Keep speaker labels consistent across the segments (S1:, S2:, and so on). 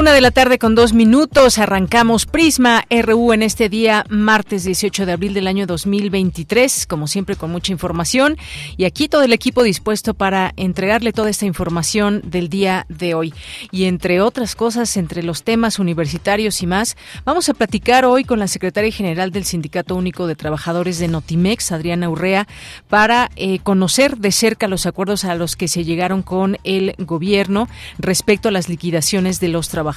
S1: Una de la tarde con dos minutos, arrancamos Prisma RU en este día, martes 18 de abril del año 2023, como siempre con mucha información y aquí todo el equipo dispuesto para entregarle toda esta información del día de hoy. Y entre otras cosas, entre los temas universitarios y más, vamos a platicar hoy con la secretaria general del Sindicato Único de Trabajadores de Notimex, Adriana Urrea, para eh, conocer de cerca los acuerdos a los que se llegaron con el gobierno respecto a las liquidaciones de los trabajadores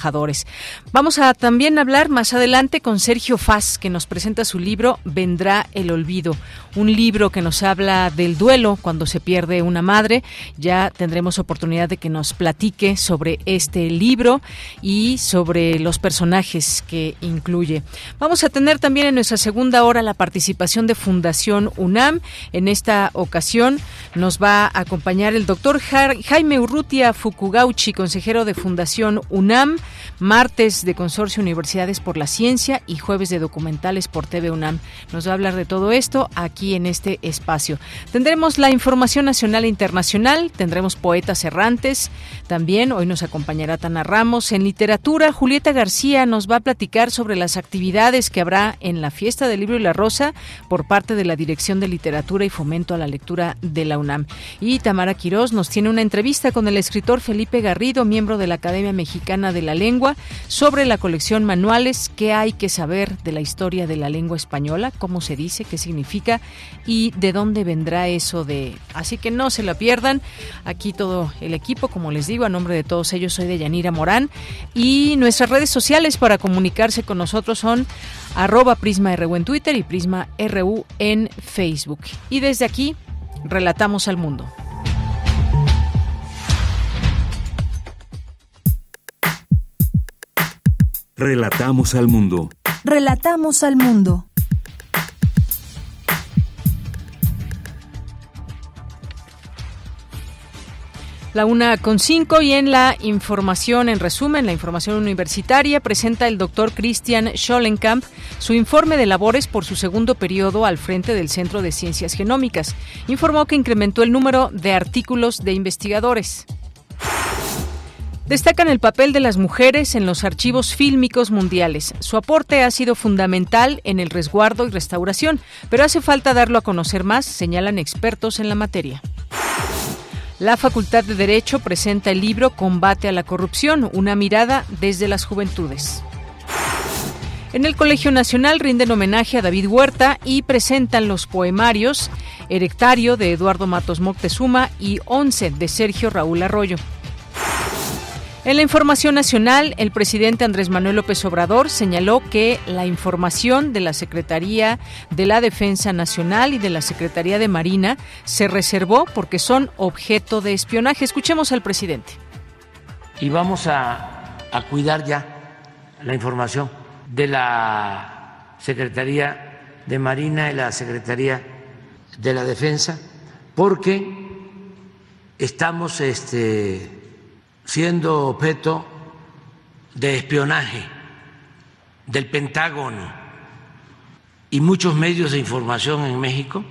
S1: Vamos a también hablar más adelante con Sergio Faz, que nos presenta su libro Vendrá el Olvido, un libro que nos habla del duelo cuando se pierde una madre. Ya tendremos oportunidad de que nos platique sobre este libro y sobre los personajes que incluye. Vamos a tener también en nuestra segunda hora la participación de Fundación UNAM. En esta ocasión nos va a acompañar el doctor Jaime Urrutia Fukugauchi, consejero de Fundación UNAM martes de Consorcio Universidades por la Ciencia y jueves de documentales por TV UNAM. Nos va a hablar de todo esto aquí en este espacio. Tendremos la información nacional e internacional, tendremos poetas errantes, también hoy nos acompañará Tana Ramos. En literatura, Julieta García nos va a platicar sobre las actividades que habrá en la Fiesta del Libro y la Rosa por parte de la Dirección de Literatura y Fomento a la Lectura de la UNAM. Y Tamara Quirós nos tiene una entrevista con el escritor Felipe Garrido, miembro de la Academia Mexicana de la Lengua, sobre la colección Manuales, qué hay que saber de la historia de la lengua española, cómo se dice, qué significa y de dónde vendrá eso de... Así que no se la pierdan. Aquí todo el equipo, como les digo, a nombre de todos ellos soy de Yanira Morán y nuestras redes sociales para comunicarse con nosotros son arroba Prisma RU en Twitter y Prisma RU en Facebook. Y desde aquí, relatamos al mundo.
S2: Relatamos al mundo.
S3: Relatamos al mundo.
S1: La una con cinco y en la información, en resumen, la información universitaria, presenta el doctor Christian Schollenkamp su informe de labores por su segundo periodo al frente del Centro de Ciencias Genómicas. Informó que incrementó el número de artículos de investigadores. Destacan el papel de las mujeres en los archivos fílmicos mundiales. Su aporte ha sido fundamental en el resguardo y restauración, pero hace falta darlo a conocer más, señalan expertos en la materia. La Facultad de Derecho presenta el libro Combate a la Corrupción, una mirada desde las juventudes. En el Colegio Nacional rinden homenaje a David Huerta y presentan los poemarios Erectario de Eduardo Matos Moctezuma y Once de Sergio Raúl Arroyo. En la información nacional, el presidente Andrés Manuel López Obrador señaló que la información de la Secretaría de la Defensa Nacional y de la Secretaría de Marina se reservó porque son objeto de espionaje. Escuchemos al presidente.
S4: Y vamos a, cuidar ya la información de la Secretaría de Marina y la Secretaría de la Defensa porque estamos este, siendo objeto de espionaje del Pentágono y muchos medios de información en México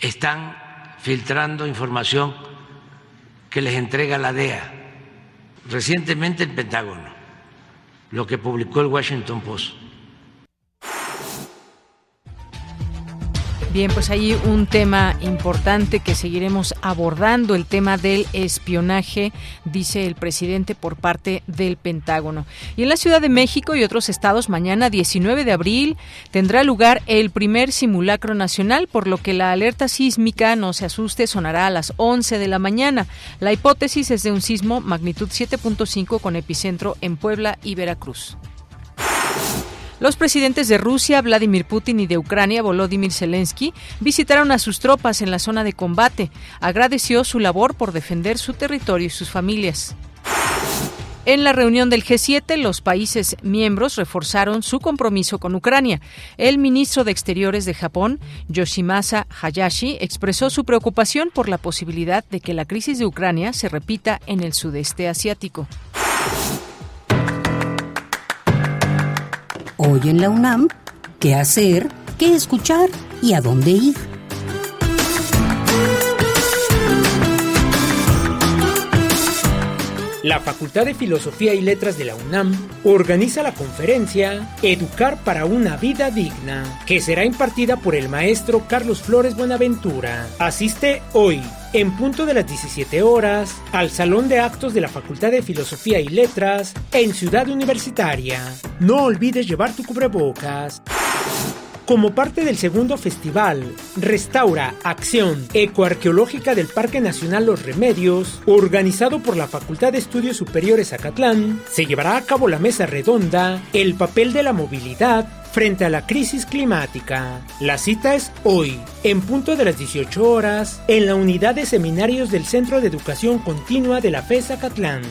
S4: están filtrando información que les entrega la DEA. Recientemente el Pentágono, lo que publicó el Washington Post.
S1: Bien, pues hay un tema importante que seguiremos abordando, el tema del espionaje, dice el presidente por parte del Pentágono. Y en la Ciudad de México y otros estados, mañana 19 de abril tendrá lugar el primer simulacro nacional, por lo que la alerta sísmica, no se asuste, sonará a las 11 de la mañana. La hipótesis es de un sismo magnitud 7.5 con epicentro en Puebla y Veracruz. Los presidentes de Rusia, Vladimir Putin, y de Ucrania, Volodymyr Zelensky, visitaron a sus tropas en la zona de combate. Agradeció su labor por defender su territorio y sus familias. En la reunión del G7, los países miembros reforzaron su compromiso con Ucrania. El ministro de Exteriores de Japón, Yoshimasa Hayashi, expresó su preocupación por la posibilidad de que la crisis de Ucrania se repita en el sudeste asiático.
S5: Hoy en la UNAM, ¿qué hacer? ¿Qué escuchar? ¿Y a dónde ir?
S6: La Facultad de Filosofía y Letras de la UNAM organiza la conferencia Educar para una vida digna, que será impartida por el maestro Carlos Flores Buenaventura. Asiste hoy, en punto de las 17 horas, al Salón de Actos de la Facultad de Filosofía y Letras en Ciudad Universitaria. No olvides llevar tu cubrebocas. Como parte del segundo festival, Restaura Acción Ecoarqueológica del Parque Nacional Los Remedios, organizado por la Facultad de Estudios Superiores Acatlán, se llevará a cabo la mesa redonda El papel de la movilidad frente a la crisis climática. La cita es hoy, en punto de las 18 horas, en la unidad de seminarios del Centro de Educación Continua de la FES Acatlán.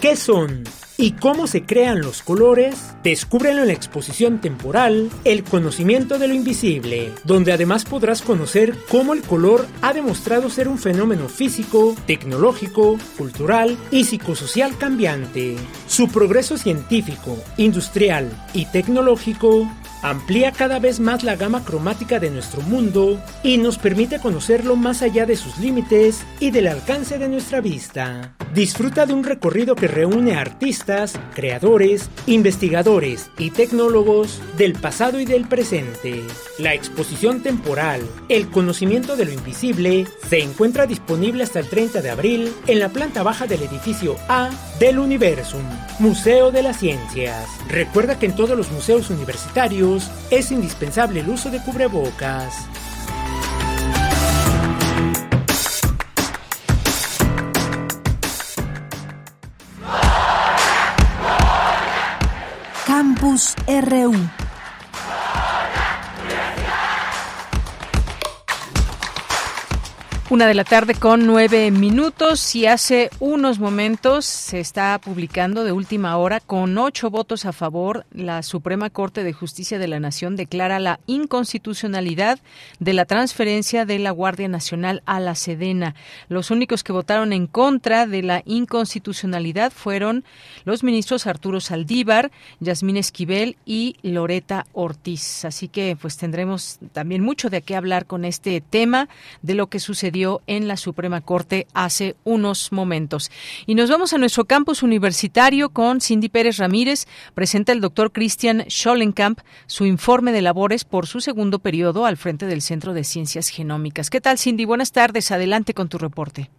S6: ¿Qué son? Y cómo se crean los colores, descúbrelo en la exposición temporal El conocimiento de lo invisible, donde además podrás conocer cómo el color ha demostrado ser un fenómeno físico, tecnológico, cultural y psicosocial cambiante. Su progreso científico, industrial y tecnológico amplía cada vez más la gama cromática de nuestro mundo y nos permite conocerlo más allá de sus límites y del alcance de nuestra vista. Disfruta de un recorrido que reúne a artistas, creadores, investigadores y tecnólogos del pasado y del presente. La exposición temporal, El conocimiento de lo invisible, se encuentra disponible hasta el 30 de abril en la planta baja del edificio A del Universum, Museo de las Ciencias. Recuerda que en todos los museos universitarios es indispensable el uso de cubrebocas.
S5: Campus RU
S1: Una de la tarde con nueve minutos y hace unos momentos se está publicando de última hora con ocho votos a favor. La Suprema Corte de Justicia de la Nación declara la inconstitucionalidad de la transferencia de la Guardia Nacional a la Sedena. Los únicos que votaron en contra de la inconstitucionalidad fueron los ministros Arturo Saldívar, Yasmín Esquivel y Loreta Ortiz. Así que pues tendremos también mucho de qué hablar con este tema de lo que sucedió en la Suprema Corte hace unos momentos. Y nos vamos a nuestro campus universitario con Cindy Pérez Ramírez. Presenta el doctor Christian Schollenkamp su informe de labores por su segundo periodo al frente del Centro de Ciencias Genómicas. ¿Qué tal, Cindy? Buenas tardes. Adelante con tu reporte.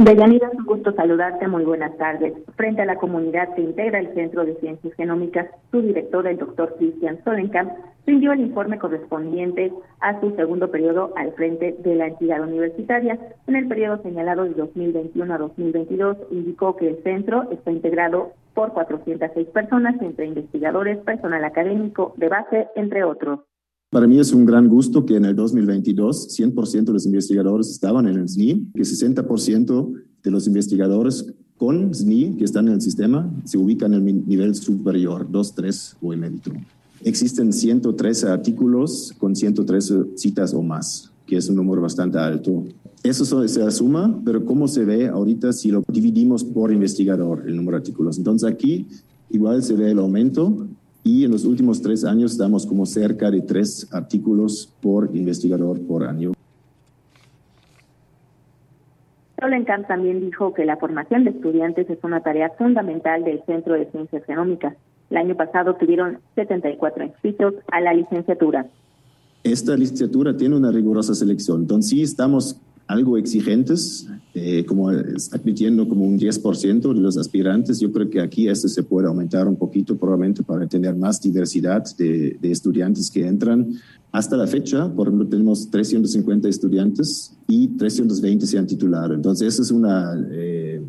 S7: Deyanira, es un gusto saludarte. Muy buenas tardes. Frente a la comunidad que integra el Centro de Ciencias Genómicas, su director, el doctor Christian Solenkamp, rindió el informe correspondiente a su segundo periodo al frente de la entidad universitaria. En el periodo señalado de 2021 a 2022, indicó que el centro está integrado por 406 personas, entre investigadores, personal académico, de base, entre otros.
S8: Para mí es un gran gusto que en el 2022 100% de los investigadores estaban en el SNI, que 60% de los investigadores con SNI que están en el sistema se ubican en el nivel superior, 2, 3 o emérito. Existen 113 artículos con 113 citas o más, que es un número bastante alto. Eso se asuma, pero ¿cómo se ve ahorita si lo dividimos por investigador, el número de artículos? Entonces aquí igual se ve el aumento y en los últimos tres años damos como cerca de tres artículos por investigador por año.
S7: Solenkamp también dijo que la formación de estudiantes es una tarea fundamental del Centro de Ciencias Genómicas. El año pasado tuvieron 74 inscritos a la licenciatura.
S8: esta licenciatura tiene una rigurosa selección. Entonces sí estamos algo exigentes, eh, como admitiendo como un 10% de los aspirantes. Yo creo que aquí esto se puede aumentar un poquito probablemente para tener más diversidad de, estudiantes que entran. Hasta la fecha, por ejemplo, tenemos 350 estudiantes y 320 se han titulado. Entonces, esa es una eh,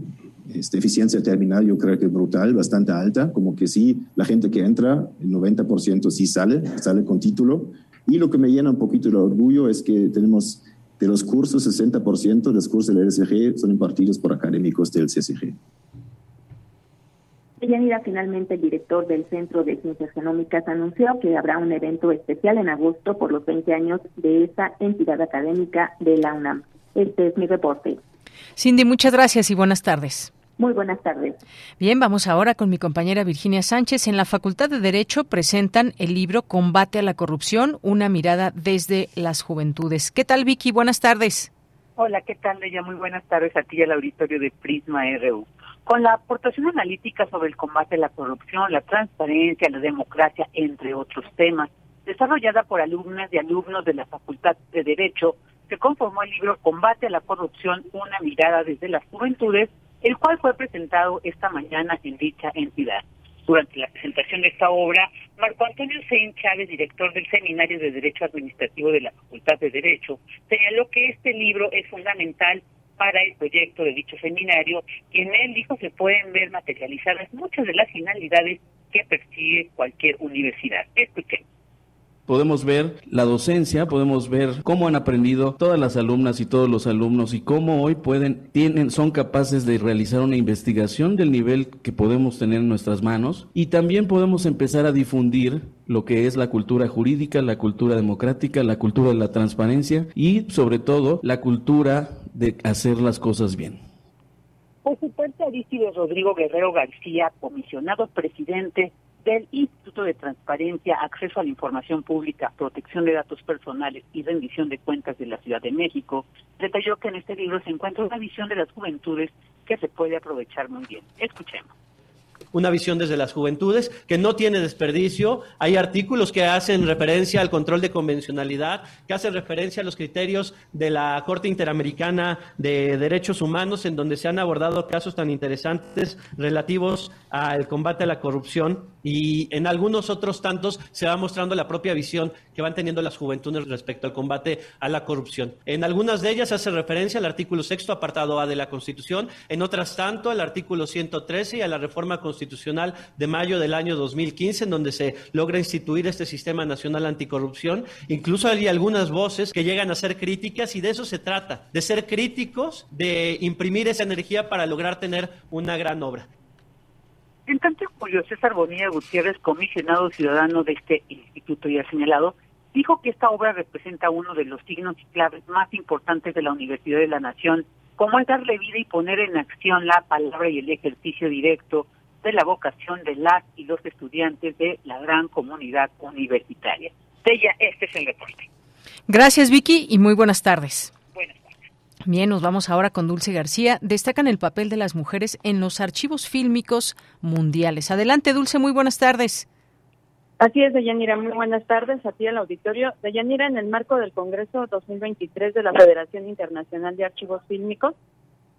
S8: este, eficiencia terminal, yo creo que brutal, bastante alta, como que sí, la gente que entra, el 90% sí sale, sale con título. Y lo que me llena un poquito de orgullo es que tenemos de los cursos, 60% de los cursos del LSG son impartidos por académicos del CSG.
S7: Yanira, finalmente el director del Centro de Ciencias Genómicas anunció que habrá un evento especial en agosto por los 20 años de esa entidad académica de la UNAM. Este es mi reporte.
S1: Cindy, muchas gracias y buenas tardes.
S7: Muy buenas tardes.
S1: Bien, vamos ahora con mi compañera Virginia Sánchez. En la Facultad de Derecho presentan el libro Combate a la corrupción, una mirada desde las juventudes. ¿Qué tal, Vicky? Buenas tardes.
S9: Hola, ¿qué tal, Leia? Muy buenas tardes a ti y al auditorio de Prisma RU. Con la aportación analítica sobre el combate a la corrupción, la transparencia, la democracia, entre otros temas, desarrollada por alumnas y alumnos de la Facultad de Derecho, se conformó el libro Combate a la corrupción, una mirada desde las juventudes, el cual fue presentado esta mañana en dicha entidad. Durante la presentación de esta obra, Marco Antonio Sein Chávez, director del Seminario de Derecho Administrativo de la Facultad de Derecho, señaló que este libro es fundamental para el proyecto de dicho seminario y en él dijo se pueden ver materializadas muchas de las finalidades que persigue cualquier universidad. Escuchemos
S10: podemos ver la docencia, podemos ver cómo han aprendido todas las alumnas y todos los alumnos y cómo hoy pueden, tienen, son capaces de realizar una investigación del nivel que podemos tener en nuestras manos y también podemos empezar a difundir lo que es la cultura jurídica, la cultura democrática, la cultura de la transparencia y sobre todo la cultura de hacer las cosas bien.
S9: Por su parte, Aristides Rodrigo Guerrero García, comisionado presidente del Instituto de Transparencia, Acceso a la Información Pública, Protección de Datos Personales y Rendición de Cuentas de la Ciudad de México, detalló que en este libro se encuentra una visión de las juventudes que se puede aprovechar muy bien. Escuchemos
S11: una visión desde las juventudes que no tiene desperdicio. Hay artículos que hacen referencia al control de convencionalidad, que hacen referencia a los criterios de la Corte Interamericana de Derechos Humanos, en donde se han abordado casos tan interesantes relativos al combate a la corrupción y en algunos otros tantos se va mostrando la propia visión que van teniendo las juventudes respecto al combate a la corrupción. En algunas de ellas hace referencia al artículo sexto, apartado A de la Constitución, en otras tanto al artículo 113 y a la reforma constitucional de mayo del año 2015, en donde se logra instituir este sistema nacional anticorrupción. Incluso hay algunas voces que llegan a ser críticas y de eso se trata, de ser críticos, de imprimir esa energía para lograr tener una gran obra.
S9: En tanto, Julio César Bonilla Gutiérrez, comisionado ciudadano de este instituto ya señalado, dijo que esta obra representa uno de los signos y claves más importantes de la Universidad de la Nación, como es darle vida y poner en acción la palabra y el ejercicio directo de la vocación de las y los estudiantes de la gran comunidad universitaria. De ella, este es el reporte.
S1: Gracias, Vicky, y muy buenas tardes. Bien, nos vamos ahora con Dulce García. Destacan el papel de las mujeres en los archivos fílmicos mundiales. Adelante, Dulce, muy buenas tardes.
S12: Así es, Deyanira. Muy buenas tardes a ti al auditorio. Deyanira, en el marco del Congreso 2023 de la Federación Internacional de Archivos Fílmicos,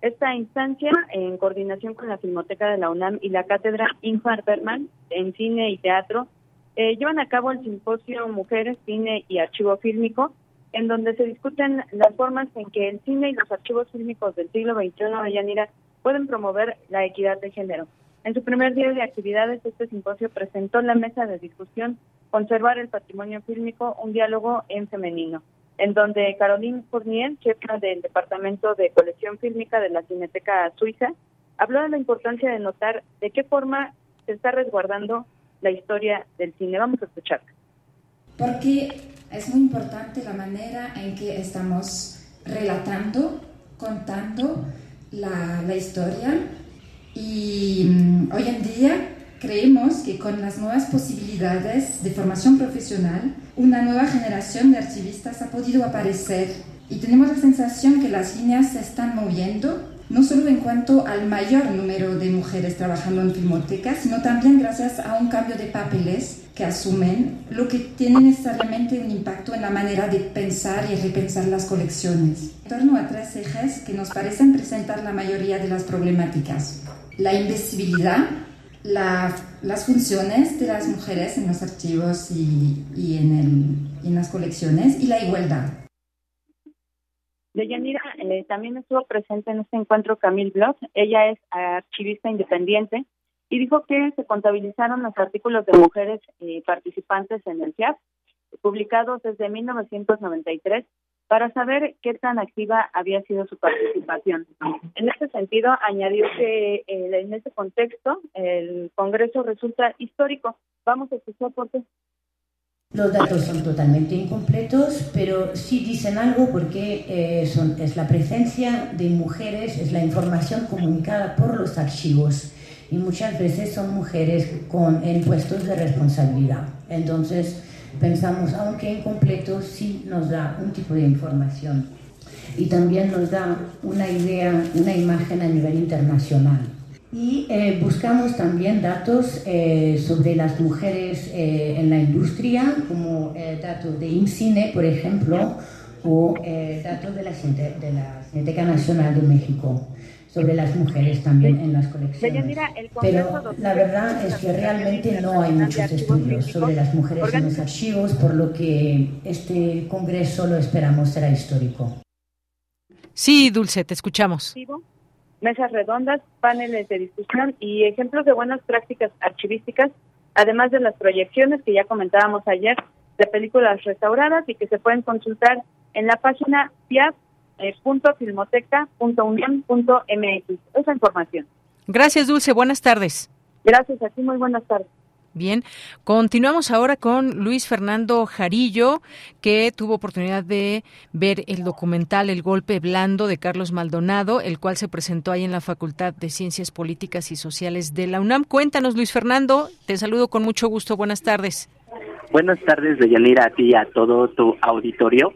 S12: esta instancia, en coordinación con la Filmoteca de la UNAM y la Cátedra Infar Berman en Cine y Teatro, eh, llevan a cabo el simposio Mujeres, Cine y Archivo Fílmico, en donde se discuten las formas en que el cine y los archivos fílmicos del siglo XXI de Yanira pueden promover la equidad de género. En su primer día de actividades, este simposio presentó la mesa de discusión Conservar el patrimonio fílmico, un diálogo en femenino, en donde Caroline Fournier, jefa del Departamento de Colección Fílmica de la Cineteca Suiza, habló de la importancia de notar de qué forma se está resguardando la historia del cine. Vamos a escucharla.
S13: Porque es muy importante la manera en que estamos relatando, contando la, historia. Y mm, hoy en día creemos que con las nuevas posibilidades de formación profesional, una nueva generación de archivistas ha podido aparecer Y tenemos la sensación que las líneas se están moviendo, no solo en cuanto al mayor número de mujeres trabajando en filmotecas, sino también gracias a un cambio de papeles que asumen, lo que tiene necesariamente un impacto en la manera de pensar y repensar las colecciones. En torno a tres ejes que nos parecen presentar la mayoría de las problemáticas. La invisibilidad, las funciones de las mujeres en los archivos y, en las colecciones y la igualdad.
S12: Deyanira eh, también estuvo presente en este encuentro Camille Bloch. Ella es archivista independiente y dijo que se contabilizaron los artículos de mujeres eh, participantes en el CIAP, publicados desde 1993, para saber qué tan activa había sido su participación. En este sentido, añadió que eh, en este contexto el Congreso resulta histórico. Vamos a escuchar por qué.
S14: Los datos son totalmente incompletos, pero sí dicen algo porque eh, es la presencia de mujeres, es la información comunicada por los archivos y muchas veces son mujeres con, en puestos de responsabilidad. Entonces pensamos, aunque incompleto, sí nos da un tipo de información y también nos da una idea, una imagen a nivel internacional. Y eh, buscamos también datos eh, sobre las mujeres eh, en la industria, como datos de IMCINE, por ejemplo, o datos de la, de la Cineteca Nacional de México sobre las mujeres también en las colecciones. Pero la verdad es que realmente no hay muchos estudios sobre las mujeres en los archivos, por lo que este congreso lo esperamos será histórico.
S1: Sí, Dulce, te escuchamos
S12: mesas redondas, paneles de discusión y ejemplos de buenas prácticas archivísticas, además de las proyecciones que ya comentábamos ayer de películas restauradas y que se pueden consultar en la página piaf.filmoteca.unam.mx. Esa información.
S1: Gracias, Dulce. Buenas tardes.
S12: Gracias a ti. Muy buenas tardes.
S1: Bien, continuamos ahora con Luis Fernando Jarillo, que tuvo oportunidad de ver el documental El golpe blando de Carlos Maldonado, el cual se presentó ahí en la Facultad de Ciencias Políticas y Sociales de la UNAM. Cuéntanos, Luis Fernando, te saludo con mucho gusto. Buenas tardes.
S15: Buenas tardes, Deyanira, a ti y a todo tu auditorio.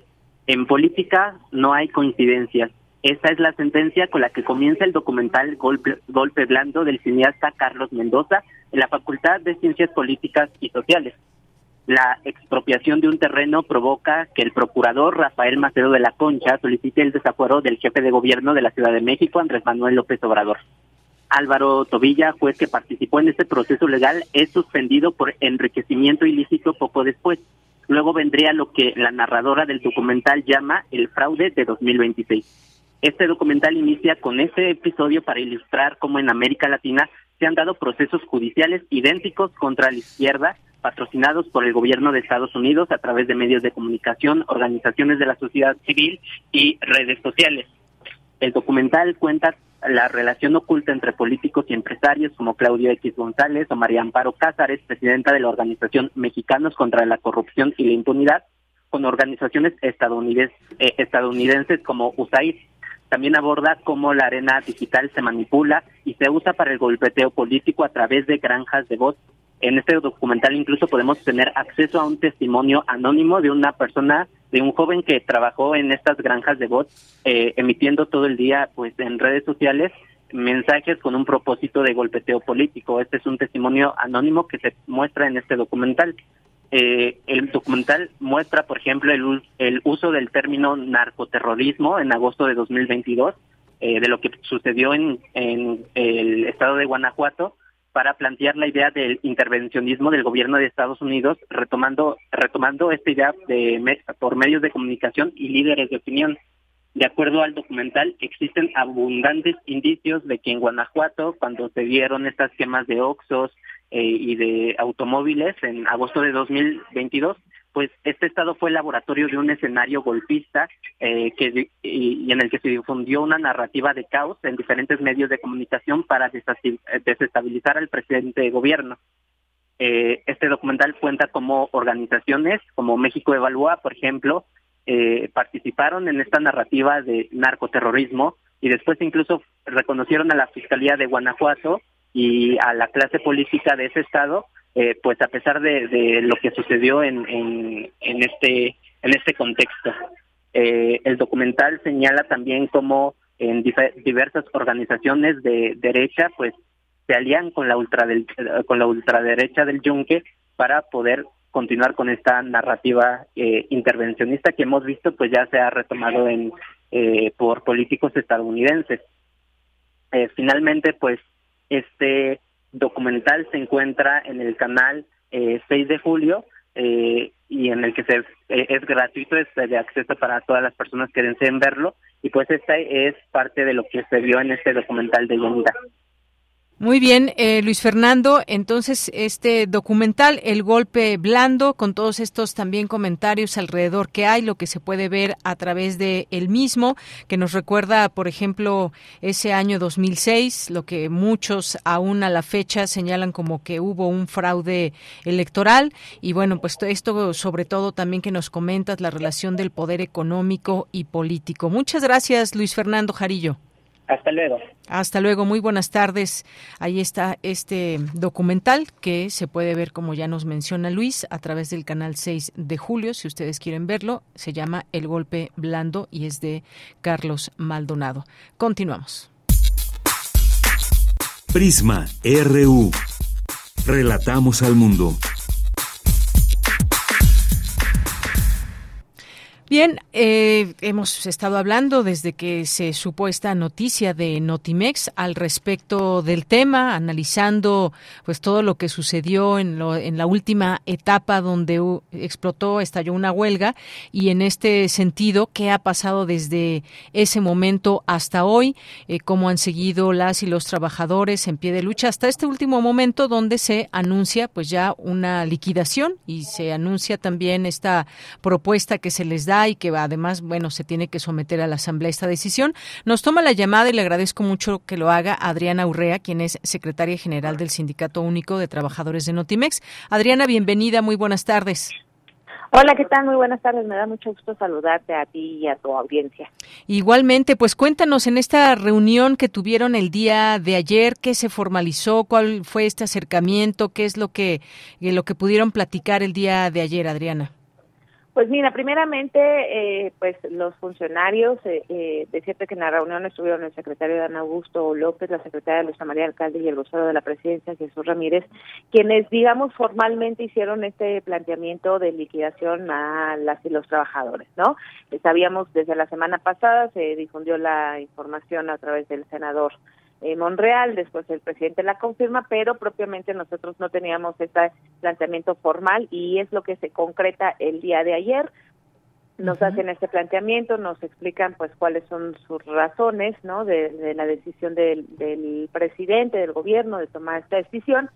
S15: En política no hay coincidencias. Esta es la sentencia con la que comienza el documental Golpe, Golpe Blando del cineasta Carlos Mendoza, en la Facultad de Ciencias Políticas y Sociales. La expropiación de un terreno provoca que el procurador Rafael Macedo de la Concha solicite el desafuero del jefe de gobierno de la Ciudad de México, Andrés Manuel López Obrador. Álvaro Tobilla, juez que participó en este proceso legal, es suspendido por enriquecimiento ilícito poco después. Luego vendría lo que la narradora del documental llama el fraude de 2026. Este documental inicia con este episodio para ilustrar cómo en América Latina se han dado procesos judiciales idénticos contra la izquierda patrocinados por el gobierno de Estados Unidos a través de medios de comunicación, organizaciones de la sociedad civil y redes sociales. El documental cuenta la relación oculta entre políticos y empresarios como Claudio X González o María Amparo Cázares, presidenta de la organización Mexicanos contra la Corrupción y la Impunidad, con organizaciones estadounidenses, eh, estadounidenses como USAID, también aborda cómo la arena digital se manipula y se usa para el golpeteo político a través de granjas de voz. En este documental incluso podemos tener acceso a un testimonio anónimo de una persona, de un joven que trabajó en estas granjas de voz, eh, emitiendo todo el día pues en redes sociales mensajes con un propósito de golpeteo político. Este es un testimonio anónimo que se muestra en este documental. Eh, el documental muestra, por ejemplo, el, el, uso del término narcoterrorismo en agosto de 2022, eh, de lo que sucedió en, en el estado de Guanajuato, para plantear la idea del intervencionismo del gobierno de Estados Unidos, retomando, retomando esta idea de, por medios de comunicación y líderes de opinión. De acuerdo al documental, existen abundantes indicios de que en Guanajuato, cuando se dieron estas quemas de oxos, eh, y de automóviles en agosto de 2022, pues este estado fue el laboratorio de un escenario golpista eh, que y, en el que se difundió una narrativa de caos en diferentes medios de comunicación para desestabilizar al presidente de gobierno. Eh, este documental cuenta como organizaciones como México Evalúa, por ejemplo, participaron en esta narrativa de narcoterrorismo y después incluso reconocieron a la Fiscalía de Guanajuato y a la clase política de ese estado, eh, pues a pesar de, lo que sucedió en, en, este en este contexto. Eh, el documental señala también cómo en diversas organizaciones de derecha, pues se alían con la ultra con la ultraderecha del yunque para poder continuar con esta narrativa eh, intervencionista que hemos visto pues ya se ha retomado en eh, por políticos estadounidenses. Eh, finalmente pues este documental se encuentra en el canal 6 de julio y en el que se es gratuito, es de acceso para todas las personas que deseen verlo y pues esta es parte de lo que se vio en este documental de Yanira.
S1: Muy bien, eh, Luis Fernando. Entonces, este documental, El Golpe Blando, con todos estos también comentarios alrededor que hay, lo que se puede ver a través de el mismo, que nos recuerda, por ejemplo, ese año 2006, lo que muchos aún a la fecha señalan como que hubo un fraude electoral. Y bueno, pues esto sobre todo también que nos comentas la relación del poder económico y político. Muchas gracias, Luis Fernando Jarillo.
S15: Hasta luego.
S1: Hasta luego, muy buenas tardes. Ahí está este documental que se puede ver, como ya nos menciona Luis, a través del canal 6 de julio, si ustedes quieren verlo. Se llama El Golpe Blando y es de Carlos Maldonado. Continuamos.
S2: Prisma RU. Relatamos al mundo.
S1: Bien, eh, hemos estado hablando desde que se supo esta noticia de Notimex al respecto del tema, analizando pues todo lo que sucedió en, lo, en la última etapa donde explotó, estalló una huelga y en este sentido, ¿qué ha pasado desde ese momento hasta hoy? Eh, ¿Cómo han seguido las y los trabajadores en pie de lucha hasta este último momento donde se anuncia pues ya una liquidación y se anuncia también esta propuesta que se les da y que además, bueno, se tiene que someter a la Asamblea esta decisión. Nos toma la llamada y le agradezco mucho que lo haga Adriana Urrea, quien es secretaria general del Sindicato Único de Trabajadores de Notimex. Adriana, bienvenida, muy buenas tardes.
S16: Hola, ¿qué tal? Muy buenas tardes. Me da mucho gusto saludarte a ti y a tu audiencia.
S1: Igualmente, pues cuéntanos en esta reunión que tuvieron el día de ayer, qué se formalizó, cuál fue este acercamiento, qué es lo que lo que pudieron platicar el día de ayer, Adriana.
S16: Pues mira, primeramente, eh, pues los funcionarios, eh, eh, decirte que en la reunión estuvieron el secretario Dan Augusto López, la secretaria Luisa María Alcalde y el vocero de la presidencia, Jesús Ramírez, quienes, digamos, formalmente hicieron este planteamiento de liquidación a las y los trabajadores, ¿no? Sabíamos desde la semana pasada, se difundió la información a través del senador eh, Monreal, después el presidente la confirma, pero propiamente nosotros no teníamos este planteamiento formal y es lo que se concreta el día de ayer. Nos hacen este planteamiento, nos explican pues cuáles son sus razones, ¿no? De, de la decisión del, del presidente, del gobierno de tomar esta decisión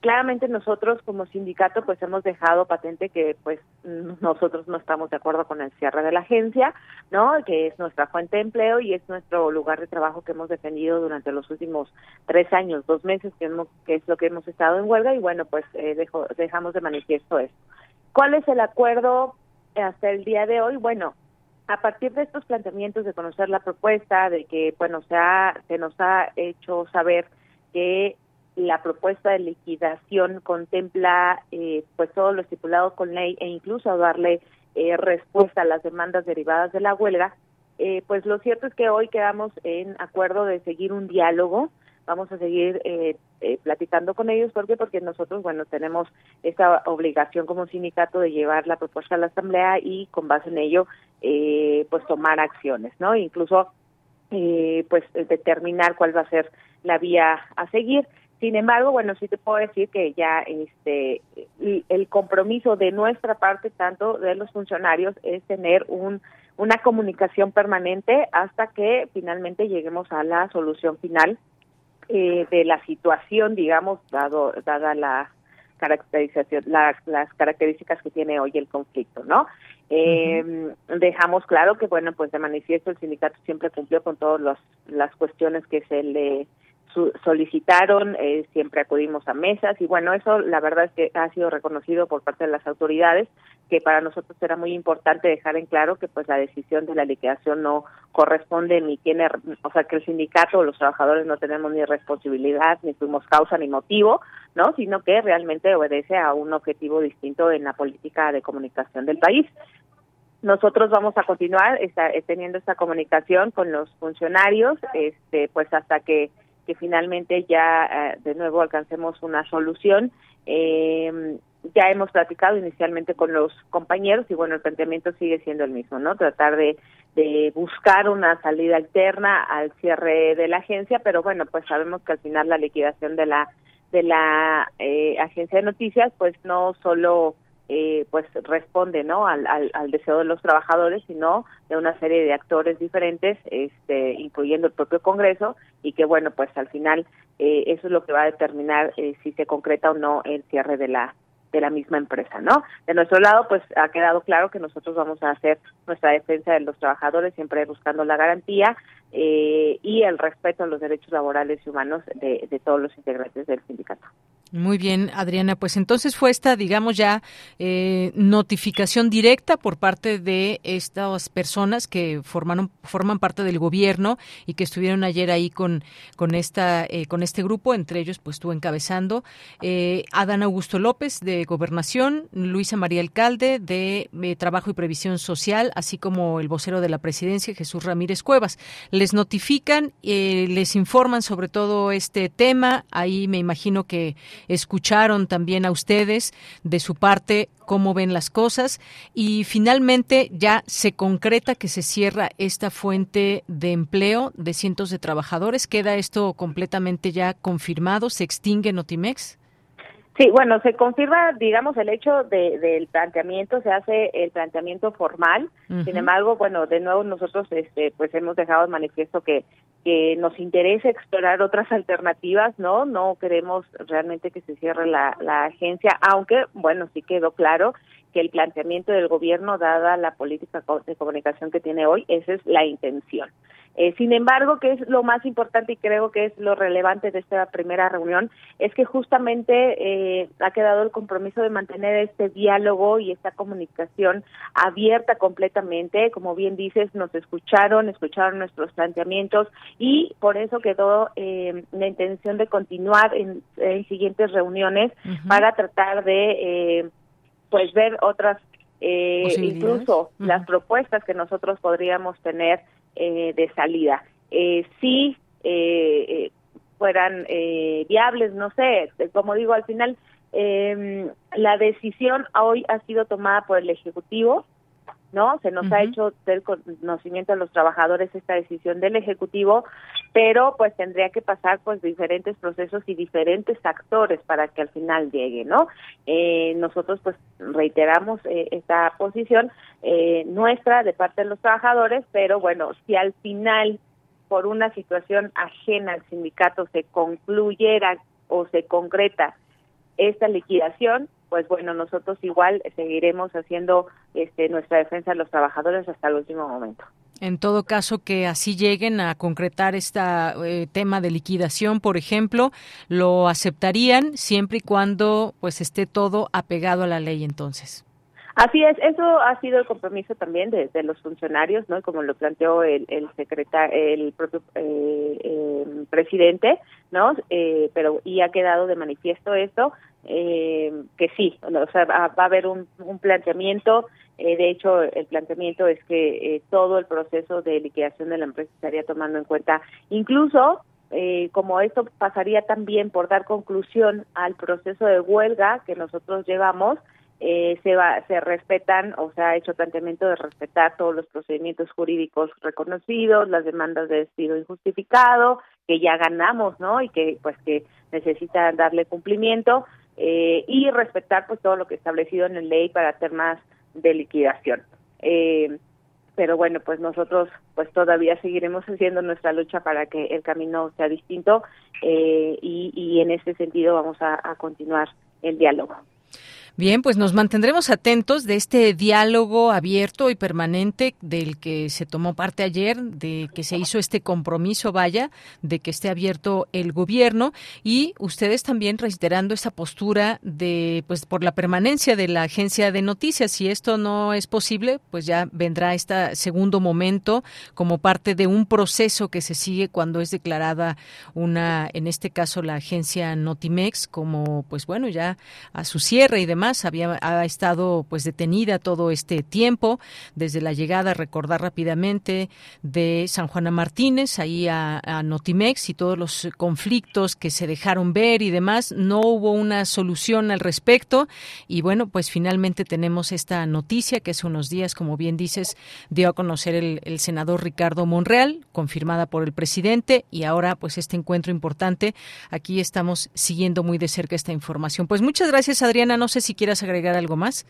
S16: claramente nosotros como sindicato pues hemos dejado patente que pues nosotros no estamos de acuerdo con el cierre de la agencia, ¿no? Que es nuestra fuente de empleo y es nuestro lugar de trabajo que hemos defendido durante los últimos tres años, dos meses que, que es lo que hemos estado en huelga y bueno pues eh, dejamos de manifiesto esto. ¿Cuál es el acuerdo hasta el día de hoy? Bueno, a partir de estos planteamientos de conocer la propuesta, de que bueno se ha, se nos ha hecho saber que la propuesta de liquidación contempla eh, pues todo lo estipulado con ley e incluso darle eh, respuesta a las demandas derivadas de la huelga, eh, pues lo cierto es que hoy quedamos en acuerdo de seguir un diálogo, vamos a seguir eh, platicando con ellos, ¿por qué? Porque nosotros, bueno, tenemos esa obligación como sindicato de llevar la propuesta a la asamblea y con base en ello, pues tomar acciones, ¿no? Incluso, pues determinar cuál va a ser la vía a seguir. Sin embargo, bueno, sí te puedo decir que ya este el compromiso de nuestra parte, tanto de los funcionarios, es tener un una comunicación permanente hasta que finalmente lleguemos a la solución final eh, de la situación, digamos, dado dada la caracterización, las características que tiene hoy el conflicto, ¿no? Eh, Dejamos claro que, bueno, pues de manifiesto el sindicato siempre cumplió con todas las cuestiones que se le solicitaron, eh, siempre acudimos a mesas y bueno, eso la verdad es que ha sido reconocido por parte de las autoridades, que para nosotros era muy importante dejar en claro que pues la decisión de la liquidación no corresponde ni tiene, o sea, que el sindicato o los trabajadores no tenemos ni responsabilidad, ni fuimos causa ni motivo, ¿no? Sino que realmente obedece a un objetivo distinto en la política de comunicación del país. nosotros vamos a continuar teniendo esta comunicación con los funcionarios, este, pues hasta que, que finalmente ya de nuevo alcancemos una solución. Eh, ya hemos platicado inicialmente con los compañeros y bueno, el planteamiento sigue siendo el mismo, ¿no? Tratar de, de buscar una salida alterna al cierre de la agencia, pero bueno, pues sabemos que al final la liquidación de la de la eh, agencia de noticias, pues no solo eh, pues responde no al, al, deseo de los trabajadores sino de una serie de actores diferentes este incluyendo el propio Congreso y que bueno pues al final eh, eso es lo que va a determinar eh, si se concreta o no el cierre de la de la misma empresa, ¿no? De nuestro lado, pues ha quedado claro que nosotros vamos a hacer nuestra defensa de los trabajadores, siempre buscando la garantía eh, y el respeto a los derechos laborales y humanos de, de todos los integrantes del sindicato.
S1: Muy bien, Adriana. Pues entonces fue esta, digamos ya, eh, notificación directa por parte de estas personas que formaron, forman parte del gobierno y que estuvieron ayer ahí con, con, esta, eh, con este grupo, entre ellos, pues tú encabezando, eh, Adán Augusto López de Gobernación, Luisa María Alcalde de eh, Trabajo y Previsión Social, así como el vocero de la presidencia, Jesús Ramírez Cuevas. Les notifican, les informan sobre todo este tema. Ahí me imagino que escucharon también a ustedes de su parte cómo ven las cosas y finalmente ya se concreta que se cierra esta fuente de empleo de cientos de trabajadores. ¿Queda esto completamente ya confirmado? ¿Se extingue Notimex?
S16: Sí, bueno, se confirma, digamos, el hecho de, del planteamiento, se hace el planteamiento formal. Sin embargo, bueno, de nuevo nosotros, este, pues hemos dejado de manifiesto que que nos interesa explorar otras alternativas, ¿no? No queremos realmente que se cierre la, la agencia, aunque, bueno, sí quedó claro que el planteamiento del gobierno, dada la política de comunicación que tiene hoy, esa es la intención. Eh, sin embargo, que es lo más importante y creo que es lo relevante de esta primera reunión, es que justamente eh, ha quedado el compromiso de mantener este diálogo y esta comunicación abierta completamente. Como bien dices, nos escucharon, escucharon nuestros planteamientos y por eso quedó eh, la intención de continuar en, siguientes reuniones para tratar de, pues, ver otras incluso las propuestas que nosotros podríamos tener eh, de salida. Eh, si eh, eh, fueran viables, no sé, como digo, al final em, la decisión hoy ha sido tomada por el Ejecutivo, ¿no? Se nos ha hecho del conocimiento a los trabajadores esta decisión del Ejecutivo, pero pues tendría que pasar pues diferentes procesos y diferentes actores para que al final llegue, ¿no? Eh, nosotros pues reiteramos eh, esta posición eh, nuestra de parte de los trabajadores, pero bueno, si al final por una situación ajena al sindicato se concluyera o se concreta esta liquidación, pues bueno, nosotros igual seguiremos haciendo este, nuestra defensa de los trabajadores hasta el último momento.
S1: En todo caso, que así lleguen a concretar este tema de liquidación, por ejemplo, lo aceptarían siempre y cuando pues esté todo apegado a la ley entonces.
S16: Así es, eso ha sido el compromiso también de, los funcionarios, ¿no? Como lo planteó el, el el propio eh, eh, presidente, ¿no? Eh, pero y ha quedado de manifiesto esto, que sí, o sea, va, a haber un, un planteamiento. de hecho, el planteamiento es que todo el proceso de liquidación de la empresa estaría tomando en cuenta, incluso como esto pasaría también por dar conclusión al proceso de huelga que nosotros llevamos, eh, se, va, se respetan o se ha hecho planteamiento de respetar todos los procedimientos jurídicos reconocidos, las demandas de despido injustificado, que ya ganamos, ¿no? Y que pues que necesitan darle cumplimiento eh, y respetar pues todo lo que establecido en la ley para temas de liquidación. Eh, pero bueno, pues nosotros pues todavía seguiremos haciendo nuestra lucha para que el camino sea distinto eh, y, y en ese sentido vamos a, a continuar el diálogo.
S1: Bien, pues nos mantendremos atentos de este diálogo abierto y permanente del que se tomó parte ayer, de que se hizo este compromiso, vaya, de que esté abierto el gobierno y ustedes también reiterando esa postura de, pues, por la permanencia de la agencia de noticias. Si esto no es posible, pues ya vendrá este segundo momento como parte de un proceso que se sigue cuando es declarada una, en este caso, la agencia Notimex como, pues bueno, ya a su cierre y demás Había ha estado pues detenida todo este tiempo desde la llegada, recordar rápidamente de San Juana Martínez ahí a, Notimex y todos los conflictos que se dejaron ver y demás. No hubo una solución al respecto y bueno, pues finalmente tenemos esta noticia que hace unos días, como bien dices, dio a conocer el senador Ricardo Monreal, confirmada por el presidente y ahora pues este encuentro importante. Aquí estamos siguiendo muy de cerca esta información. Pues muchas gracias, Adriana. No sé si quieras agregar algo más.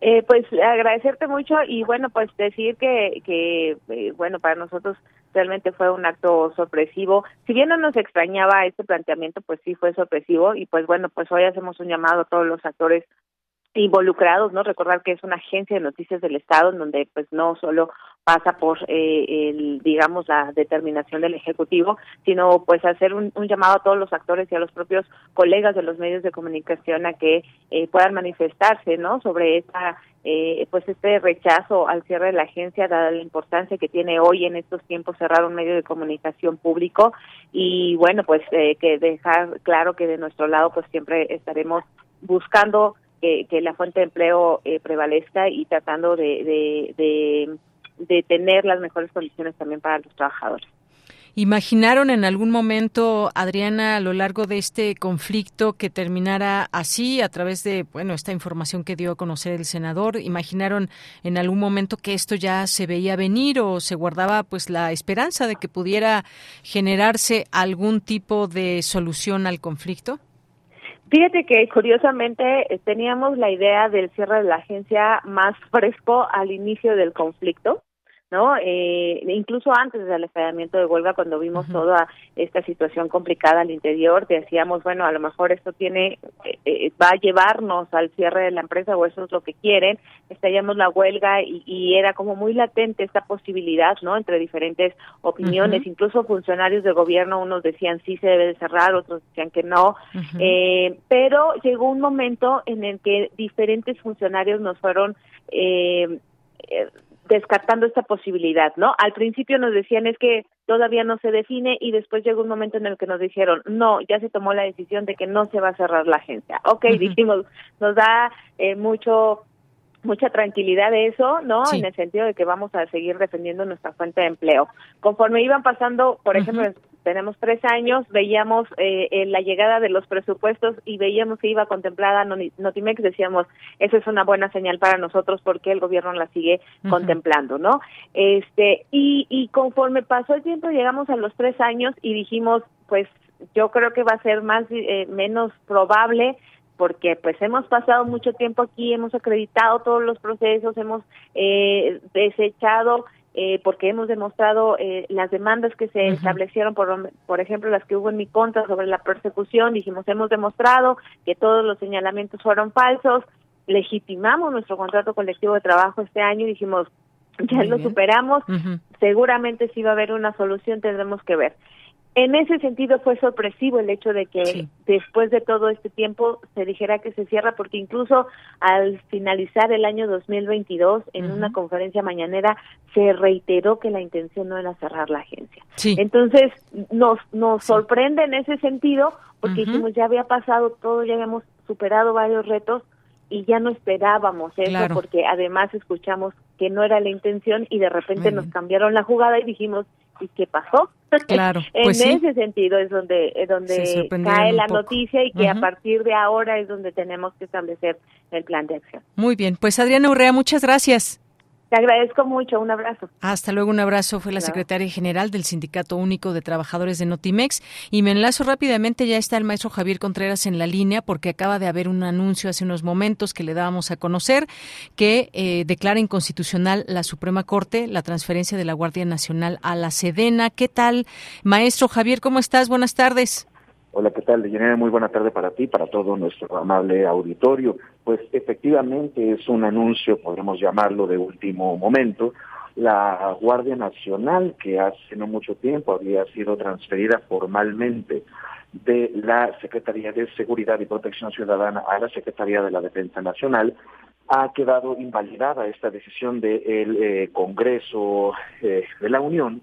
S16: Eh, pues agradecerte mucho y bueno, pues decir que, que eh, bueno, para nosotros realmente fue un acto sorpresivo. Si bien no nos extrañaba este planteamiento, pues sí fue sorpresivo y pues bueno, pues hoy hacemos un llamado a todos los actores involucrados, ¿no? Recordar que es una agencia de noticias del Estado en donde pues no solo pasa por eh, el digamos la determinación del ejecutivo sino pues hacer un, llamado a todos los actores y a los propios colegas de los medios de comunicación a que eh, puedan manifestarse no sobre esta eh, pues este rechazo al cierre de la agencia dada la importancia que tiene hoy en estos tiempos cerrar un medio de comunicación público y bueno pues eh, que dejar claro que de nuestro lado pues siempre estaremos buscando que, la fuente de empleo eh, prevalezca y tratando de, de de tener las mejores condiciones también para los trabajadores.
S1: ¿Imaginaron en algún momento, Adriana, a lo largo de este conflicto que terminara así, a través de, bueno, esta información que dio a conocer el senador? ¿Imaginaron en algún momento que esto ya se veía venir o se guardaba pues la esperanza de que pudiera generarse algún tipo de solución al conflicto?
S16: Fíjate que curiosamente teníamos la idea del cierre de la agencia más fresco al inicio del conflicto ¿no? Eh, incluso antes del estallamiento de huelga, cuando vimos toda esta situación complicada al interior, decíamos, bueno, a lo mejor esto tiene, eh, eh, va a llevarnos al cierre de la empresa o eso es lo que quieren, estallamos la huelga y, y era como muy latente esta posibilidad, ¿no? Entre diferentes opiniones, incluso funcionarios de gobierno, unos decían sí se debe de cerrar, otros decían que no, eh, pero llegó un momento en el que diferentes funcionarios nos fueron eh, descartando esta posibilidad, ¿no? Al principio nos decían es que todavía no se define y después llegó un momento en el que nos dijeron, no, ya se tomó la decisión de que no se va a cerrar la agencia. Ok, uh -huh. dijimos, nos da eh, mucho mucha tranquilidad de eso, ¿no? Sí. En el sentido de que vamos a seguir defendiendo nuestra fuente de empleo. Conforme iban pasando, por uh -huh. ejemplo, tenemos tres años, veíamos eh, la llegada de los presupuestos y veíamos que iba contemplada Notimex, decíamos, esa es una buena señal para nosotros porque el gobierno la sigue uh -huh. contemplando, ¿no? Este, y, y conforme pasó el tiempo, llegamos a los tres años y dijimos, pues yo creo que va a ser más, eh, menos probable porque pues hemos pasado mucho tiempo aquí, hemos acreditado todos los procesos, hemos eh, desechado eh, porque hemos demostrado eh, las demandas que se uh -huh. establecieron, por, por ejemplo, las que hubo en mi contra sobre la persecución, dijimos, hemos demostrado que todos los señalamientos fueron falsos, legitimamos nuestro contrato colectivo de trabajo este año y dijimos, ya Muy lo bien. superamos, uh -huh. seguramente si va a haber una solución tendremos que ver. En ese sentido fue sorpresivo el hecho de que sí. después de todo este tiempo se dijera que se cierra porque incluso al finalizar el año 2022 en uh -huh. una conferencia mañanera se reiteró que la intención no era cerrar la agencia.
S1: Sí.
S16: Entonces nos nos sí. sorprende en ese sentido porque uh -huh. dijimos ya había pasado todo, ya habíamos superado varios retos y ya no esperábamos eso claro. porque además escuchamos que no era la intención y de repente nos cambiaron la jugada y dijimos ¿y qué pasó?
S1: Claro,
S16: en
S1: pues
S16: ese sentido es donde es donde cae la noticia y que uh -huh. a partir de ahora es donde tenemos que establecer el plan de acción.
S1: Muy bien, pues Adriana Urrea, muchas gracias.
S16: Te agradezco mucho, un abrazo.
S1: Hasta luego, un abrazo. Fue la secretaria general del Sindicato Único de Trabajadores de Notimex. Y me enlazo rápidamente, ya está el maestro Javier Contreras en la línea porque acaba de haber un anuncio hace unos momentos que le dábamos a conocer que eh, declara inconstitucional la Suprema Corte la transferencia de la Guardia Nacional a la Sedena. ¿Qué tal, maestro Javier? ¿Cómo estás? Buenas tardes.
S17: Hola, ¿qué tal? Deyanira, muy buena tarde para ti, para todo nuestro amable auditorio. Pues efectivamente es un anuncio, podemos llamarlo, de último momento. La Guardia Nacional, que hace no mucho tiempo había sido transferida formalmente de la Secretaría de Seguridad y Protección Ciudadana a la Secretaría de la Defensa Nacional, ha quedado invalidada esta decisión del de eh, Congreso eh, de la Unión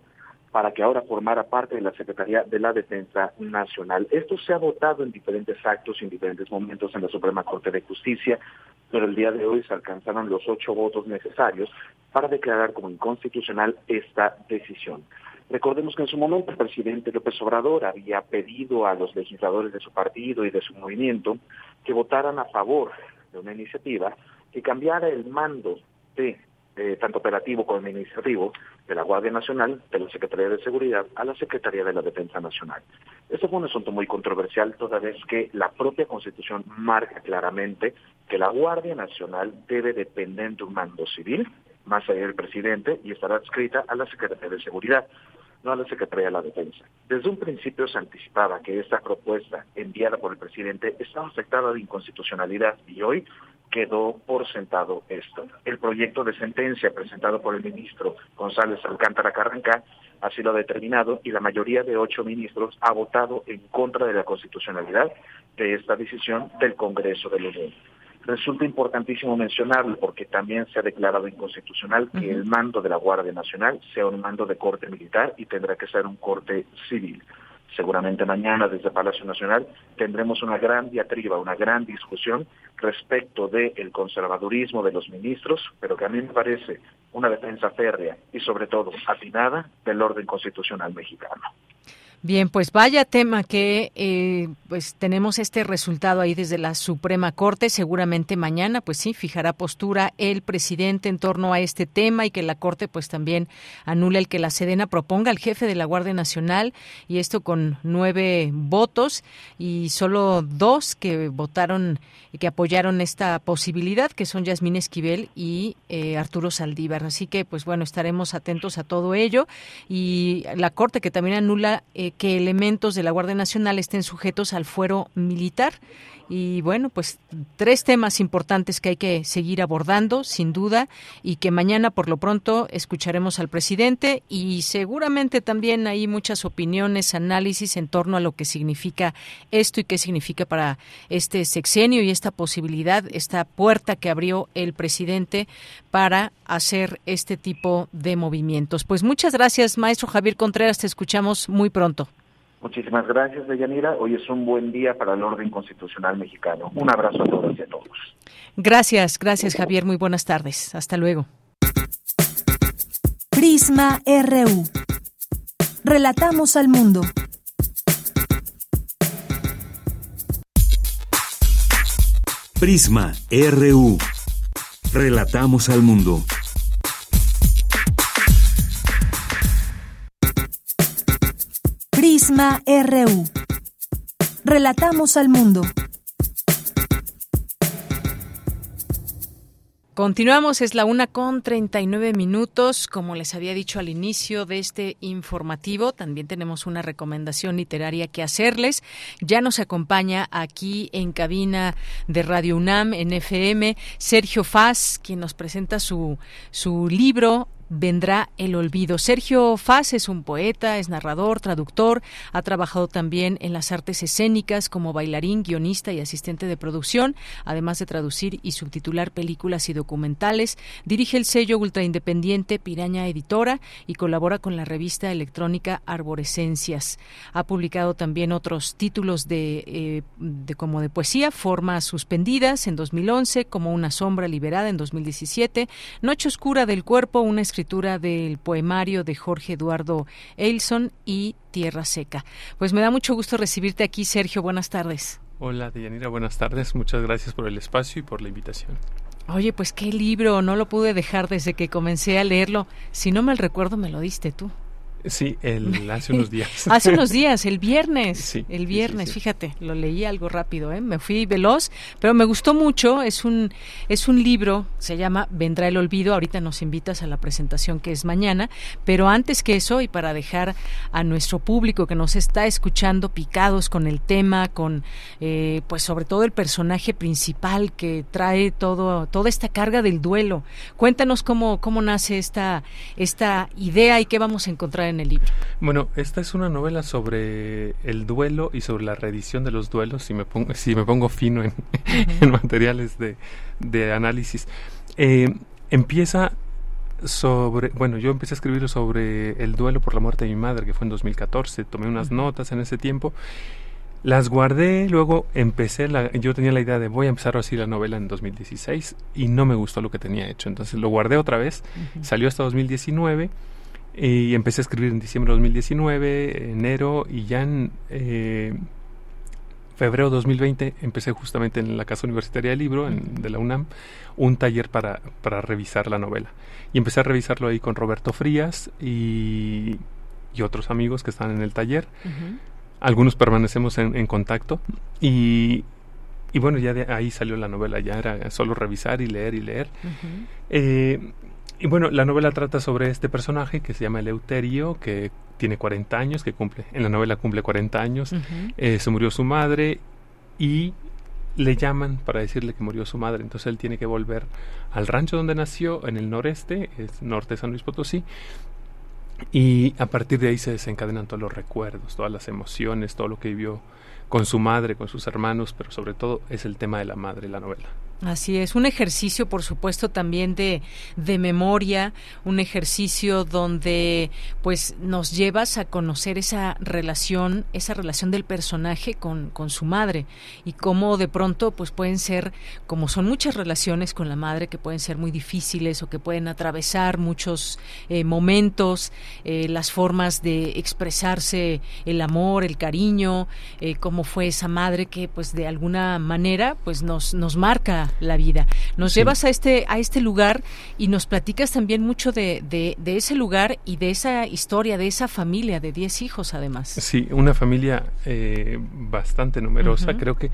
S17: para que ahora formara parte de la Secretaría de la Defensa Nacional. Esto se ha votado en diferentes actos y en diferentes momentos en la Suprema Corte de Justicia, pero el día de hoy se alcanzaron los ocho votos necesarios para declarar como inconstitucional esta decisión. Recordemos que en su momento el presidente López Obrador había pedido a los legisladores de su partido y de su movimiento que votaran a favor de una iniciativa que cambiara el mando de tanto operativo como administrativo de la Guardia Nacional, de la Secretaría de Seguridad, a la Secretaría de la Defensa Nacional. Este fue un asunto muy controversial, toda vez que la propia Constitución marca claramente que la Guardia Nacional debe depender de un mando civil, más allá del presidente, y estará adscrita a la Secretaría de Seguridad no a la Secretaría de la Defensa. Desde un principio se anticipaba que esta propuesta enviada por el presidente estaba afectada de inconstitucionalidad y hoy quedó por sentado esto. El proyecto de sentencia presentado por el ministro González Alcántara Carranca así lo ha determinado y la mayoría de ocho ministros ha votado en contra de la constitucionalidad de esta decisión del Congreso de la Unión. Resulta importantísimo mencionarlo porque también se ha declarado inconstitucional que el mando de la Guardia Nacional sea un mando de corte militar y tendrá que ser un corte civil. Seguramente mañana desde Palacio Nacional tendremos una gran diatriba, una gran discusión respecto del conservadurismo de los ministros, pero que a mí me parece una defensa férrea y sobre todo atinada del orden constitucional mexicano.
S1: Bien, pues vaya tema que eh, pues tenemos este resultado ahí desde la Suprema Corte. Seguramente mañana, pues sí, fijará postura el presidente en torno a este tema y que la Corte pues también anule el que la Sedena proponga al jefe de la Guardia Nacional y esto con nueve votos y solo dos que votaron y que apoyaron esta posibilidad, que son Yasmín Esquivel y eh, Arturo Saldívar. Así que pues bueno, estaremos atentos a todo ello y la Corte que también anula eh, que elementos de la Guardia Nacional estén sujetos al fuero militar. Y bueno, pues tres temas importantes que hay que seguir abordando, sin duda, y que mañana por lo pronto escucharemos al presidente y seguramente también hay muchas opiniones, análisis en torno a lo que significa esto y qué significa para este sexenio y esta posibilidad, esta puerta que abrió el presidente para hacer este tipo de movimientos. Pues muchas gracias, maestro Javier Contreras, te escuchamos muy pronto.
S17: Muchísimas gracias, Deyanira. Hoy es un buen día para el orden constitucional mexicano. Un abrazo a todos y a todos.
S1: Gracias, gracias, Javier. Muy buenas tardes. Hasta luego.
S3: Prisma RU. Relatamos al mundo.
S2: Prisma RU. Relatamos al mundo.
S3: RU. Relatamos al mundo.
S1: Continuamos, es la una con 39 minutos. Como les había dicho al inicio de este informativo, también tenemos una recomendación literaria que hacerles. Ya nos acompaña aquí en cabina de Radio UNAM en FM Sergio Faz, quien nos presenta su, su libro vendrá el olvido. Sergio Faz es un poeta, es narrador, traductor, ha trabajado también en las artes escénicas como bailarín, guionista y asistente de producción, además de traducir y subtitular películas y documentales. Dirige el sello ultraindependiente Piraña Editora y colabora con la revista electrónica Arborescencias. Ha publicado también otros títulos de, eh, como de poesía, Formas suspendidas en 2011, como Una sombra liberada en 2017, Noche oscura del cuerpo, una del poemario de Jorge Eduardo Eilson y Tierra Seca. Pues me da mucho gusto recibirte aquí, Sergio. Buenas tardes.
S18: Hola, Deyanira. Buenas tardes. Muchas gracias por el espacio y por la invitación.
S1: Oye, pues qué libro. No lo pude dejar desde que comencé a leerlo. Si no mal recuerdo, me lo diste tú.
S18: Sí, el, hace unos días.
S1: hace unos días, el viernes. Sí, el viernes, fíjate, lo leí algo rápido, ¿eh? me fui veloz, pero me gustó mucho. Es un, es un libro, se llama Vendrá el Olvido. Ahorita nos invitas a la presentación que es mañana, pero antes que eso, y para dejar a nuestro público que nos está escuchando picados con el tema, con, eh, pues sobre todo el personaje principal que trae todo, toda esta carga del duelo. Cuéntanos cómo, cómo nace esta, esta idea y qué vamos a encontrar en el libro?
S18: Bueno, esta es una novela sobre el duelo y sobre la reedición de los duelos, si me pongo, si me pongo fino en, en materiales de, de análisis. Eh, empieza sobre, bueno, yo empecé a escribir sobre el duelo por la muerte de mi madre, que fue en 2014, tomé unas notas en ese tiempo, las guardé, luego empecé, la, yo tenía la idea de voy a empezar así la novela en 2016 y no me gustó lo que tenía hecho, entonces lo guardé otra vez, salió hasta 2019 y empecé a escribir en diciembre de 2019, enero y ya en... Eh, febrero de 2020 empecé justamente en la Casa Universitaria del Libro de la UNAM un taller para, para, revisar la novela. Y empecé a revisarlo ahí con Roberto Frías y, y otros amigos que están en el taller. Algunos permanecemos en, en contacto y, y, bueno, ya de ahí salió la novela, ya era solo revisar y leer y leer. eh, y bueno, la novela trata sobre este personaje que se llama Eleuterio, que tiene 40 años, que cumple, en la novela cumple 40 años, eh, se murió su madre y le llaman para decirle que murió su madre, entonces él tiene que volver al rancho donde nació, en el noreste, es norte de San Luis Potosí, y a partir de ahí se desencadenan todos los recuerdos, todas las emociones, todo lo que vivió con su madre, con sus hermanos, pero sobre todo es el tema de la madre, la novela.
S1: Así es, un ejercicio, por supuesto, también de, de memoria, un ejercicio donde pues nos llevas a conocer esa relación, esa relación del personaje con, con su madre y cómo de pronto pues pueden ser, como son muchas relaciones con la madre que pueden ser muy difíciles o que pueden atravesar muchos eh, momentos, eh, las formas de expresarse el amor, el cariño, eh, cómo fue esa madre que pues de alguna manera pues nos, nos marca la vida. Nos
S18: Sí.
S1: llevas a este, a este lugar y nos platicas también mucho de, de, de ese lugar y de esa historia, de esa familia de 10 hijos además.
S18: Sí, una familia eh, bastante numerosa. Creo que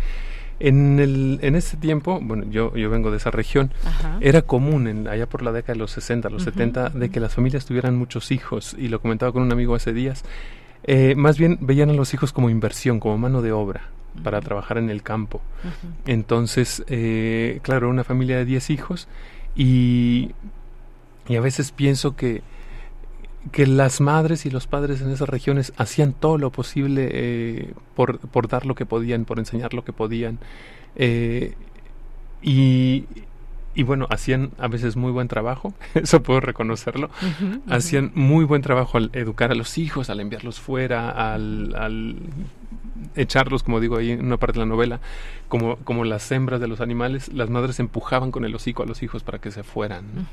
S18: en, el, en ese tiempo, bueno, yo, yo vengo de esa región,
S1: Ajá.
S18: era común en, allá por la década de los 60, los
S1: Ujú,
S18: 70, de que las familias tuvieran muchos hijos. Y lo comentaba con un amigo hace días. eh, más bien veían a los hijos como inversión, como mano de obra para trabajar en el campo. Entonces, eh, claro, una familia de 10 hijos y, y a veces pienso que, que las madres y los padres en esas regiones hacían todo lo posible eh, por, por dar lo que podían, por enseñar lo que podían. eh, y, y bueno, hacían a veces muy buen trabajo, eso puedo reconocerlo. Hacían muy buen trabajo al educar a los hijos, al enviarlos fuera, al, al echarlos, como digo ahí en una parte de la novela, como, como las hembras de los animales, las madres empujaban con el hocico a los hijos para que se fueran.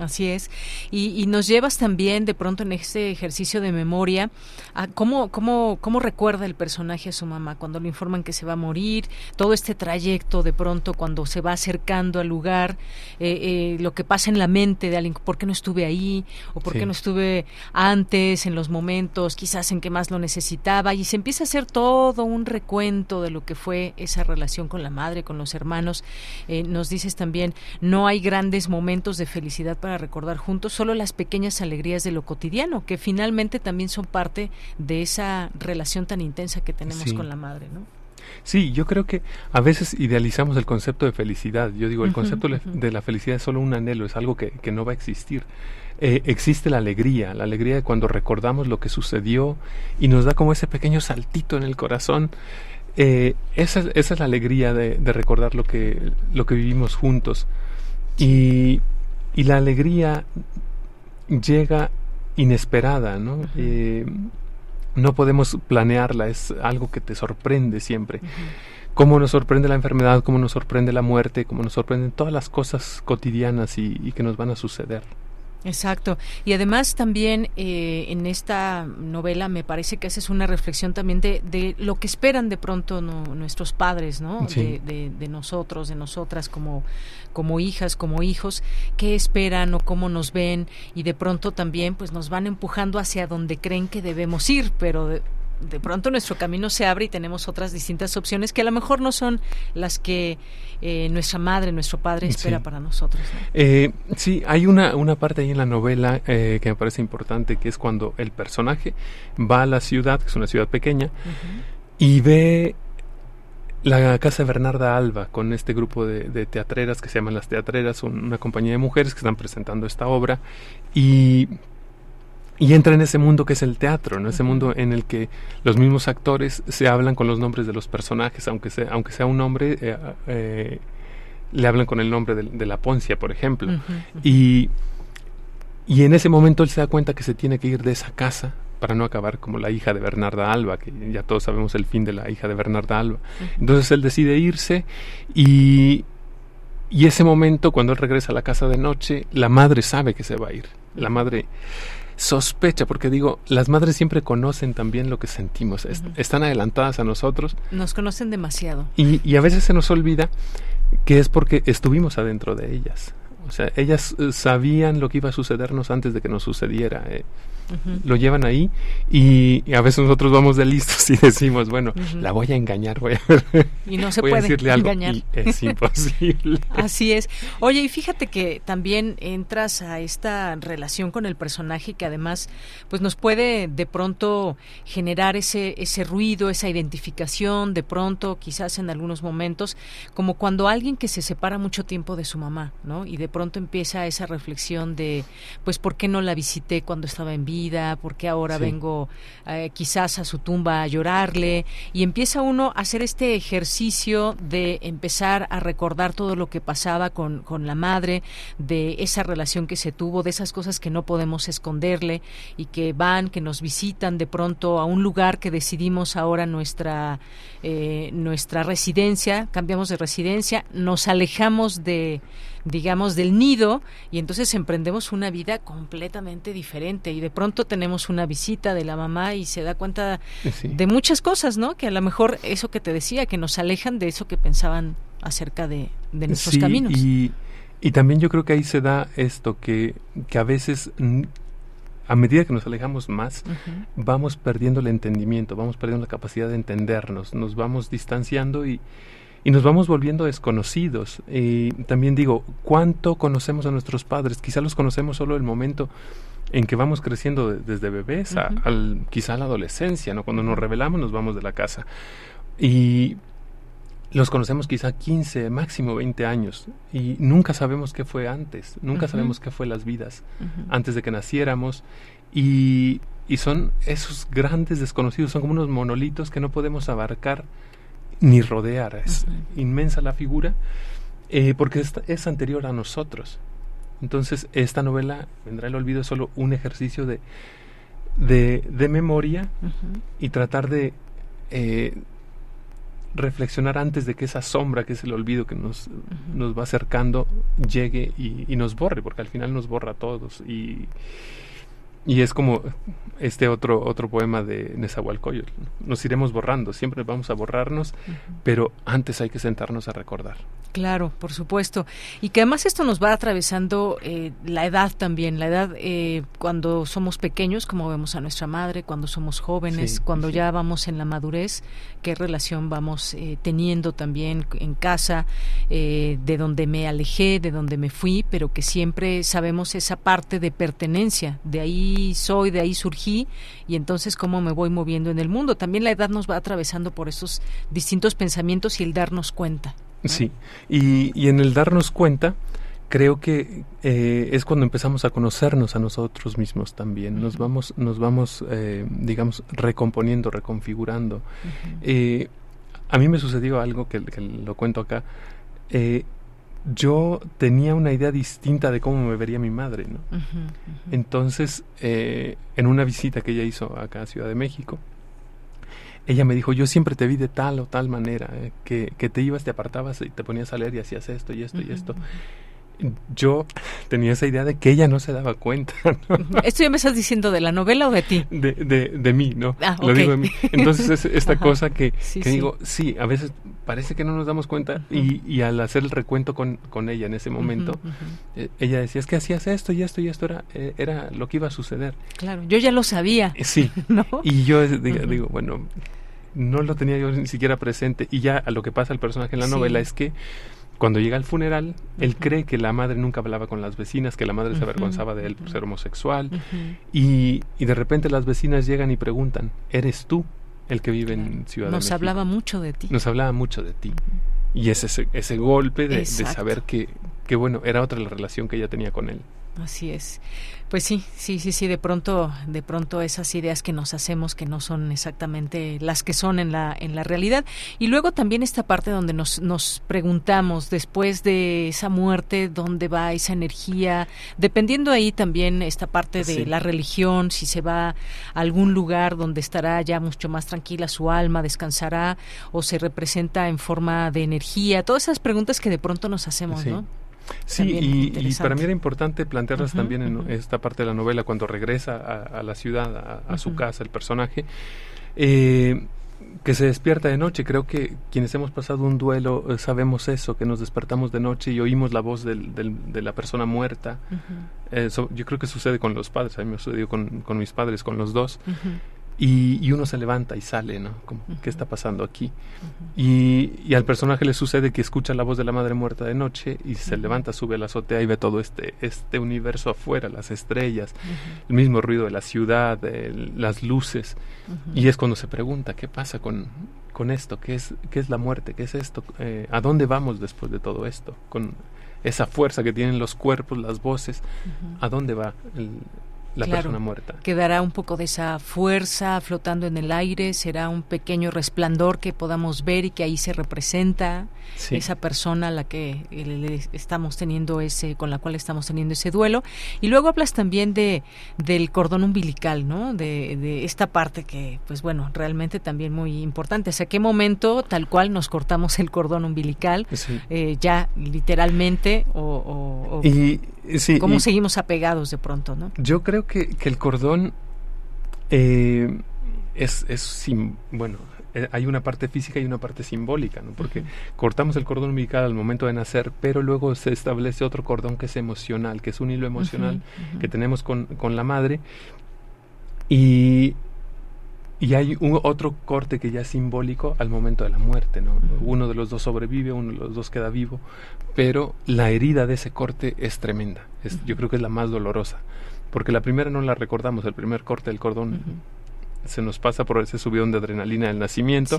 S1: Así es. Y, y nos llevas también de pronto en este ejercicio de memoria a cómo, cómo, cómo recuerda el personaje a su mamá cuando le informan que se va a morir, todo este trayecto de pronto cuando se va acercando al lugar, eh, eh, lo que pasa en la mente de alguien, ¿por qué no estuve ahí? ¿O por
S18: Sí.
S1: qué no estuve antes, en los momentos, quizás en que más lo necesitaba? Y se empieza a hacer todo un recuento de lo que fue esa relación con la madre, con los hermanos. Eh, nos dices también, no hay grandes momentos de felicidad para recordar juntos, solo las pequeñas alegrías de lo cotidiano, que finalmente también son parte de esa relación tan intensa que tenemos
S18: Sí.
S1: con la madre, ¿no?
S18: Sí, yo creo que a veces idealizamos el concepto de felicidad. Yo digo, el concepto de la felicidad es solo un anhelo, es algo que, que no va a existir. Eh, existe la alegría, la alegría de cuando recordamos lo que sucedió y nos da como ese pequeño saltito en el corazón. Eh, esa, es- esa es la alegría de, de recordar lo que, lo que vivimos juntos. Y, y la alegría llega inesperada, ¿no? Eh, no podemos planearla, es algo que te sorprende siempre. Cómo nos sorprende la enfermedad, cómo nos sorprende la muerte, cómo nos sorprenden todas las cosas cotidianas y, y que nos van a suceder.
S1: Exacto. Y además también eh, en esta novela me parece que haces una reflexión también de, de lo que esperan de pronto no- nuestros padres, ¿no?
S18: Sí.
S1: De, de- de nosotros, de nosotras como, como hijas, como hijos, qué esperan o cómo nos ven y de pronto también pues nos van empujando hacia donde creen que debemos ir, pero de, de pronto nuestro camino se abre y tenemos otras distintas opciones que a lo mejor no son las que eh, nuestra madre, nuestro padre espera
S18: Sí.
S1: para nosotros. ¿no?
S18: Eh, sí, hay una, una parte ahí en la novela eh, que me parece importante, que es cuando el personaje va a la ciudad, que es una ciudad pequeña, y ve la casa de Bernarda Alba con este grupo de, de teatreras que se llaman las teatreras, un- una compañía de mujeres que están presentando esta obra y, y entra en ese mundo que es el teatro, ¿no? ese mundo en el que los mismos actores se hablan con los nombres de los personajes, aunque sea, aunque sea un hombre, eh, eh, le hablan con el nombre de, de la Poncia, por ejemplo. Y, Y en ese momento él se da cuenta que se tiene que ir de esa casa para no acabar como la hija de Bernarda Alba, que ya todos sabemos el fin de la hija de Bernarda Alba. Entonces él decide irse y, y ese momento, cuando él regresa a la casa de noche, la madre sabe que se va a ir. La madre sospecha, porque digo, las madres siempre conocen también lo que sentimos, están adelantadas a nosotros.
S1: Nos conocen demasiado.
S18: Y, y a veces se nos olvida que es porque estuvimos adentro de ellas. O sea, ellas eh, sabían lo que iba a sucedernos antes de que nos sucediera. Eh lo llevan ahí y, a veces nosotros vamos de listos y decimos, bueno, la voy a engañar, voy a,
S1: y no se puede
S18: decirle
S1: engañar.
S18: algo y es imposible.
S1: Así es. Oye, y fíjate que también entras a esta relación con el personaje que además pues nos puede de pronto generar ese ese ruido, esa identificación, de pronto quizás en algunos momentos como cuando alguien que se separa mucho tiempo de su mamá, ¿no? Y de pronto empieza esa reflexión de pues por qué no la visité cuando estaba en vida porque ahora vengo eh, quizás a su tumba a llorarle y empieza uno a hacer este ejercicio de empezar a recordar todo lo que pasaba con, con la madre, de esa relación que se tuvo, de esas cosas que no podemos esconderle y que van, que nos visitan de pronto a un lugar que decidimos ahora nuestra, eh, nuestra residencia, cambiamos de residencia, nos alejamos de digamos, del nido y entonces emprendemos una vida completamente diferente y de pronto tenemos una visita de la mamá y se da cuenta de muchas cosas, ¿no? Que a lo mejor eso que te decía, que nos alejan de eso que pensaban acerca de, nuestros caminos.
S18: Y, y también yo creo que ahí se da esto, que, que a veces a medida que nos alejamos más, vamos perdiendo el entendimiento, vamos perdiendo la capacidad de entendernos, nos vamos distanciando y, y nos vamos volviendo desconocidos. Y también digo, ¿cuánto conocemos a nuestros padres? Quizá los conocemos solo el momento en que vamos creciendo desde bebés al, quizá a la adolescencia, ¿no? Cuando nos revelamos nos vamos de la casa. Y los conocemos quizá 15, máximo 20 años y nunca sabemos qué fue antes, nunca sabemos qué fue las vidas antes de que naciéramos y, y son esos grandes desconocidos, son como unos monolitos que no podemos abarcar ni rodear. Es inmensa la figura eh, porque es, es, anterior a nosotros. Entonces, esta novela, Vendrá el Olvido, es solo un ejercicio de, de, memoria y tratar de eh, reflexionar antes de que esa sombra, que es el olvido que nos, nos va acercando, llegue y, y, nos borre, porque al final nos borra a todos. Y, y es como este otro otro poema de Nezahualcóyotl. Nos iremos borrando, siempre vamos a borrarnos, pero antes hay que sentarnos a recordar.
S1: Claro, por supuesto. Y que además esto nos va atravesando eh, la edad también, la edad eh, cuando somos pequeños, como vemos a nuestra madre, cuando somos jóvenes, cuando ya vamos en la madurez, qué relación vamos eh, teniendo también en casa, de donde me alejé, de donde me fui, pero que siempre sabemos esa parte de pertenencia, de ahí soy, de ahí surgí, y entonces cómo me voy moviendo en el mundo. También la edad nos va atravesando por esos distintos pensamientos y el darnos cuenta.
S18: Sí, y, y, en el darnos cuenta, creo que eh, es cuando empezamos a conocernos a nosotros mismos también. Nos vamos, nos vamos, eh, digamos, recomponiendo, reconfigurando. Eh, a mí me sucedió algo que, lo cuento acá. yo tenía una idea distinta de cómo me vería mi madre, ¿no? Entonces, en una visita que ella hizo acá a Ciudad de México, ella me dijo, yo siempre te vi de tal o tal manera, que, que, te ibas, te apartabas y te ponías a leer y hacías esto y esto y esto yo tenía esa idea de que ella no se daba cuenta.
S1: ¿Esto ya me estás diciendo de la novela o de ti?
S18: De, de, de mí, ¿no? Ah, Lo digo de mí. Entonces es esta cosa que, que digo, sí, a veces parece que no nos damos cuenta y, y, al hacer el recuento con, con ella en ese momento, eh, ella decía, es que hacías esto y esto y esto era, eh, era lo que iba a suceder.
S1: Claro, yo ya lo sabía.
S18: Eh, sí. Y yo digo, digo, bueno, no lo tenía yo ni siquiera presente y ya a lo que pasa al personaje en la novela es que cuando llega al funeral, él cree que la madre nunca hablaba con las vecinas, que la madre se avergonzaba de él por ser homosexual. y, y, de repente las vecinas llegan y preguntan, ¿eres tú el que vive en Ciudad
S1: Nos
S18: de México?
S1: hablaba mucho de ti.
S18: Nos hablaba mucho de ti. Y es ese, ese golpe de, de saber que, que, bueno, era otra la relación que ella tenía con él.
S1: Así es. Pues sí, sí, sí, sí, de pronto, de pronto esas ideas que nos hacemos que no son exactamente las que son en la, en la realidad. Y luego también esta parte donde nos, nos preguntamos, después de esa muerte, ¿dónde va esa energía? Dependiendo ahí también esta parte de la religión, si se va a algún lugar donde estará ya mucho más tranquila su alma, descansará, o se representa en forma de energía, todas esas preguntas que de pronto nos hacemos, ¿no?
S18: Sí, y, para mí era importante plantearlas también en esta parte de la novela, cuando regresa a, la ciudad, a, su casa, el personaje, eh, que se despierta de noche. Creo que quienes hemos pasado un duelo eh, sabemos eso, que nos despertamos de noche y oímos la voz del, de la persona muerta. yo creo que sucede con los padres, a mí me sucedió con, con mis padres, con los dos. Y, uno se levanta y sale, ¿no? ¿Qué está pasando aquí? y, al personaje le sucede que escucha la voz de la madre muerta de noche y se levanta, sube a la azotea y ve todo este, este universo afuera, las estrellas, el mismo ruido de la ciudad, las luces. Y es cuando se pregunta, ¿qué pasa con, con esto? ¿Qué es, ¿Qué es la muerte? ¿Qué es esto? Eh, ¿A dónde vamos después de todo esto? Con esa fuerza que tienen los cuerpos, las voces, ¿a dónde va el, la persona muerta.
S1: Quedará un poco de esa fuerza flotando en el aire, será un pequeño resplandor que podamos ver y que ahí se representa esa persona a la que estamos teniendo ese, con la cual estamos teniendo ese duelo. Y luego hablas también de del cordón umbilical, ¿no? De, de esta parte que, pues bueno, realmente también muy importante. ¿Hasta qué momento tal cual nos cortamos el cordón umbilical? Eh, ya literalmente o,
S18: y,
S1: cómo seguimos apegados de pronto, ¿no?
S18: Yo creo que, el cordón eh, es, es bueno, eh, hay una parte física y una parte simbólica, ¿no? Porque cortamos el cordón umbilical al momento de nacer, pero luego se establece otro cordón que es emocional, que es un hilo emocional que tenemos con, con, la madre. Y, y hay un, otro corte que ya es simbólico al momento de la muerte, ¿no? Uno de los dos sobrevive, uno de los dos queda vivo, pero la herida de ese corte es tremenda. Es, Yo creo que es la más dolorosa porque la primera no la recordamos, el primer corte del cordón se nos pasa por ese subidón de adrenalina del nacimiento,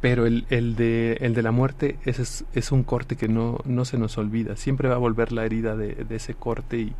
S18: pero el, el, de, el de la muerte es, es, un corte que no, no se nos olvida, siempre va a volver la herida de, de ese corte y,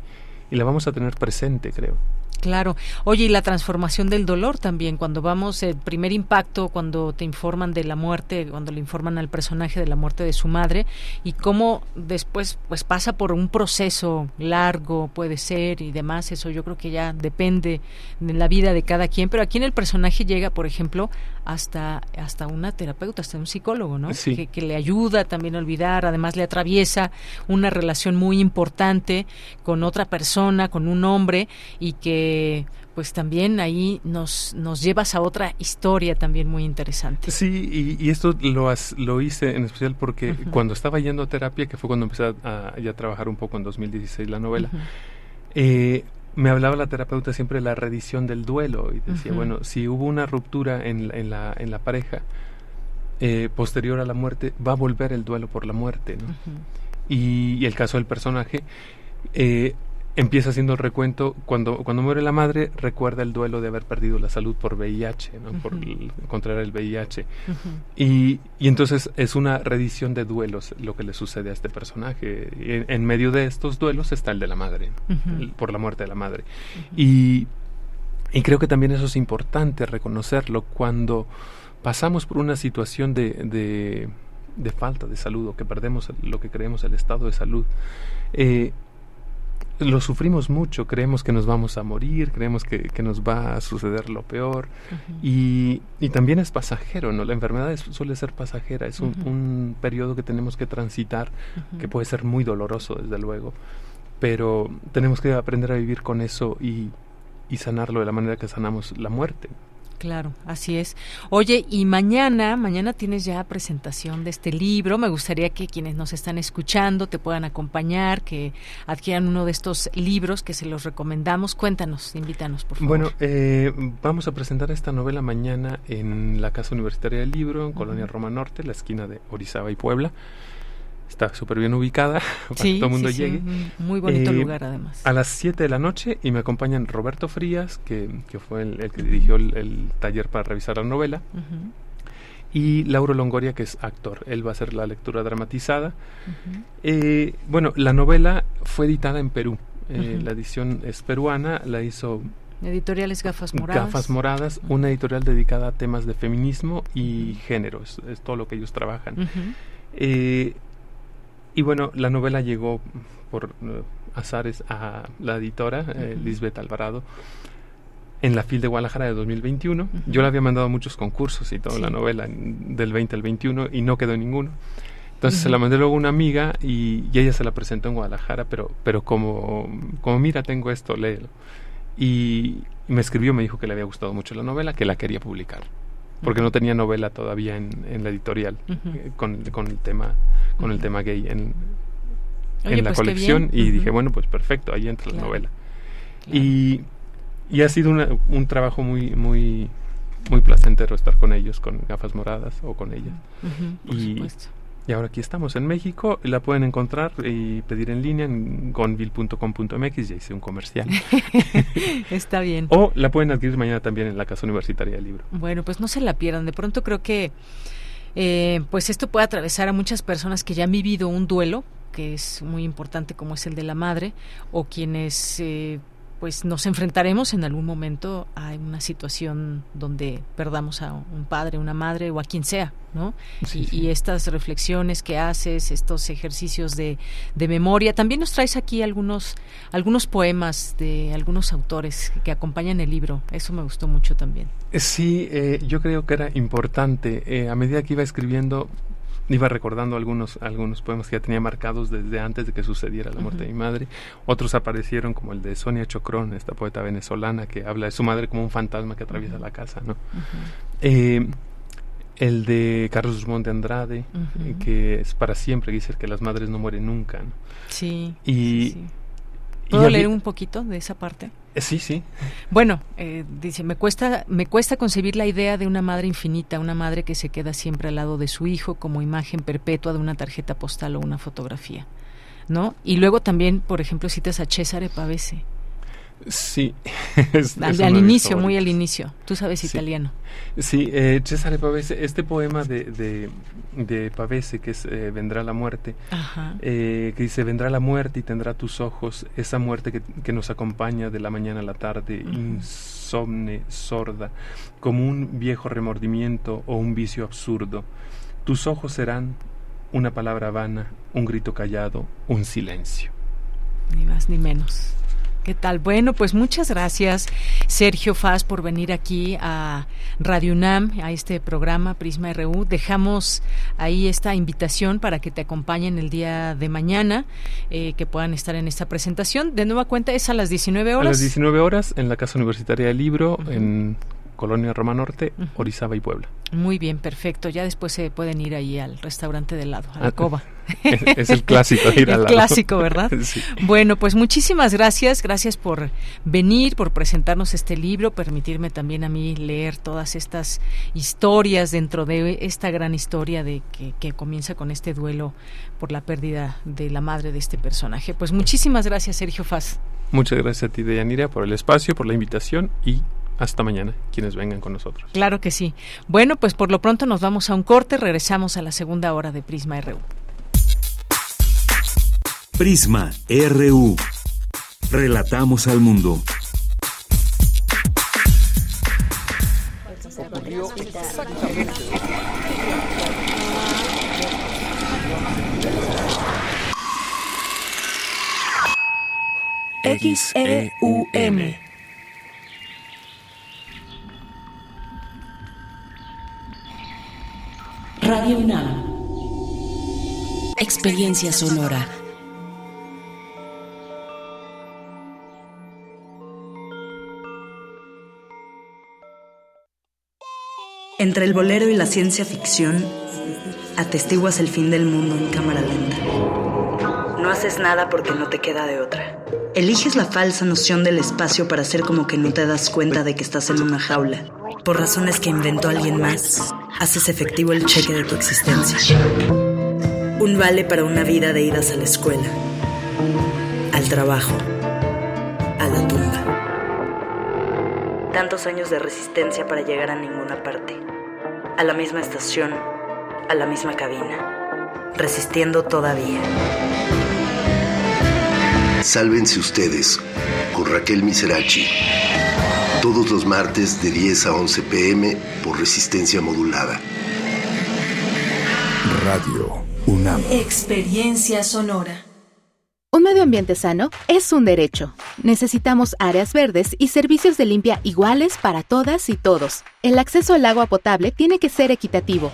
S18: y la vamos a tener presente, creo.
S1: Claro. Oye, y la transformación del dolor también, cuando vamos, el primer impacto, cuando te informan de la muerte, cuando le informan al personaje de la muerte de su madre, y cómo después pues pasa por un proceso largo, puede ser, y demás, eso yo creo que ya depende de la vida de cada quien, pero aquí en el personaje llega, por ejemplo, hasta, hasta una terapeuta, hasta un psicólogo, ¿no? Que, que le ayuda también a olvidar, además le atraviesa una relación muy importante con otra persona, con un hombre, y que pues también ahí nos, nos llevas a otra historia también muy interesante.
S18: Sí, y, esto lo, lo hice en especial porque cuando estaba yendo a terapia, que fue cuando empecé a, ya trabajar un poco en 2016 la novela, eh, me hablaba la terapeuta siempre de la redición del duelo y decía, bueno, si hubo una ruptura en, en, la, en la pareja eh, posterior a la muerte, va a volver el duelo por la muerte, ¿no? y, y, el caso del personaje... Eh, empieza haciendo el recuento. Cuando cuando muere la madre recuerda el duelo de haber perdido la salud por VIH ¿no? por contraer el VIH y, y, entonces es una reedición de duelos lo que le sucede a este personaje. En, en medio de estos duelos está el de la madre por la muerte de la madre. Y, y creo que también eso es importante reconocerlo. Cuando pasamos por una situación de, de, de falta de salud o que perdemos lo que creemos el estado de salud eh, lo sufrimos mucho, creemos que nos vamos a morir, creemos que, que nos va a suceder lo peor. Y, y, también es pasajero, ¿no? La enfermedad suele ser pasajera, es un, un, periodo que tenemos que transitar, que puede ser muy doloroso desde luego, pero tenemos que aprender a vivir con eso y, y sanarlo de la manera que sanamos la muerte.
S1: Claro, así es. Oye, y mañana, mañana tienes ya presentación de este libro. Me gustaría que quienes nos están escuchando te puedan acompañar, que adquieran uno de estos libros que se los recomendamos. Cuéntanos, invítanos, por favor.
S18: Bueno, eh, vamos a presentar esta novela mañana en la Casa Universitaria del Libro, en Colonia Roma Norte, la esquina de Orizaba y Puebla está súper bien ubicada para que todo el mundo llegue.
S1: muy bonito eh, lugar además.
S18: A las 7 de la noche y me acompañan Roberto Frías, que, que fue el, que dirigió el, taller para revisar la novela, y Lauro Longoria, que es actor. Él va a hacer la lectura dramatizada. Eh, bueno, la novela fue editada en Perú. Eh, la edición es peruana, la hizo
S1: Editoriales Gafas Moradas.
S18: Gafas Moradas, una editorial dedicada a temas de feminismo y género, es, todo lo que ellos trabajan. Eh, y bueno, la novela llegó por uh, azares a la editora, eh, Lisbeth Alvarado, en la FIL de Guadalajara de 2021. Yo le había mandado muchos concursos y toda la novela del 20 al 21 y no quedó ninguno. Entonces se la mandé luego a una amiga y, ella se la presentó en Guadalajara, pero, pero como, como mira, tengo esto, léelo. Y, me escribió, me dijo que le había gustado mucho la novela, que la quería publicar. Porque no tenía novela todavía en, la editorial eh, con, con, el tema con el tema gay en, en la pues colección. y dije, bueno, pues perfecto, ahí entra la novela. Y, y ha sido un trabajo muy, muy, muy placentero estar con ellos, con gafas moradas o con ellas. y, y ahora aquí estamos en México, la pueden encontrar y pedir en línea en gonville.com.mx, ya hice un comercial.
S1: Está bien.
S18: O la pueden adquirir mañana también en la Casa Universitaria del Libro.
S1: Bueno, pues no se la pierdan. De pronto creo que eh, pues esto puede atravesar a muchas personas que ya han vivido un duelo, que es muy importante como es el de la madre, o quienes eh, pues nos enfrentaremos en algún momento a una situación donde perdamos a un padre, una madre o a quien sea, ¿no? y, estas reflexiones que haces, estos ejercicios de, de, memoria, también nos traes aquí algunos, algunos poemas de algunos autores que acompañan el libro, eso me gustó mucho también.
S18: Sí, eh, yo creo que era importante, eh, a medida que iba escribiendo, iba recordando algunos, algunos poemas que ya tenía marcados desde antes de que sucediera la muerte de mi madre. Otros aparecieron como el de Sonia Chocrón, esta poeta venezolana que habla de su madre como un fantasma que atraviesa la casa, ¿no? Eh, el de Carlos Drummond de Andrade, que es para siempre, dice que las madres no mueren nunca.
S1: Sí.
S18: Y,
S1: ¿Puedo leer un poquito de esa parte?
S18: Eh, sí, sí.
S1: Bueno, eh, dice, me cuesta, me cuesta concebir la idea de una madre infinita, una madre que se queda siempre al lado de su hijo como imagen perpetua de una tarjeta postal o una fotografía, ¿no? Y luego también, por ejemplo, citas a Cesare Pavese,
S18: Sí.
S1: al, inicio, muy al inicio. Tú sabes italiano.
S18: Sí, eh, Cesare Pavese, este poema de, de, de Pavese, que es eh, Vendrá la muerte, eh, que dice, vendrá la muerte y tendrá tus ojos, esa muerte que, que nos acompaña de la mañana a la tarde, insomne, sorda, como un viejo remordimiento o un vicio absurdo. Tus ojos serán una palabra vana, un grito callado, un silencio.
S1: Ni más ni menos. ¿Qué tal? Bueno, pues muchas gracias, Sergio Faz, por venir aquí a Radio UNAM, a este programa Prisma RU. Dejamos ahí esta invitación para que te acompañen el día de mañana, eh, que puedan estar en esta presentación. De nueva cuenta, es a las 19 horas.
S18: A las 19 horas en la Casa Universitaria del Libro, en Colonia Roma Norte, Orizaba y Puebla.
S1: Muy bien, perfecto. Ya después se pueden ir ahí al restaurante del lado, a la ah, cova.
S18: Es, el clásico ir al
S1: lado. El clásico, ¿verdad? Bueno, pues muchísimas gracias. Gracias por venir, por presentarnos este libro, permitirme también a mí leer todas estas historias dentro de esta gran historia de que, que comienza con este duelo por la pérdida de la madre de este personaje. Pues muchísimas gracias, Sergio Faz.
S18: Muchas gracias a ti, Deyanira, por el espacio, por la invitación y hasta mañana quienes vengan con nosotros.
S1: Claro que sí. Bueno, pues por lo pronto nos vamos a un corte, regresamos a la segunda hora de Prisma RU.
S2: Prisma RU. Relatamos al mundo.
S5: X-E-U-M Radio UNAM. Experiencia sonora.
S19: Entre el bolero y la ciencia ficción, atestiguas el fin del mundo en cámara lenta. No haces nada porque no te queda de otra. Eliges la falsa noción del espacio para hacer como que no te das cuenta de que estás en una jaula, por razones que inventó alguien más haces efectivo el cheque de tu existencia. Un vale para una vida de idas a la escuela, al trabajo, a la tumba. Tantos años de resistencia para llegar a ninguna parte, a la misma estación, a la misma cabina, resistiendo todavía.
S20: Sálvense ustedes con Raquel Miserachi. Todos los martes de 10 a 11 pm por resistencia modulada.
S2: Radio UNAM.
S3: Experiencia sonora.
S21: Un medio ambiente sano es un derecho. Necesitamos áreas verdes y servicios de limpia iguales para todas y todos. El acceso al agua potable tiene que ser equitativo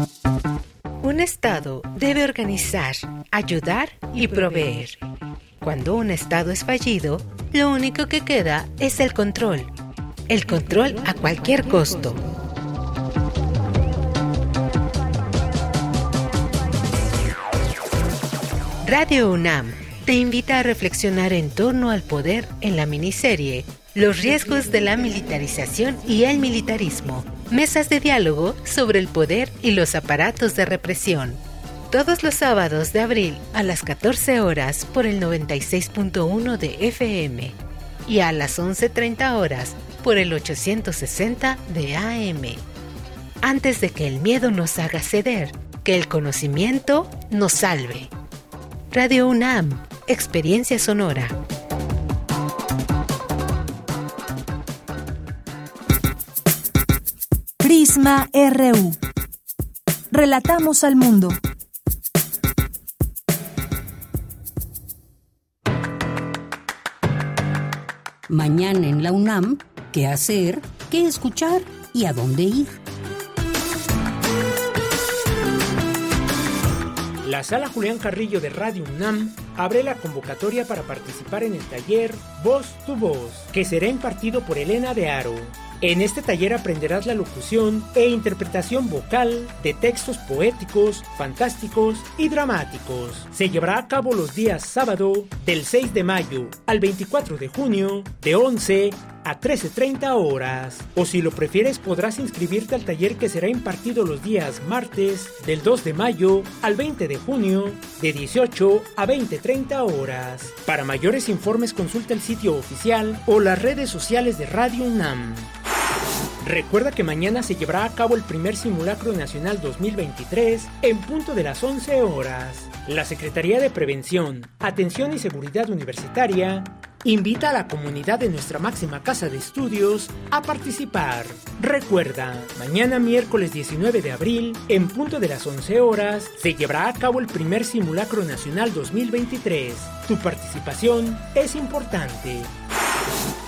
S22: Un Estado debe organizar, ayudar y proveer. Cuando un Estado es fallido, lo único que queda es el control. El control a cualquier costo. Radio UNAM te invita a reflexionar en torno al poder en la miniserie Los riesgos de la militarización y el militarismo mesas de diálogo sobre el poder y los aparatos de represión. Todos los sábados de abril a las 14 horas por el 96.1 de FM y a las 11.30 horas por el 860 de AM. Antes de que el miedo nos haga ceder, que el conocimiento nos salve. Radio UNAM, Experiencia Sonora.
S3: Prisma RU. Relatamos al mundo.
S5: Mañana en la UNAM, ¿qué hacer? ¿Qué escuchar? ¿Y a dónde ir?
S6: La sala Julián Carrillo de Radio UNAM abre la convocatoria para participar en el taller Voz tu Voz, que será impartido por Elena de Aro. En este taller aprenderás la locución e interpretación vocal de textos poéticos, fantásticos y dramáticos. Se llevará a cabo los días sábado del 6 de mayo al 24 de junio de 11 a 13.30 horas. O si lo prefieres podrás inscribirte al taller que será impartido los días martes del 2 de mayo al 20 de junio de 18 a 20.30 horas. Para mayores informes consulta el sitio oficial o las redes sociales de Radio UNAM. Recuerda que mañana se llevará a cabo el primer simulacro nacional 2023 en punto de las 11 horas. La Secretaría de Prevención, Atención y Seguridad Universitaria invita a la comunidad de nuestra máxima casa de estudios a participar. Recuerda, mañana miércoles 19 de abril, en punto de las 11 horas, se llevará a cabo el primer simulacro nacional 2023. Tu participación es importante.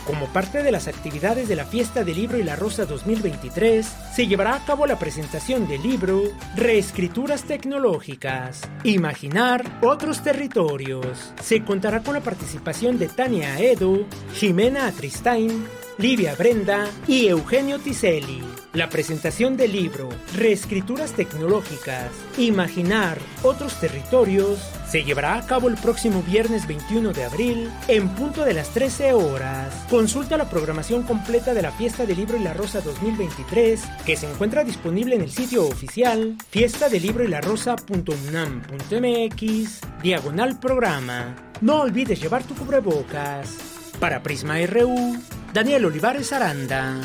S6: Como parte de las actividades de la Fiesta del Libro y la Rosa 2023, se llevará a cabo la presentación del libro Reescrituras Tecnológicas, Imaginar otros territorios. Se contará con la participación de Tania Edu, Jimena Atristain, Livia Brenda y Eugenio Tiselli. La presentación del libro Reescrituras Tecnológicas, Imaginar otros territorios se llevará a cabo el próximo viernes 21 de abril en punto de las 13 horas. Consulta la programación completa de la Fiesta del Libro y la Rosa 2023 que se encuentra disponible en el sitio oficial fiesta del libro y la rosa.unam.mx diagonal programa. No olvides llevar tu cubrebocas. Para Prisma RU, Daniel Olivares Aranda.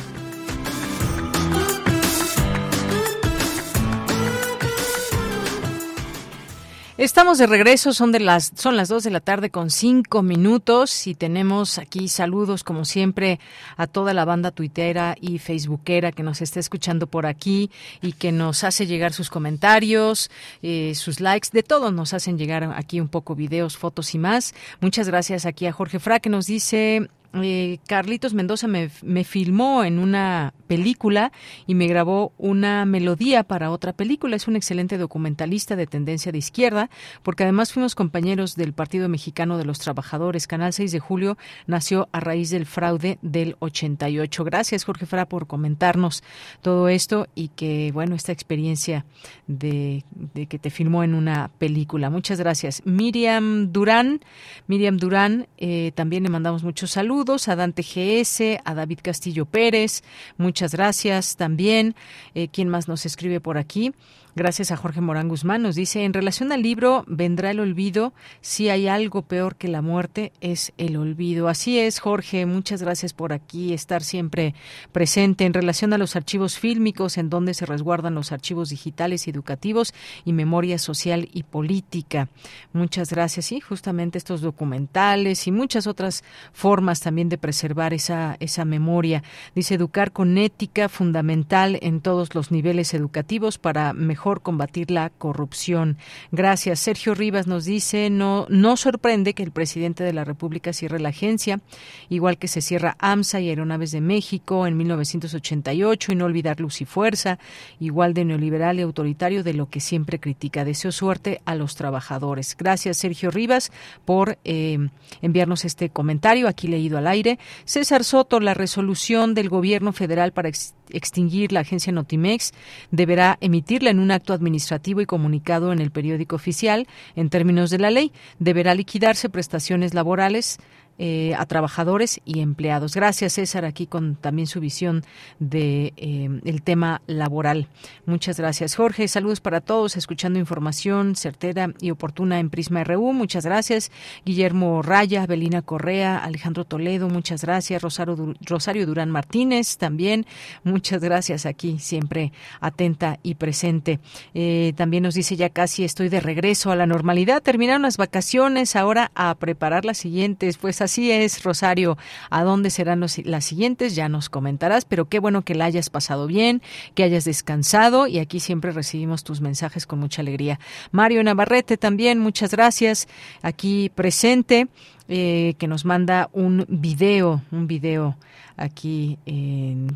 S1: Estamos de regreso, son de las son las dos de la tarde con cinco minutos y tenemos aquí saludos como siempre a toda la banda tuitera y facebookera que nos está escuchando por aquí y que nos hace llegar sus comentarios, eh, sus likes, de todo nos hacen llegar aquí un poco videos, fotos y más. Muchas gracias aquí a Jorge Fra que nos dice eh, Carlitos Mendoza me, filmó en una película y me grabó una melodía para otra película. Es un excelente documentalista de tendencia de izquierda, porque además fuimos compañeros del Partido Mexicano de los Trabajadores. Canal 6 de julio nació a raíz del fraude del 88. Gracias, Jorge Fra, por comentarnos todo esto y que, bueno, esta experiencia de, que te filmó en una película. Muchas gracias. Miriam Durán, Miriam Durán, eh, también le mandamos muchos saludos a Dante GS, a David Castillo Pérez, muchas gracias también. Eh, ¿Quién más nos escribe por aquí? Gracias a Jorge Morán Guzmán. Nos dice, en relación al libro, vendrá el olvido. Si hay algo peor que la muerte, es el olvido. Así es, Jorge. Muchas gracias por aquí estar siempre presente. En relación a los archivos fílmicos, en donde se resguardan los archivos digitales y educativos y memoria social y política. Muchas gracias. Sí, justamente estos documentales y muchas otras formas también de preservar esa, esa memoria. Dice, educar con ética fundamental en todos los niveles educativos para mejor combatir la corrupción. Gracias. Sergio Rivas nos dice, no, no sorprende que el presidente de la República cierre la agencia, igual que se cierra AMSA y Aeronaves de México en 1988, y no olvidar Luz y Fuerza, igual de neoliberal y autoritario de lo que siempre critica. Deseo suerte a los trabajadores. Gracias, Sergio Rivas, por eh, enviarnos este comentario, aquí leído al aire. César Soto, la resolución del gobierno federal para extinguir la agencia Notimex deberá emitirla en un acto administrativo y comunicado en el periódico oficial en términos de la ley. Deberá liquidarse prestaciones laborales eh, a trabajadores y empleados. Gracias, César, aquí con también su visión de eh, el tema laboral. Muchas gracias, Jorge. Saludos para todos, escuchando información certera y oportuna en Prisma RU. Muchas gracias, Guillermo Raya, Belina Correa, Alejandro Toledo. Muchas gracias, Rosario, Rosario Durán Martínez también. Muchas gracias aquí, siempre atenta y presente. Eh, también nos dice ya casi estoy de regreso a la normalidad. Terminaron las vacaciones, ahora a preparar las siguientes. Pues Así es, Rosario. ¿A dónde serán las siguientes? Ya nos comentarás, pero qué bueno que la hayas pasado bien, que hayas descansado y aquí siempre recibimos tus mensajes con mucha alegría. Mario Navarrete también, muchas gracias. Aquí presente. Eh, que nos manda un video, un video aquí,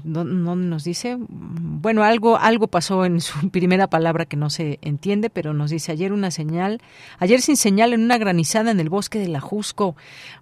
S1: no, nos dice, bueno, algo, algo pasó en su primera palabra que no se entiende, pero nos dice ayer una señal, ayer sin señal en una granizada en el bosque de la Jusco.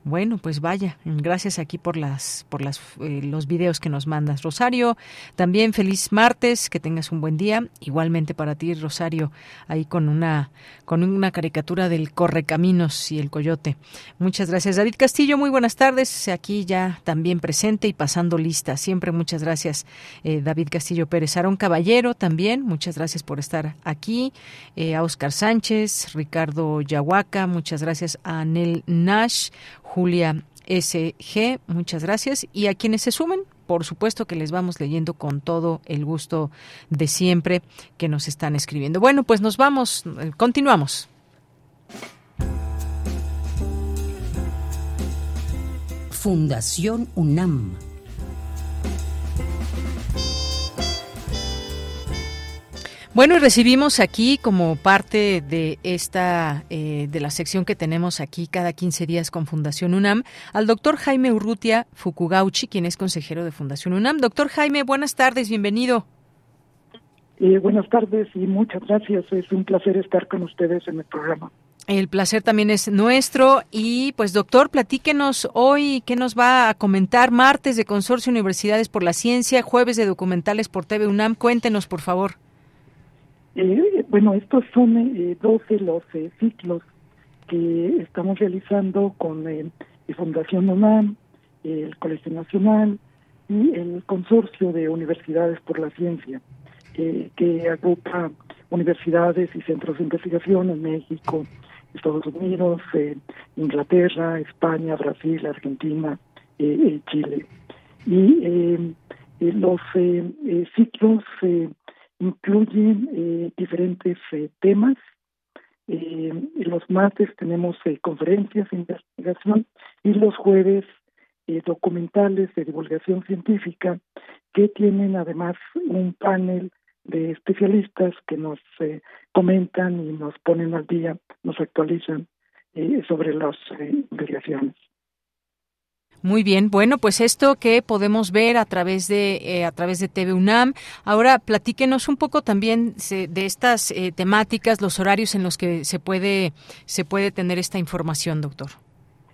S1: Bueno, pues vaya, gracias aquí por las, por las, eh, los videos que nos mandas. Rosario, también feliz martes, que tengas un buen día. Igualmente para ti, Rosario, ahí con una, con una caricatura del Correcaminos y el Coyote. Muchas gracias gracias. David Castillo, muy buenas tardes. Aquí ya también presente y pasando lista. Siempre muchas gracias, eh, David Castillo Pérez. Aarón Caballero también, muchas gracias por estar aquí. Eh, a Oscar Sánchez, Ricardo Yahuaca, muchas gracias a Anel Nash, Julia SG, muchas gracias. Y a quienes se sumen, por supuesto que les vamos leyendo con todo el gusto de siempre que nos están escribiendo. Bueno, pues nos vamos, continuamos.
S5: Fundación UNAM.
S1: Bueno, y recibimos aquí como parte de esta eh, de la sección que tenemos aquí cada 15 días con Fundación UNAM al doctor Jaime Urrutia Fukugauchi, quien es consejero de Fundación UNAM. Doctor Jaime, buenas tardes, bienvenido.
S23: Eh, buenas tardes y muchas gracias. Es un placer estar con ustedes en el programa.
S1: El placer también es nuestro. Y pues, doctor, platíquenos hoy qué nos va a comentar martes de Consorcio Universidades por la Ciencia, jueves de documentales por TV UNAM. Cuéntenos, por favor.
S23: Eh, bueno, estos son eh, 12 los eh, ciclos que estamos realizando con eh, Fundación UNAM, el Colegio Nacional y el Consorcio de Universidades por la Ciencia, que agrupa universidades y centros de investigación en México, Estados Unidos, eh, Inglaterra, España, Brasil, Argentina, eh, eh Chile. Y eh, los ciclos incluyen diferentes temas. los martes tenemos conferencias de investigación y los jueves documentales de divulgación científica que tienen además un panel de especialistas que nos eh, comentan y nos ponen al día, nos actualizan eh, sobre las eh, investigaciones.
S1: Muy bien, bueno, pues esto que podemos ver a través de eh, a través de TV UNAM. Ahora platíquenos un poco también de estas eh, temáticas, los horarios en los que se puede se puede tener esta información, doctor.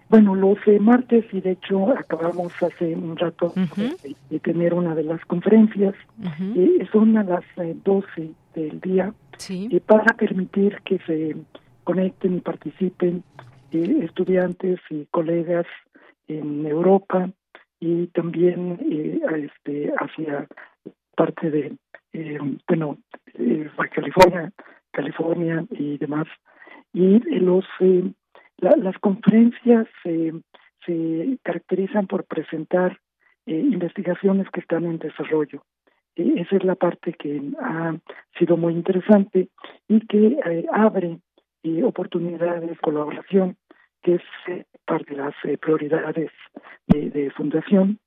S23: Bueno, los eh, martes y de hecho acabamos hace un rato de, tener una de las conferencias. son a las 12 del día para permitir que se conecten y participen estudiantes y colegas en Europa y también eh, este hacia parte de eh, bueno eh, California California y demás. Y los eh, las conferencias se caracterizan por presentar investigaciones que están en desarrollo. Esa es la parte que ha sido muy interesante y que abre oportunidades de colaboración que es eh, parte de las eh, prioridades de, Fundación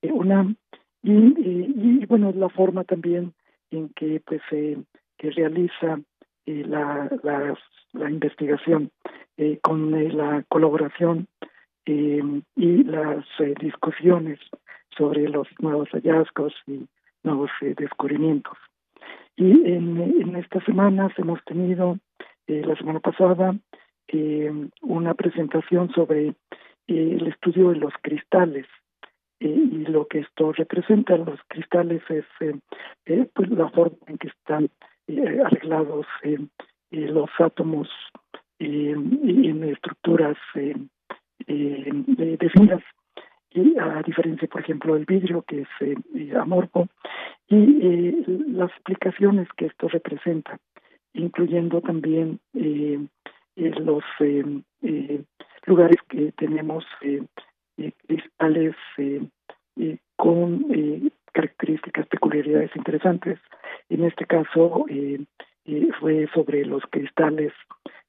S23: eh, UNAM y, y, bueno la forma también en que pues que realiza la, la, investigación con la colaboración y las discusiones sobre los nuevos hallazgos y nuevos descubrimientos. Y en, estas semanas hemos tenido, la semana pasada, eh, una presentación sobre eh, el estudio de los cristales eh, y lo que esto representa. Los cristales es pues la forma en que están arreglados los átomos en estructuras definidas y a diferencia, por ejemplo, del vidrio, que es amorfo, y las aplicaciones que esto representa, incluyendo también los eh, eh, lugares que tenemos eh, cristales con características, peculiaridades interesantes. En este caso fue sobre los cristales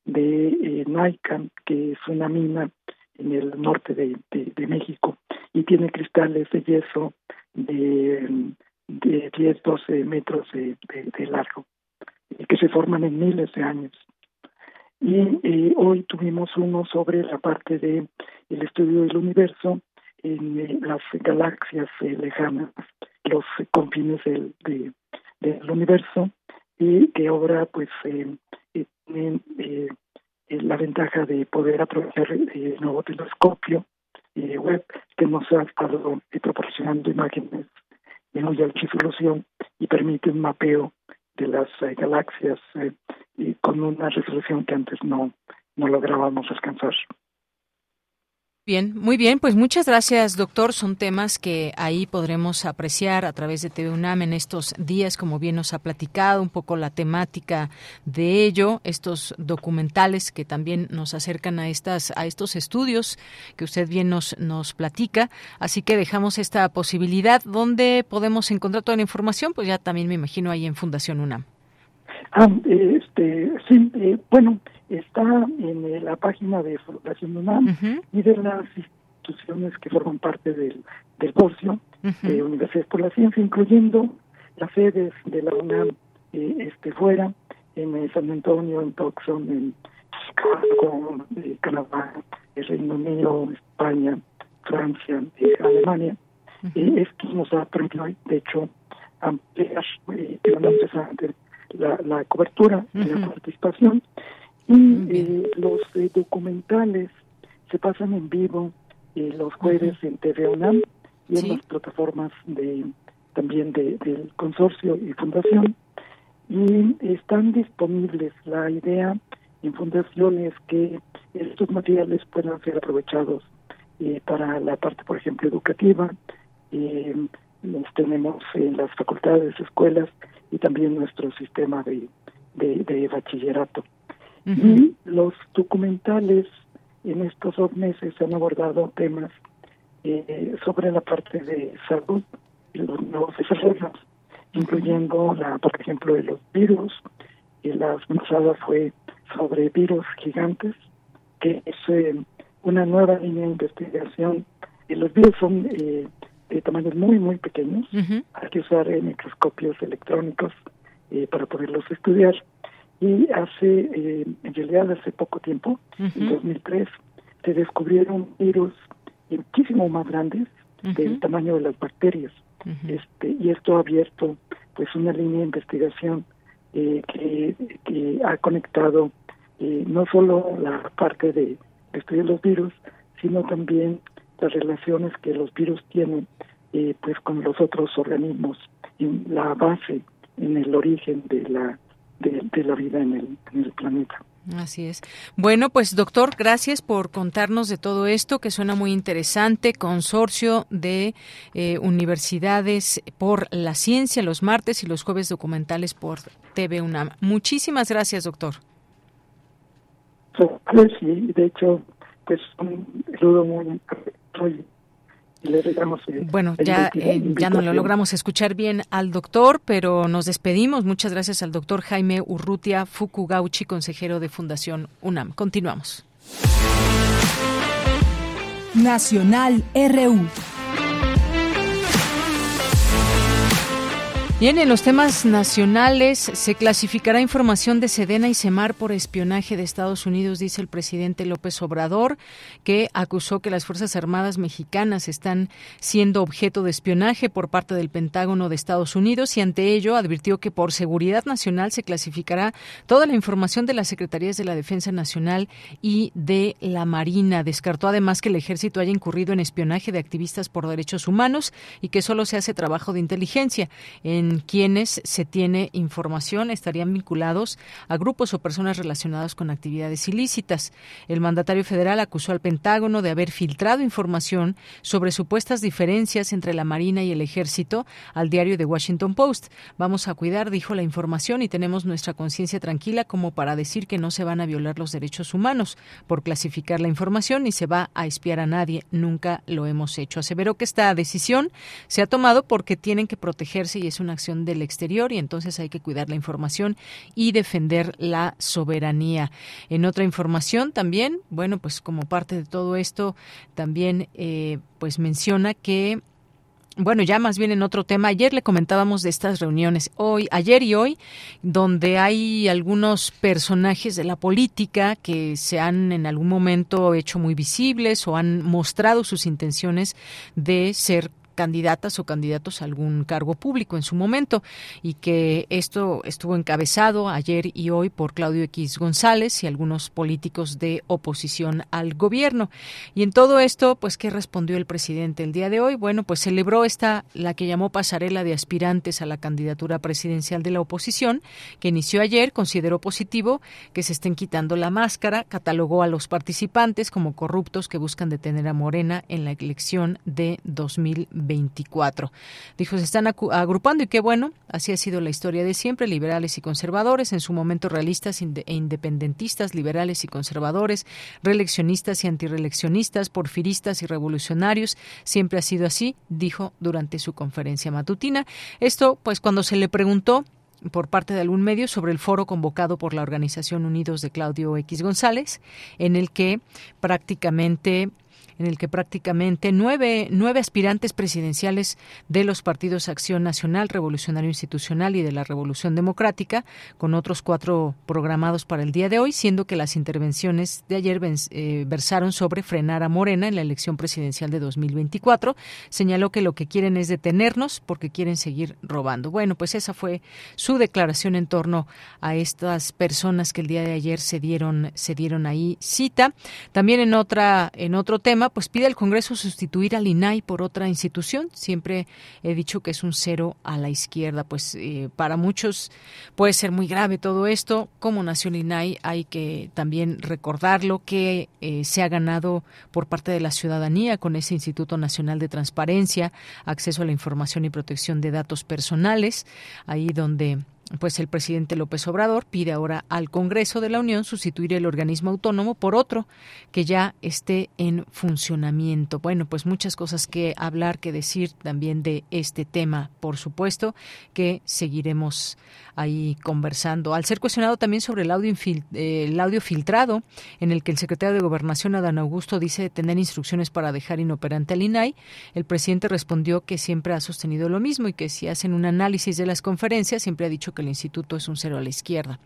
S23: de Naican, que es una mina en el norte de, México y tiene cristales de yeso de, de 10, 12 metros de, de largo que se forman en miles de años. Y eh, hoy tuvimos uno sobre la parte de el estudio del universo en eh, las galaxias eh, lejanas, los confines del, del universo, y que ahora pues tienen la ventaja de poder aprovechar el nuevo telescopio web que nos ha estado proporcionando imágenes de muy alta resolución y permite un mapeo de las galaxias con una resolución que antes no, no lográbamos alcanzar.
S1: Bien, muy bien, pues muchas gracias, doctor. Son temas que ahí podremos apreciar a través de TV UNAM en estos días, como bien nos ha platicado, un poco la temática de ello, estos documentales que también nos acercan a estas a estos estudios que usted bien nos nos platica. Así que dejamos esta posibilidad donde podemos encontrar toda la información, pues ya también me imagino ahí en Fundación UNAM.
S23: Ah, este, sí, eh, bueno, está en eh, la página de Fundación UNAM y de las instituciones que forman parte del, del de Universidades por la Ciencia, incluyendo las sedes de la UNAM eh, este, fuera, en San Antonio, en Tucson, en Chicago, Canadá, el Reino Unido, España, Francia, Alemania. esto nos ha permitido, de hecho, ampliar eh, la cobertura y la participación. Y eh, los eh, documentales se pasan en vivo eh, los jueves en TV UNAM y en las plataformas de también de, del consorcio y fundación. Y están disponibles. La idea en fundación es que estos materiales puedan ser aprovechados para la parte, por ejemplo, educativa. los tenemos en las facultades, escuelas y también nuestro sistema de, de, bachillerato. Y los documentales en estos dos meses han abordado temas eh, sobre la parte de salud y los nuevos desarrollos, incluyendo, la, por ejemplo, de los virus. Y la pasada fue sobre virus gigantes, que es eh, una nueva línea de investigación. Y los virus son eh, de tamaños muy, muy pequeños. Hay que usar eh, microscopios electrónicos eh, para poderlos estudiar. Y hace, eh, en realidad hace poco tiempo, en 2003, se descubrieron virus muchísimo más grandes del tamaño de las bacterias. este Y esto ha abierto pues una línea de investigación eh, que, que, ha conectado eh, no solo la parte de estudiar los virus, sino también las relaciones que los virus tienen eh, pues con los otros organismos en la base, en el origen de la de, la vida en el, en el planeta.
S1: Así es. Bueno, pues doctor, gracias por contarnos de todo esto que suena muy interesante. Consorcio de eh, Universidades por la Ciencia los martes y los jueves documentales por TV UNAM. Muchísimas gracias, doctor.
S23: Sí, de hecho, pues un saludo muy
S1: bueno, ya, eh, ya no lo logramos escuchar bien al doctor, pero nos despedimos. Muchas gracias al doctor Jaime Urrutia Fukugauchi, consejero de Fundación UNAM. Continuamos.
S3: Nacional RU.
S1: Bien, en los temas nacionales se clasificará información de Sedena y Semar por espionaje de Estados Unidos, dice el presidente López Obrador, que acusó que las Fuerzas Armadas mexicanas están siendo objeto de espionaje por parte del Pentágono de Estados Unidos y ante ello advirtió que por seguridad nacional se clasificará toda la información de las Secretarías de la Defensa Nacional y de la Marina. Descartó además que el ejército haya incurrido en espionaje de activistas por derechos humanos y que solo se hace trabajo de inteligencia. En quienes se tiene información estarían vinculados a grupos o personas relacionadas con actividades ilícitas. El mandatario federal acusó al Pentágono de haber filtrado información sobre supuestas diferencias entre la Marina y el Ejército al diario The Washington Post. Vamos a cuidar, dijo, la información y tenemos nuestra conciencia tranquila como para decir que no se van a violar los derechos humanos por clasificar la información ni se va a espiar a nadie. Nunca lo hemos hecho. Aseveró que esta decisión se ha tomado porque tienen que protegerse y es una acción del exterior y entonces hay que cuidar la información y defender la soberanía. En otra información también, bueno, pues como parte de todo esto, también eh, pues menciona que bueno, ya más bien en otro tema, ayer le comentábamos de estas reuniones, hoy, ayer y hoy, donde hay algunos personajes de la política que se han en algún momento hecho muy visibles o han mostrado sus intenciones de ser candidatas o candidatos a algún cargo público en su momento y que esto estuvo encabezado ayer y hoy por Claudio X González y algunos políticos de oposición al gobierno. Y en todo esto, pues, ¿qué respondió el presidente el día de hoy? Bueno, pues celebró esta, la que llamó pasarela de aspirantes a la candidatura presidencial de la oposición, que inició ayer, consideró positivo que se estén quitando la máscara, catalogó a los participantes como corruptos que buscan detener a Morena en la elección de 2020. 24. Dijo, se están agrupando y qué bueno, así ha sido la historia de siempre, liberales y conservadores, en su momento realistas e independentistas, liberales y conservadores, reeleccionistas y antireeleccionistas, porfiristas y revolucionarios, siempre ha sido así, dijo durante su conferencia matutina. Esto, pues cuando se le preguntó por parte de algún medio sobre el foro convocado por la organización Unidos de Claudio X González, en el que prácticamente en el que prácticamente nueve, nueve aspirantes presidenciales de los partidos Acción Nacional, Revolucionario Institucional y de la Revolución Democrática, con otros cuatro programados para el día de hoy, siendo que las intervenciones de ayer eh, versaron sobre frenar a Morena en la elección presidencial de 2024. Señaló que lo que quieren es detenernos porque quieren seguir robando. Bueno, pues esa fue su declaración en torno a estas personas que el día de ayer se dieron, se dieron ahí cita. También en otra, en otro tema, pues pide al Congreso sustituir al INAI por otra institución. Siempre he dicho que es un cero a la izquierda, pues eh, para muchos puede ser muy grave todo esto. Como nació el INAI hay que también recordarlo que eh, se ha ganado por parte de la ciudadanía con ese Instituto Nacional de Transparencia, acceso a la información y protección de datos personales, ahí donde pues el presidente López Obrador pide ahora al Congreso de la Unión sustituir el organismo autónomo por otro que ya esté en funcionamiento. Bueno, pues muchas cosas que hablar, que decir también de este tema, por supuesto, que seguiremos ahí conversando. Al ser cuestionado también sobre el audio, eh, el audio filtrado, en el que el secretario de Gobernación, Adán Augusto, dice tener instrucciones para dejar inoperante al INAI, el presidente respondió que siempre ha sostenido lo mismo y que si hacen un análisis de las conferencias, siempre ha dicho que el instituto es un cero a la izquierda.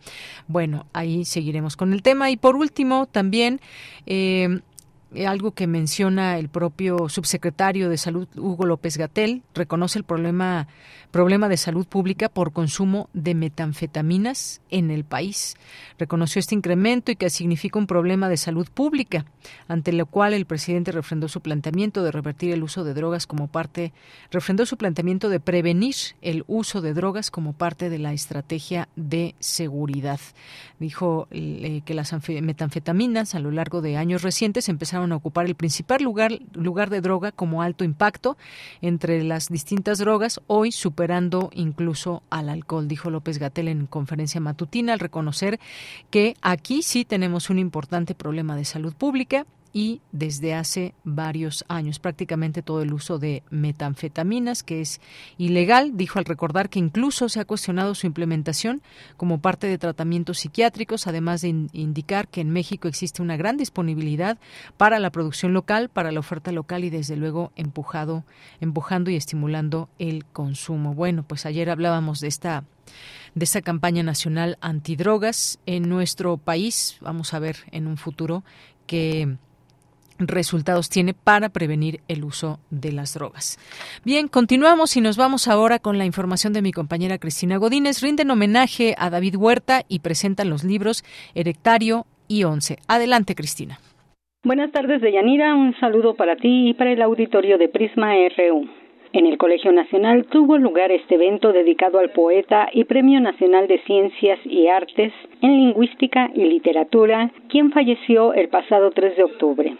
S1: Bueno, ahí seguiremos con el tema. Y por último, también... Eh, algo que menciona el propio subsecretario de Salud Hugo López Gatel, reconoce el problema problema de salud pública por consumo de metanfetaminas en el país. Reconoció este incremento y que significa un problema de salud pública, ante lo cual el presidente refrendó su planteamiento de revertir el uso de drogas como parte, refrendó su planteamiento de prevenir el uso de drogas como parte de la estrategia de seguridad. Dijo eh, que las metanfetaminas a lo largo de años recientes empezaron a ocupar el principal lugar, lugar de droga como alto impacto entre las distintas drogas. Hoy su superando incluso al alcohol, dijo López Gatel en conferencia matutina al reconocer que aquí sí tenemos un importante problema de salud pública y desde hace varios años prácticamente todo el uso de metanfetaminas que es ilegal dijo al recordar que incluso se ha cuestionado su implementación como parte de tratamientos psiquiátricos además de indicar que en México existe una gran disponibilidad para la producción local para la oferta local y desde luego empujado empujando y estimulando el consumo bueno pues ayer hablábamos de esta de esta campaña nacional antidrogas en nuestro país. Vamos a ver en un futuro que resultados tiene para prevenir el uso de las drogas. Bien, continuamos y nos vamos ahora con la información de mi compañera Cristina Godínez. Rinden homenaje a David Huerta y presentan los libros Erectario y Once. Adelante, Cristina.
S24: Buenas tardes, Deyanira. Un saludo para ti y para el auditorio de Prisma RU. En el Colegio Nacional tuvo lugar este evento dedicado al poeta y Premio Nacional de Ciencias y Artes en Lingüística y Literatura, quien falleció el pasado 3 de octubre.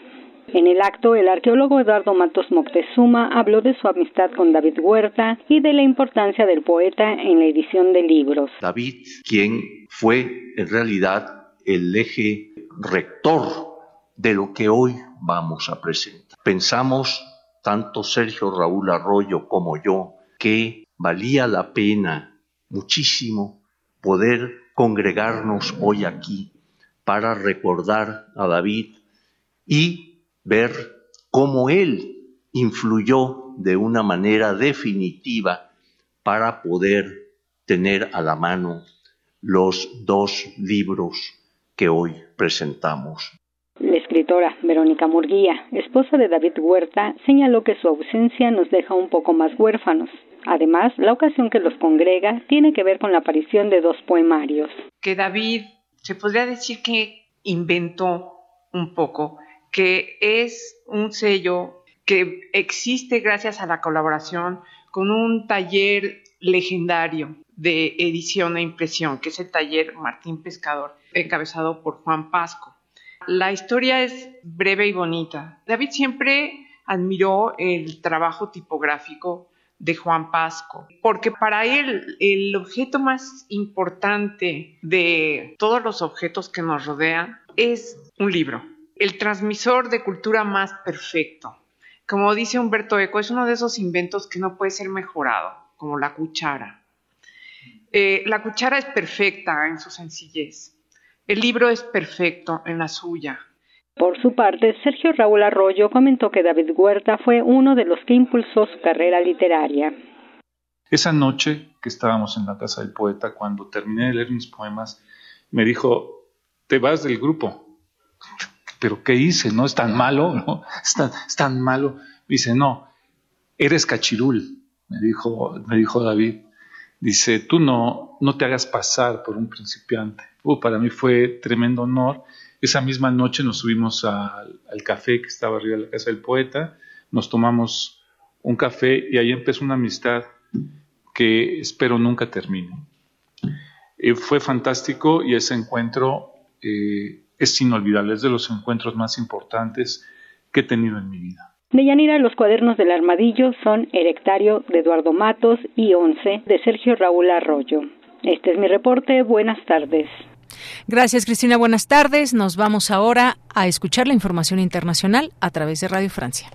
S24: En el acto, el arqueólogo Eduardo Matos Moctezuma habló de su amistad con David Huerta y de la importancia del poeta en la edición de libros.
S25: David, quien fue en realidad el eje rector de lo que hoy vamos a presentar. Pensamos, tanto Sergio Raúl Arroyo como yo, que valía la pena muchísimo poder congregarnos hoy aquí para recordar a David y ver cómo él influyó de una manera definitiva para poder tener a la mano los dos libros que hoy presentamos.
S24: La escritora Verónica Murguía, esposa de David Huerta, señaló que su ausencia nos deja un poco más huérfanos. Además, la ocasión que los congrega tiene que ver con la aparición de dos poemarios.
S26: Que David se podría decir que inventó un poco que es un sello que existe gracias a la colaboración con un taller legendario de edición e impresión, que es el taller Martín Pescador, encabezado por Juan Pasco. La historia es breve y bonita. David siempre admiró el trabajo tipográfico de Juan Pasco, porque para él el objeto más importante de todos los objetos que nos rodean es un libro el transmisor de cultura más perfecto. Como dice Humberto Eco, es uno de esos inventos que no puede ser mejorado, como la cuchara. Eh, la cuchara es perfecta en su sencillez. El libro es perfecto en la suya.
S24: Por su parte, Sergio Raúl Arroyo comentó que David Huerta fue uno de los que impulsó su carrera literaria.
S27: Esa noche que estábamos en la casa del poeta, cuando terminé de leer mis poemas, me dijo, te vas del grupo pero ¿qué hice? ¿No es tan malo? ¿no? Es, tan, malo. Dice, no, eres cachirul, me dijo, me dijo David. Dice, tú no, no te hagas pasar por un principiante. Uh, para mí fue tremendo honor. Esa misma noche nos subimos al, café que estaba arriba de la casa del poeta, nos tomamos un café y ahí empezó una amistad que espero nunca termine. Eh, fue fantástico y ese encuentro eh, es inolvidable, es de los encuentros más importantes que he tenido en mi vida.
S24: De Yanira, los cuadernos del armadillo son Erectario de Eduardo Matos y Once de Sergio Raúl Arroyo. Este es mi reporte. Buenas tardes.
S1: Gracias, Cristina. Buenas tardes. Nos vamos ahora a escuchar la información internacional a través de Radio Francia.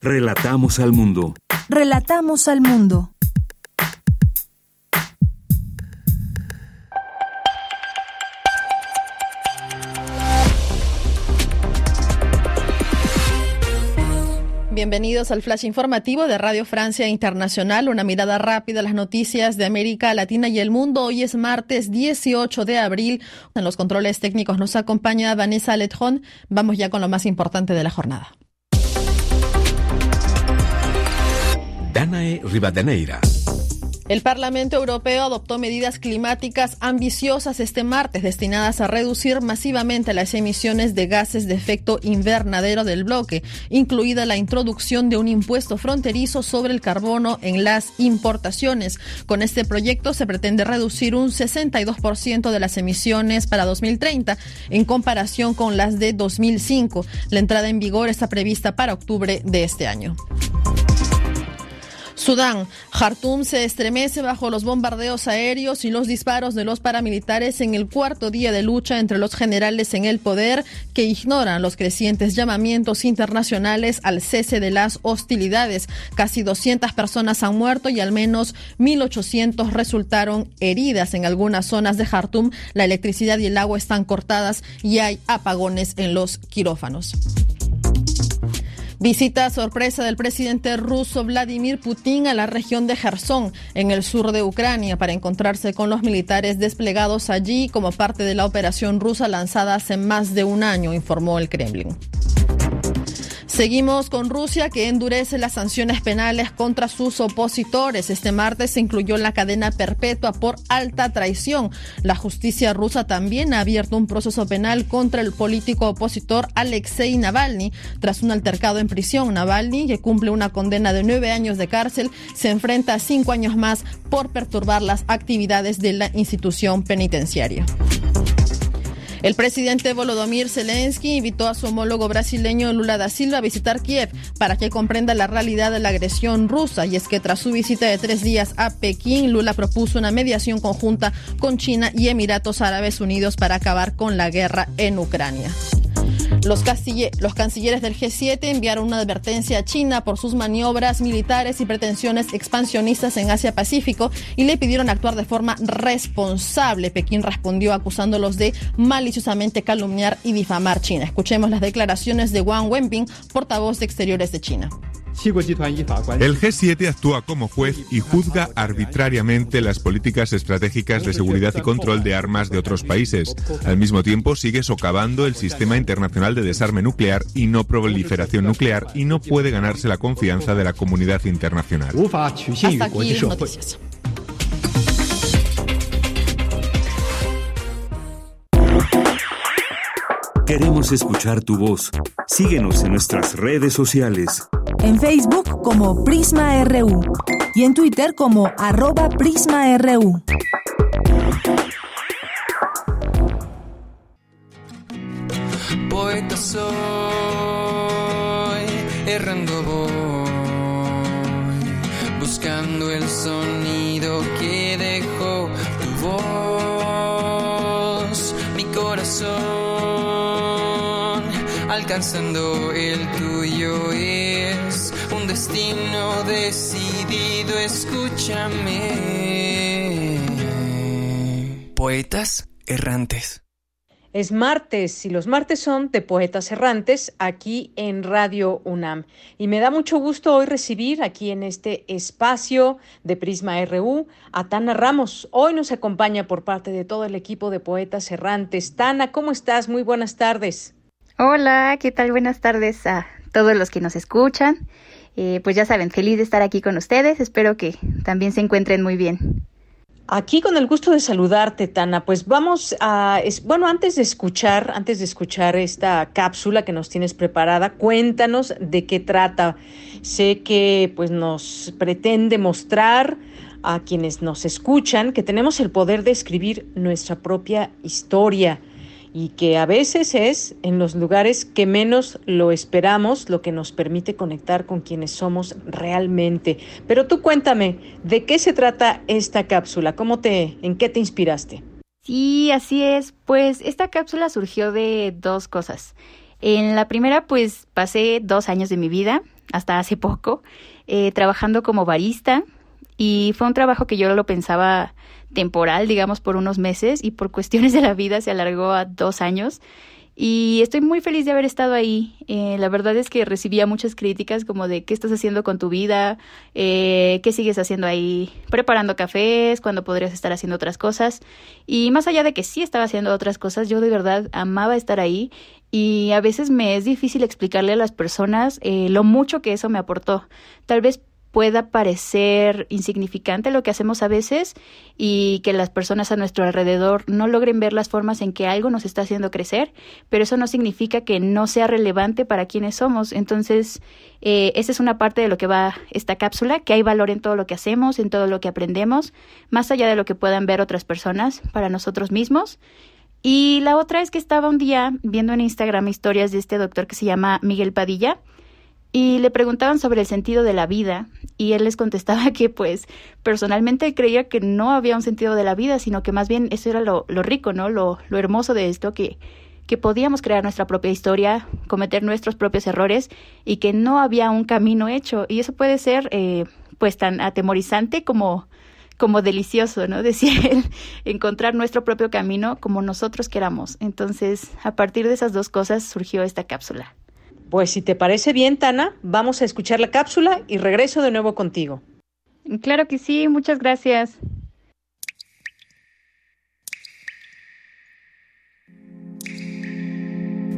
S2: Relatamos al mundo.
S3: Relatamos al mundo.
S28: Bienvenidos al flash informativo de Radio Francia Internacional, una mirada rápida a las noticias de América Latina y el mundo. Hoy es martes 18 de abril. En los controles técnicos nos acompaña Vanessa Letron. Vamos ya con lo más importante de la jornada.
S29: Danae Rivadeneira.
S28: El Parlamento Europeo adoptó medidas climáticas ambiciosas este martes destinadas a reducir masivamente las emisiones de gases de efecto invernadero del bloque, incluida la introducción de un impuesto fronterizo sobre el carbono en las importaciones. Con este proyecto se pretende reducir un 62% de las emisiones para 2030 en comparación con las de 2005. La entrada en vigor está prevista para octubre de este año. Sudán. Jartum se estremece bajo los bombardeos aéreos y los disparos de los paramilitares en el cuarto día de lucha entre los generales en el poder que ignoran los crecientes llamamientos internacionales al cese de las hostilidades. Casi 200 personas han muerto y al menos 1.800 resultaron heridas en algunas zonas de Jartum. La electricidad y el agua están cortadas y hay apagones en los quirófanos. Visita sorpresa del presidente ruso Vladimir Putin a la región de Gerson, en el sur de Ucrania, para encontrarse con los militares desplegados allí como parte de la operación rusa lanzada hace más de un año, informó el Kremlin. Seguimos con Rusia, que endurece las sanciones penales contra sus opositores. Este martes se incluyó la cadena perpetua por alta traición. La justicia rusa también ha abierto un proceso penal contra el político opositor Alexei Navalny tras un altercado en prisión. Navalny, que cumple una condena de nueve años de cárcel, se enfrenta a cinco años más por perturbar las actividades de la institución penitenciaria. El presidente Volodymyr Zelensky invitó a su homólogo brasileño Lula da Silva a visitar Kiev para que comprenda la realidad de la agresión rusa. Y es que tras su visita de tres días a Pekín, Lula propuso una mediación conjunta con China y Emiratos Árabes Unidos para acabar con la guerra en Ucrania. Los, cancilleres del G7 enviaron una advertencia a China por sus maniobras militares y pretensiones expansionistas en Asia-Pacífico y le pidieron actuar de forma responsable. Pekín respondió acusándolos de maliciosamente calumniar y difamar China. Escuchemos las declaraciones de Wang Wenbing, portavoz de Exteriores de China.
S30: El G7 actúa como juez y juzga arbitrariamente las políticas estratégicas de seguridad y control de armas de otros países. Al mismo tiempo, sigue socavando el sistema internacional de desarme nuclear y no proliferación nuclear y no puede ganarse la confianza de la comunidad internacional.
S2: Queremos escuchar tu voz. Síguenos en nuestras redes sociales
S3: en Facebook como Prisma RU y en Twitter como arroba PrismaRU.
S31: Poeta soy, errando voy, buscando el sonido que dejó tu voz, mi corazón, alcanzando el tuyo. Y destino decidido, escúchame. Poetas errantes.
S1: Es martes y los martes son de Poetas Errantes aquí en Radio UNAM. Y me da mucho gusto hoy recibir aquí en este espacio de Prisma RU a Tana Ramos. Hoy nos acompaña por parte de todo el equipo de Poetas Errantes. Tana, ¿cómo estás? Muy buenas tardes.
S32: Hola, ¿qué tal? Buenas tardes a todos los que nos escuchan. Eh, pues ya saben, feliz de estar aquí con ustedes. Espero que también se encuentren muy bien.
S1: Aquí con el gusto de saludarte, Tana. Pues vamos a, es, bueno, antes de escuchar, antes de escuchar esta cápsula que nos tienes preparada, cuéntanos de qué trata. Sé que pues nos pretende mostrar a quienes nos escuchan que tenemos el poder de escribir nuestra propia historia y que a veces es en los lugares que menos lo esperamos lo que nos permite conectar con quienes somos realmente. Pero tú cuéntame, ¿de qué se trata esta cápsula? ¿Cómo te, en qué te inspiraste?
S32: Sí, así es. Pues esta cápsula surgió de dos cosas. En la primera, pues pasé dos años de mi vida, hasta hace poco, eh, trabajando como barista y fue un trabajo que yo lo pensaba temporal, digamos, por unos meses y por cuestiones de la vida se alargó a dos años. Y estoy muy feliz de haber estado ahí. Eh, la verdad es que recibía muchas críticas como de qué estás haciendo con tu vida, eh, qué sigues haciendo ahí, preparando cafés, cuando podrías estar haciendo otras cosas. Y más allá de que sí estaba haciendo otras cosas, yo de verdad amaba estar ahí y a veces me es difícil explicarle a las personas eh, lo mucho que eso me aportó. Tal vez pueda parecer insignificante lo que hacemos a veces y que las personas a nuestro alrededor no logren ver las formas en que algo nos está haciendo crecer, pero eso no significa que no sea relevante para quienes somos. Entonces, eh, esa es una parte de lo que va esta cápsula, que hay valor en todo lo que hacemos, en todo lo que aprendemos, más allá de lo que puedan ver otras personas para nosotros mismos. Y la otra es que estaba un día viendo en Instagram historias de este doctor que se llama Miguel Padilla, y le preguntaban sobre el sentido de la vida y él les contestaba que pues personalmente creía que no había un sentido de la vida, sino que más bien eso era lo, lo rico, ¿no? Lo, hermoso de esto, que, que podíamos crear nuestra propia historia, cometer nuestros propios errores y que no había un camino hecho. Y eso puede ser eh, pues tan atemorizante como, como delicioso, ¿no? Decía él, encontrar nuestro propio camino como nosotros queramos. Entonces, a partir de esas dos cosas surgió esta cápsula.
S33: Pues si te parece bien, Tana, vamos a escuchar la cápsula y regreso de nuevo contigo.
S32: Claro que sí, muchas gracias.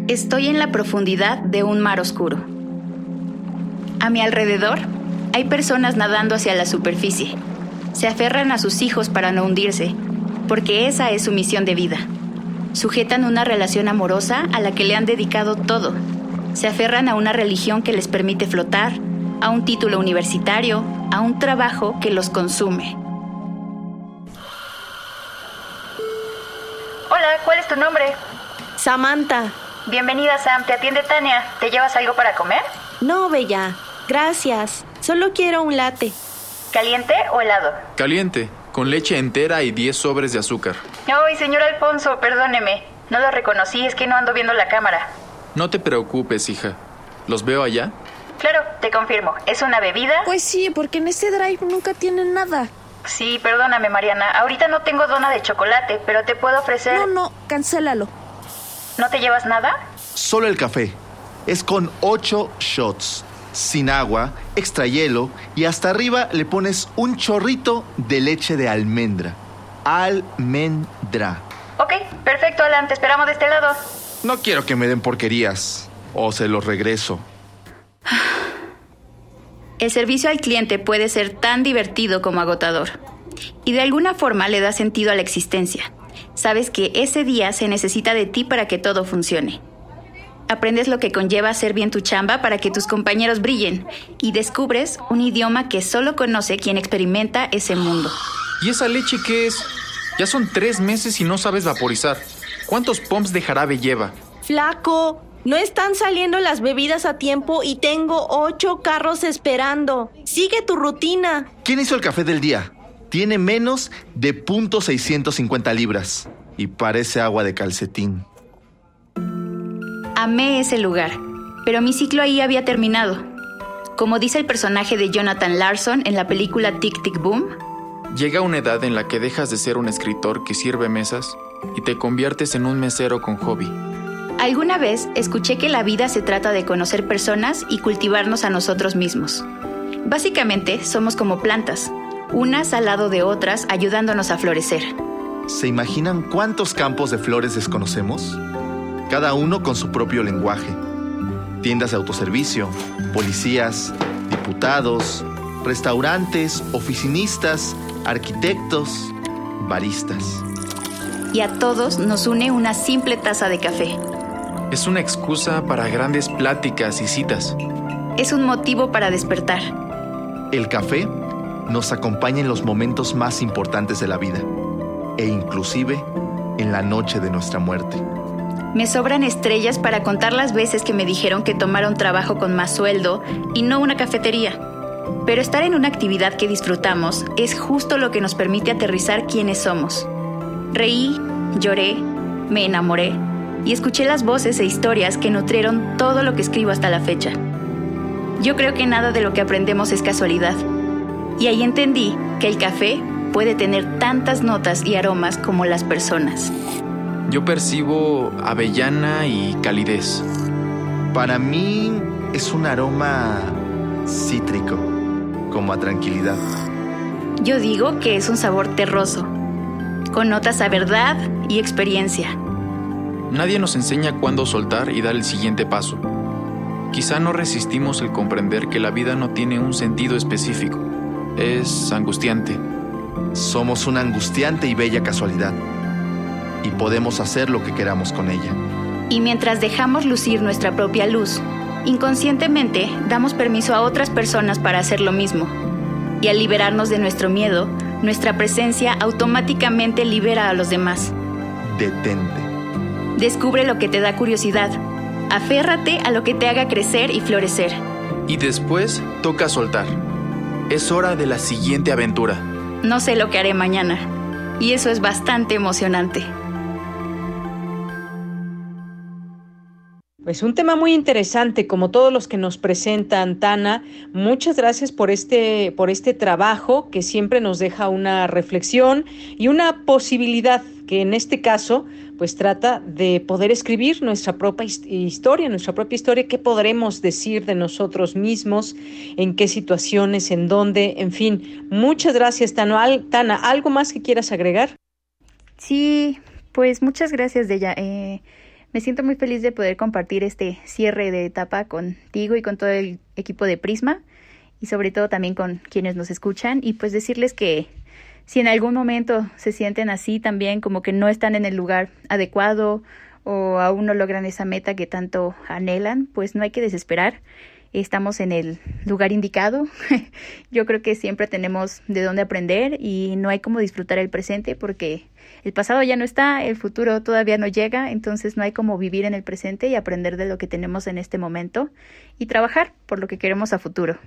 S32: Estoy en la profundidad de un mar oscuro. A mi alrededor hay personas nadando hacia la superficie. Se aferran a sus hijos para no hundirse, porque esa es su misión de vida. Sujetan una relación amorosa a la que le han dedicado todo se aferran a una religión que les permite flotar, a un título universitario, a un trabajo que los consume.
S34: Hola, ¿cuál es tu nombre?
S35: Samantha.
S34: Bienvenida, Sam. Te atiende Tania. ¿Te llevas algo para comer?
S35: No, Bella. Gracias. Solo quiero un latte.
S34: ¿Caliente o helado?
S36: Caliente, con leche entera y 10 sobres de azúcar.
S34: Ay, señor Alfonso, perdóneme. No lo reconocí, es que no ando viendo la cámara.
S36: No te preocupes, hija. ¿Los veo allá?
S34: Claro, te confirmo. ¿Es una bebida?
S35: Pues sí, porque en ese drive nunca tienen nada.
S34: Sí, perdóname, Mariana. Ahorita no tengo dona de chocolate, pero te puedo ofrecer...
S35: No, no, cancélalo.
S34: ¿No te llevas nada?
S37: Solo el café. Es con ocho shots, sin agua, extra hielo y hasta arriba le pones un chorrito de leche de almendra. Almendra.
S34: Ok, perfecto, Alan. Te esperamos de este lado.
S37: No quiero que me den porquerías o se los regreso.
S32: El servicio al cliente puede ser tan divertido como agotador. Y de alguna forma le da sentido a la existencia. Sabes que ese día se necesita de ti para que todo funcione. Aprendes lo que conlleva hacer bien tu chamba para que tus compañeros brillen y descubres un idioma que solo conoce quien experimenta ese mundo.
S36: ¿Y esa leche qué es? Ya son tres meses y no sabes vaporizar. ¿Cuántos pumps de jarabe lleva?
S35: Flaco, no están saliendo las bebidas a tiempo y tengo ocho carros esperando. Sigue tu rutina.
S37: ¿Quién hizo el café del día? Tiene menos de .650 libras y parece agua de calcetín.
S32: Amé ese lugar, pero mi ciclo ahí había terminado. Como dice el personaje de Jonathan Larson en la película Tic Tic Boom,
S36: llega una edad en la que dejas de ser un escritor que sirve mesas y te conviertes en un mesero con hobby.
S32: Alguna vez escuché que la vida se trata de conocer personas y cultivarnos a nosotros mismos. Básicamente somos como plantas, unas al lado de otras ayudándonos a florecer.
S37: ¿Se imaginan cuántos campos de flores desconocemos? Cada uno con su propio lenguaje. Tiendas de autoservicio, policías, diputados, restaurantes, oficinistas, arquitectos, baristas
S32: y a todos nos une una simple taza de café.
S36: Es una excusa para grandes pláticas y citas.
S32: Es un motivo para despertar.
S37: El café nos acompaña en los momentos más importantes de la vida e inclusive en la noche de nuestra muerte.
S32: Me sobran estrellas para contar las veces que me dijeron que tomara un trabajo con más sueldo y no una cafetería. Pero estar en una actividad que disfrutamos es justo lo que nos permite aterrizar quienes somos. Reí, lloré, me enamoré y escuché las voces e historias que nutrieron todo lo que escribo hasta la fecha. Yo creo que nada de lo que aprendemos es casualidad. Y ahí entendí que el café puede tener tantas notas y aromas como las personas.
S36: Yo percibo avellana y calidez.
S37: Para mí es un aroma cítrico, como a tranquilidad.
S32: Yo digo que es un sabor terroso, con notas a verdad y experiencia.
S36: Nadie nos enseña cuándo soltar y dar el siguiente paso. Quizá no resistimos el comprender que la vida no tiene un sentido específico. Es angustiante.
S37: Somos una angustiante y bella casualidad. Y podemos hacer lo que queramos con ella.
S32: Y mientras dejamos lucir nuestra propia luz, inconscientemente damos permiso a otras personas para hacer lo mismo. Y al liberarnos de nuestro miedo, nuestra presencia automáticamente libera a los demás.
S37: Detente.
S32: Descubre lo que te da curiosidad. Aférrate a lo que te haga crecer y florecer.
S36: Y después toca soltar. Es hora de la siguiente aventura.
S32: No sé lo que haré mañana. Y eso es bastante emocionante.
S33: Pues un tema muy interesante, como todos los que nos presentan, Tana. Muchas gracias por este, por este trabajo que siempre nos deja una reflexión y una posibilidad que en este caso pues trata de poder escribir nuestra propia historia, nuestra propia historia, qué podremos decir de nosotros mismos, en qué situaciones, en dónde, en fin. Muchas gracias, Tana. ¿algo más que quieras agregar?
S32: Sí, pues muchas gracias, Deya. Eh, me siento muy feliz de poder compartir este cierre de etapa contigo y con todo el equipo de Prisma y sobre todo también con quienes nos escuchan y pues decirles que si en algún momento se sienten así también como que no están en el lugar adecuado o aún no logran esa meta que tanto anhelan, pues no hay que desesperar. Estamos en el lugar indicado. Yo creo que siempre tenemos de dónde aprender y no hay como disfrutar el presente porque el pasado ya no está, el futuro todavía no llega, entonces no hay como vivir en el presente y aprender de lo que tenemos en este momento y trabajar por lo que queremos a futuro.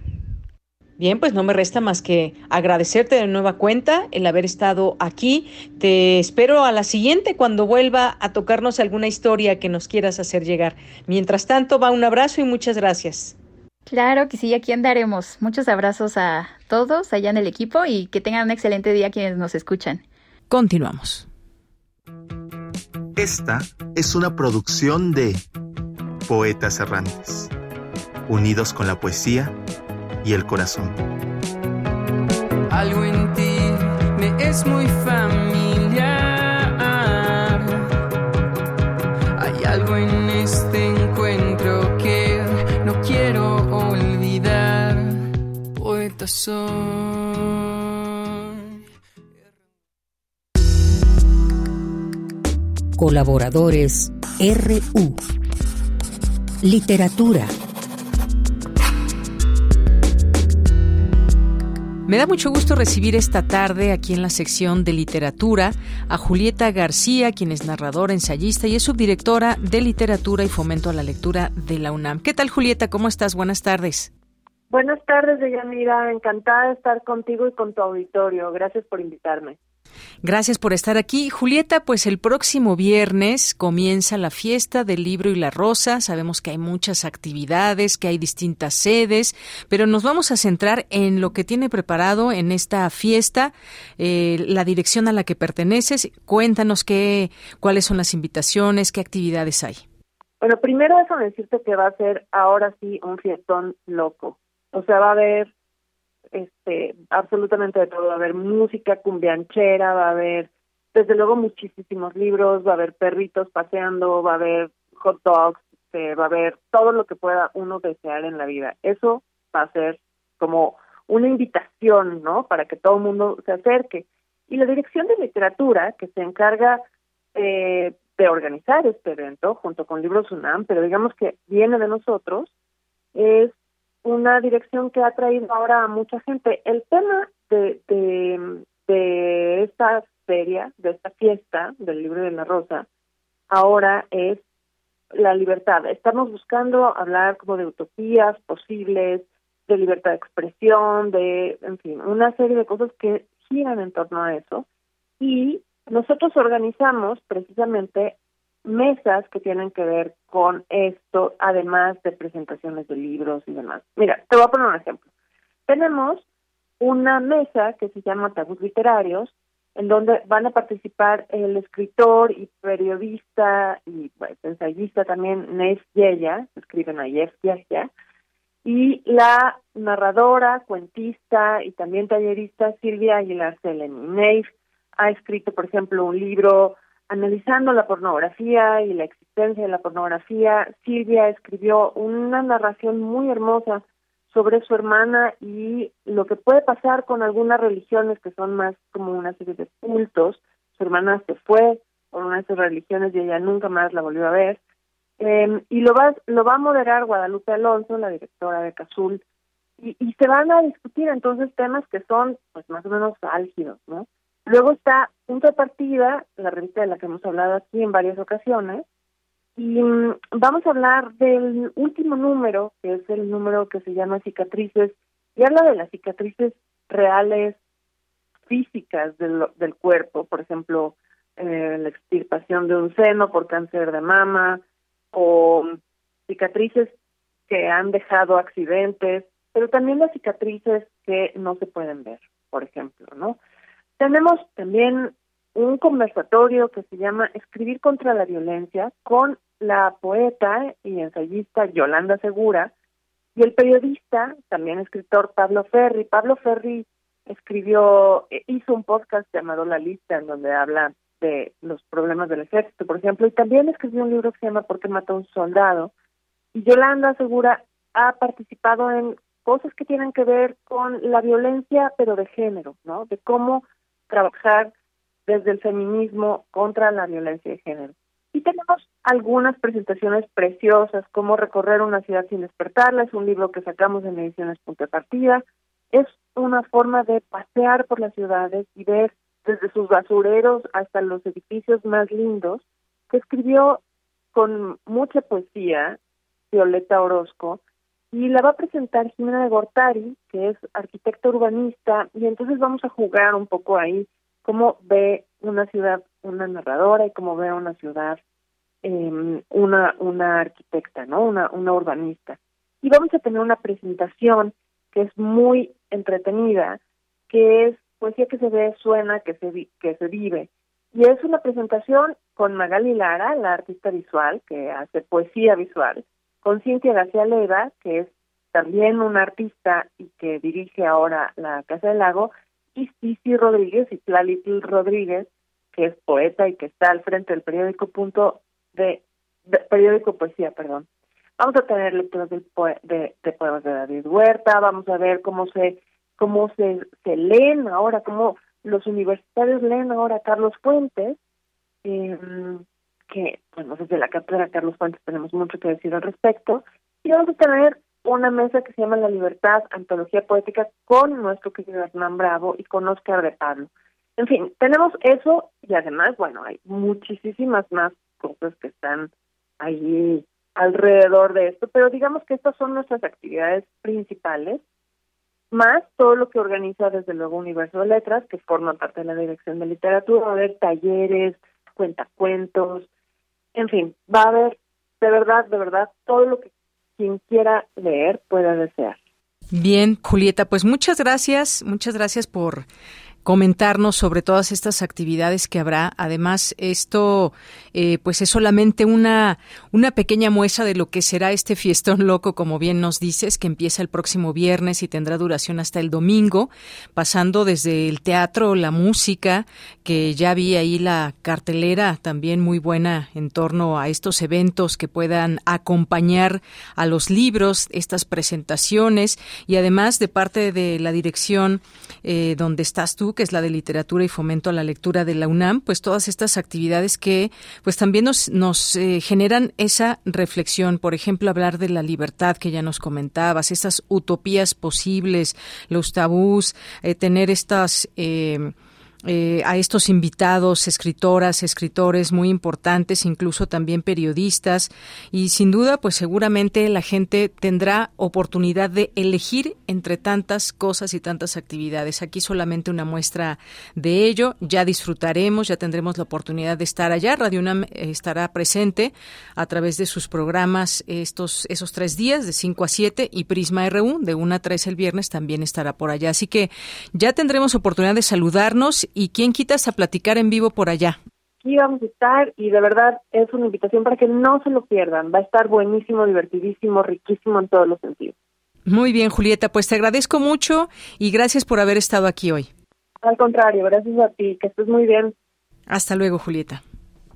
S33: Bien, pues no me resta más que agradecerte de nueva cuenta el haber estado aquí. Te espero a la siguiente cuando vuelva a tocarnos alguna historia que nos quieras hacer llegar. Mientras tanto, va un abrazo y muchas gracias.
S32: Claro que sí, aquí andaremos. Muchos abrazos a todos allá en el equipo y que tengan un excelente día quienes nos escuchan.
S1: Continuamos.
S37: Esta es una producción de Poetas Errantes, unidos con la poesía y el corazón.
S31: Algo en ti me es muy familiar. Soy.
S5: Colaboradores RU. Literatura.
S1: Me da mucho gusto recibir esta tarde aquí en la sección de literatura a Julieta García, quien es narradora, ensayista y es subdirectora de literatura y fomento a la lectura de la UNAM. ¿Qué tal Julieta? ¿Cómo estás? Buenas tardes.
S38: Buenas tardes, Deyanira. Encantada de estar contigo y con tu auditorio. Gracias por invitarme.
S1: Gracias por estar aquí. Julieta, pues el próximo viernes comienza la fiesta del libro y la rosa. Sabemos que hay muchas actividades, que hay distintas sedes, pero nos vamos a centrar en lo que tiene preparado en esta fiesta, eh, la dirección a la que perteneces. Cuéntanos qué, cuáles son las invitaciones, qué actividades hay.
S38: Bueno, primero déjame decirte que va a ser ahora sí un fiestón loco. O sea, va a haber este absolutamente de todo, va a haber música cumbianchera, va a haber desde luego muchísimos libros, va a haber perritos paseando, va a haber hot dogs, este, va a haber todo lo que pueda uno desear en la vida. Eso va a ser como una invitación, ¿no? Para que todo el mundo se acerque. Y la Dirección de Literatura, que se encarga eh, de organizar este evento junto con Libros UNAM, pero digamos que viene de nosotros, es una dirección que ha traído ahora a mucha gente. El tema de, de, de esta feria, de esta fiesta del libro de la rosa, ahora es la libertad. Estamos buscando hablar como de utopías posibles, de libertad de expresión, de, en fin, una serie de cosas que giran en torno a eso. Y nosotros organizamos precisamente mesas que tienen que ver con esto, además de presentaciones de libros y demás. Mira, te voy a poner un ejemplo. Tenemos una mesa que se llama Tabús Literarios, en donde van a participar el escritor y periodista y pues, ensayista también Neif Yeya, escriben a Yeya, y la narradora, cuentista y también tallerista Silvia Aguilar Seleni. Neif ha escrito, por ejemplo, un libro analizando la pornografía y la existencia de la pornografía. Silvia escribió una narración muy hermosa sobre su hermana y lo que puede pasar con algunas religiones que son más como una serie de cultos. Su hermana se fue por una de esas religiones y ella nunca más la volvió a ver. Eh, y lo va, lo va a moderar Guadalupe Alonso, la directora de Cazul, y, y se van a discutir entonces temas que son pues más o menos álgidos, ¿no? Luego está Punto de Partida, la revista de la que hemos hablado aquí en varias ocasiones, y mm, vamos a hablar del último número, que es el número que se llama cicatrices, y habla de las cicatrices reales físicas del, del cuerpo, por ejemplo, eh, la extirpación de un seno por cáncer de mama, o cicatrices que han dejado accidentes, pero también las cicatrices que no se pueden ver, por ejemplo, ¿no? Tenemos también un conversatorio que se llama Escribir contra la violencia con la poeta y ensayista Yolanda Segura y el periodista, también escritor Pablo Ferri. Pablo Ferri escribió, eh, hizo un podcast llamado La Lista en donde habla de los problemas del ejército, por ejemplo, y también escribió un libro que se llama ¿Por qué mató a un soldado? Y Yolanda Segura ha participado en cosas que tienen que ver con la violencia, pero de género, ¿no? De cómo trabajar desde el feminismo contra la violencia de género. Y tenemos algunas presentaciones preciosas, como Recorrer una ciudad sin despertarla, es un libro que sacamos en Ediciones Punto de Partida. Es una forma de pasear por las ciudades y ver desde sus basureros hasta los edificios más lindos, que escribió con mucha poesía Violeta Orozco, y la va a presentar Jimena de Gortari, que es arquitecta urbanista, y entonces vamos a jugar un poco ahí cómo ve una ciudad una narradora y cómo ve una ciudad eh, una una arquitecta, ¿no? Una una urbanista. Y vamos a tener una presentación que es muy entretenida, que es poesía que se ve, suena, que se que se vive. Y es una presentación con Magali Lara, la artista visual que hace poesía visual, con Cintia García Leiva, que es también una artista y que dirige ahora la Casa del Lago, y Cici Rodríguez y Tlalitil Rodríguez, que es poeta y que está al frente del periódico Punto de, periódico Poesía, perdón. Vamos a tener lecturas del de, de poemas de David Huerta, vamos a ver cómo se cómo se, se leen ahora, cómo los universitarios leen ahora Carlos Fuentes, eh, que, bueno, desde la cátedra Carlos Fuentes tenemos mucho que decir al respecto, y vamos a tener una mesa que se llama La Libertad, Antología Poética, con nuestro querido Hernán Bravo y con Oscar de Pablo. En fin, tenemos eso y además, bueno, hay muchísimas más cosas que están ahí alrededor de esto, pero digamos que estas son nuestras actividades principales, más todo lo que organiza desde luego Universo de Letras, que forma parte de la Dirección de Literatura, va a haber talleres, cuentacuentos, en fin, va a haber de verdad, de verdad, todo lo que quien quiera leer pueda desear.
S1: Bien, Julieta, pues muchas gracias, muchas gracias por comentarnos sobre todas estas actividades que habrá. Además, esto eh, pues es solamente una, una pequeña muestra de lo que será este fiestón loco, como bien nos dices, que empieza el próximo viernes y tendrá duración hasta el domingo, pasando desde el teatro, la música, que ya vi ahí la cartelera también muy buena en torno a estos eventos que puedan acompañar a los libros, estas presentaciones y además de parte de la dirección eh, donde estás tú, que es la de literatura y fomento a la lectura de la UNAM, pues todas estas actividades que pues también nos, nos eh, generan esa reflexión, por ejemplo, hablar de la libertad que ya nos comentabas, esas utopías posibles, los tabús, eh, tener estas eh, eh, a estos invitados, escritoras, escritores muy importantes, incluso también periodistas, y sin duda, pues seguramente la gente tendrá oportunidad de elegir entre tantas cosas y tantas actividades. Aquí solamente una muestra de ello. Ya disfrutaremos, ya tendremos la oportunidad de estar allá. Radio UNAM estará presente a través de sus programas estos esos tres días de 5 a 7 y Prisma RU de 1 a 3 el viernes también estará por allá. Así que ya tendremos oportunidad de saludarnos y quién quitas a platicar en vivo por allá.
S38: Aquí vamos a estar y de verdad es una invitación para que no se lo pierdan. Va a estar buenísimo, divertidísimo, riquísimo en todos los sentidos.
S1: Muy bien, Julieta, pues te agradezco mucho y gracias por haber estado aquí hoy.
S38: Al contrario, gracias a ti, que estés muy bien.
S1: Hasta luego, Julieta.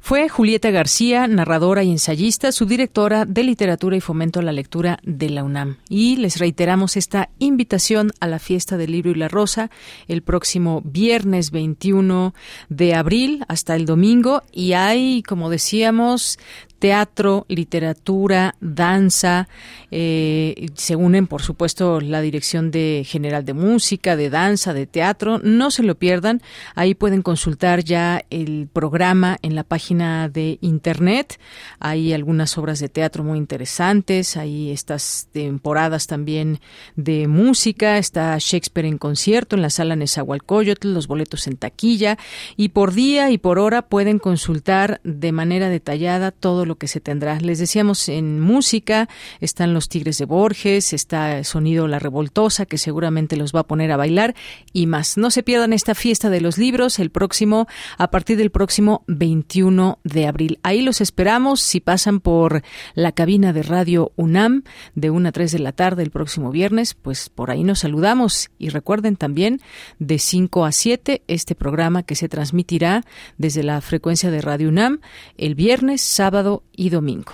S1: Fue Julieta García, narradora y ensayista, subdirectora de Literatura y Fomento a la Lectura de la UNAM. Y les reiteramos esta invitación a la fiesta del libro y la rosa el próximo viernes 21 de abril hasta el domingo. Y hay, como decíamos, teatro, literatura, danza. Eh, se unen, por supuesto, la Dirección de General de Música, de Danza, de Teatro. No se lo pierdan. Ahí pueden consultar ya el programa en la página de Internet. Hay algunas obras de teatro muy interesantes. Hay estas temporadas también de música. Está Shakespeare en concierto en la sala Nezahualcóyotl, los boletos en taquilla. Y por día y por hora pueden consultar de manera detallada todo lo lo que se tendrá. Les decíamos en música están los Tigres de Borges, está sonido La Revoltosa que seguramente los va a poner a bailar y más. No se pierdan esta fiesta de los libros el próximo a partir del próximo 21 de abril. Ahí los esperamos si pasan por la cabina de Radio UNAM de 1 a 3 de la tarde el próximo viernes, pues por ahí nos saludamos y recuerden también de 5 a 7 este programa que se transmitirá desde la frecuencia de Radio UNAM el viernes, sábado y domingo.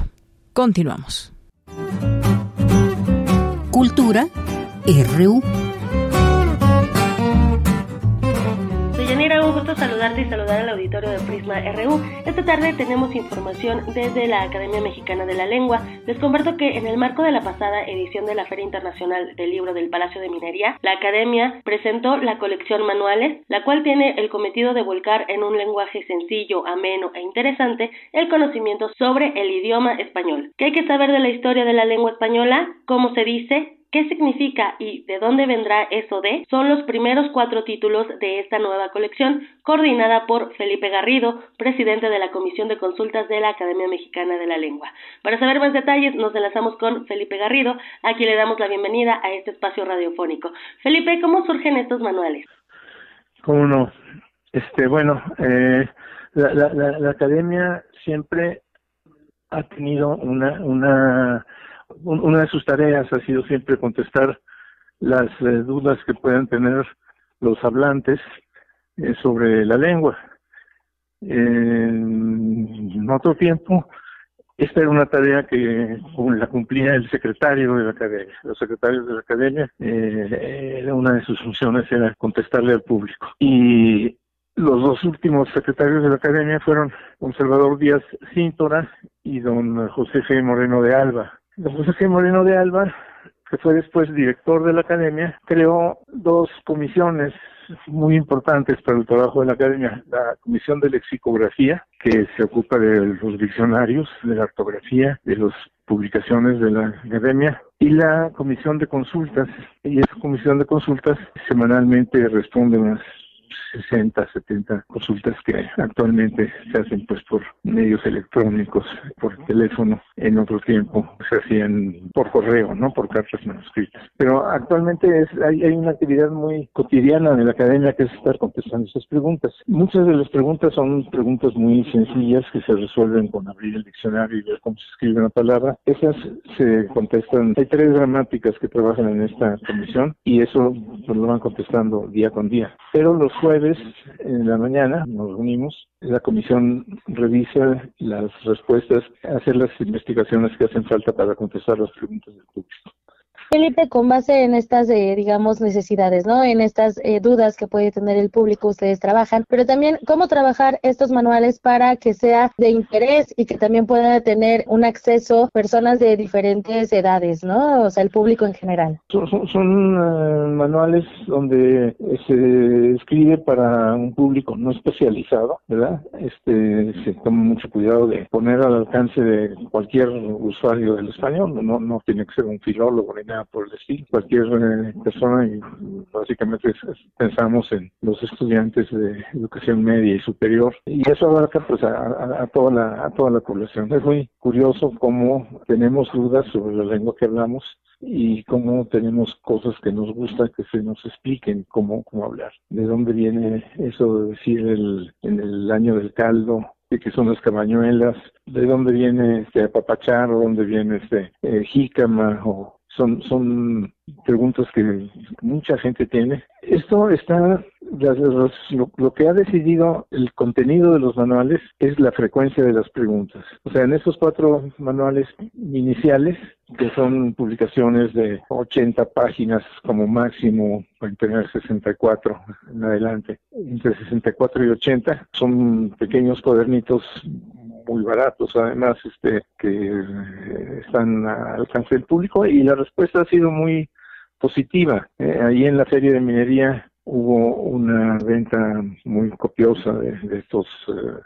S1: Continuamos.
S5: Cultura RU.
S39: Un gusto saludarte y saludar al auditorio de Prisma RU. Esta tarde tenemos información desde la Academia Mexicana de la Lengua. Les comparto que en el marco de la pasada edición de la Feria Internacional del Libro del Palacio de Minería, la Academia presentó la colección Manuales, la cual tiene el cometido de volcar en un lenguaje sencillo, ameno e interesante el conocimiento sobre el idioma español. ¿Qué hay que saber de la historia de la lengua española? ¿Cómo se dice? ¿Qué significa y de dónde vendrá eso de? Son los primeros cuatro títulos de esta nueva colección, coordinada por Felipe Garrido, presidente de la Comisión de Consultas de la Academia Mexicana de la Lengua. Para saber más detalles, nos enlazamos con Felipe Garrido, a quien le damos la bienvenida a este espacio radiofónico. Felipe, ¿cómo surgen estos manuales?
S40: ¿Cómo no? Este, bueno, eh, la, la, la Academia siempre ha tenido una, una una de sus tareas ha sido siempre contestar las eh, dudas que puedan tener los hablantes eh, sobre la lengua. en otro tiempo, esta era una tarea que la cumplía el secretario de la academia. Los secretarios de la academia, eh, una de sus funciones era contestarle al público. Y los dos últimos secretarios de la academia fueron don Salvador Díaz Cíntora y don José G. Moreno de Alba. Don José. Moreno de Alba, que fue después director de la academia, creó dos comisiones muy importantes para el trabajo de la academia. La comisión de lexicografía, que se ocupa de los diccionarios, de la ortografía, de las publicaciones de la academia, y la comisión de consultas. Y esa comisión de consultas semanalmente responde unas 60, 70 consultas que actualmente se hacen pues por medios electrónicos, por teléfono, en otro tiempo se hacían por correo, ¿no? Por cartas manuscritas. Pero actualmente es, hay, hay una actividad muy cotidiana de la academia que es estar contestando esas preguntas. Muchas de las preguntas son preguntas muy sencillas que se resuelven con abrir el diccionario y ver cómo se escribe una palabra. Esas se contestan, hay tres gramáticas que trabajan en esta comisión y eso pues, lo van contestando día con día. Pero los jueves en la mañana nos reunimos, la comisión revisa las respuestas, hacer las investigaciones que hacen falta para contestar las preguntas del público.
S39: Felipe, con base en estas, eh, digamos, necesidades, ¿no? En estas eh, dudas que puede tener el público, ustedes trabajan, pero también cómo trabajar estos manuales para que sea de interés y que también puedan tener un acceso personas de diferentes edades, ¿no? O sea, el público en general.
S40: Son, eh, manuales donde se escribe para un público no especializado, ¿verdad? Este, se toma mucho cuidado de poner al alcance de cualquier usuario del español, no, no tiene que ser un filólogo ni nada por estilo. Cualquier eh, persona, y básicamente pensamos en los estudiantes de educación media y superior, y eso abarca pues a, a, toda la, a toda la población. Es muy curioso cómo tenemos dudas sobre la lengua que hablamos y cómo tenemos cosas que nos gusta que se nos expliquen cómo, cómo hablar. ¿De dónde viene eso de decir el, en el año del caldo? de qué son las cabañuelas, de dónde viene este apapachar, o dónde viene este eh, jícama, o son, son preguntas que mucha gente tiene. Esto está, lo, que ha decidido el contenido de los manuales es la frecuencia de las preguntas. O sea, en esos cuatro manuales iniciales, que son publicaciones de 80 páginas como máximo, pueden tener 64 en adelante, entre 64 y 80, son pequeños cuadernitos muy baratos, además, este, que están al alcance del público y la respuesta ha sido muy positiva. Eh, ahí en la feria de minería hubo una venta muy copiosa de, estos eh,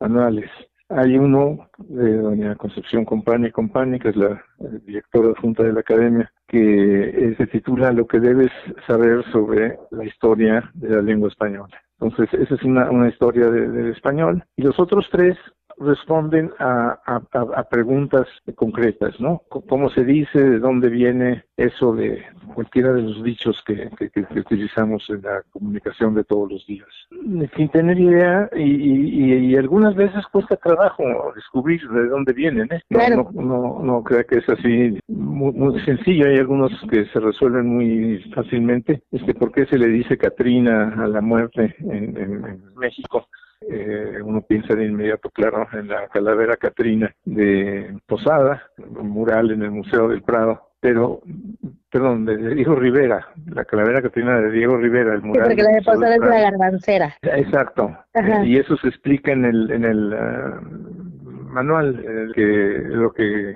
S40: manuales. Hay uno de doña Concepción Compañía Compañía, que es la directora junta de la academia, que se titula Lo que debes saber sobre la historia de la lengua española. Entonces, esa es una, una historia del español. Y los otros tres responden a, a, preguntas concretas, ¿no? ¿Cómo se dice? ¿De dónde viene eso de cualquiera de los dichos que, que, utilizamos en la comunicación de todos los días? Sin tener idea, y, y, algunas veces cuesta trabajo descubrir de dónde vienen, ¿eh? No, no, no, creo que es así muy, sencillo, hay algunos que se resuelven muy fácilmente. Este, ¿Por qué se le dice Catrina a la muerte en, en México? Eh, uno piensa de inmediato, claro, en la calavera Catrina de Posada, un mural en el Museo del Prado, pero, perdón, de Diego Rivera, la calavera Catrina de Diego Rivera, el mural.
S41: porque la de Posada es la garbancera.
S40: Exacto, y eso se explica en el, en el ah, manual, en que lo que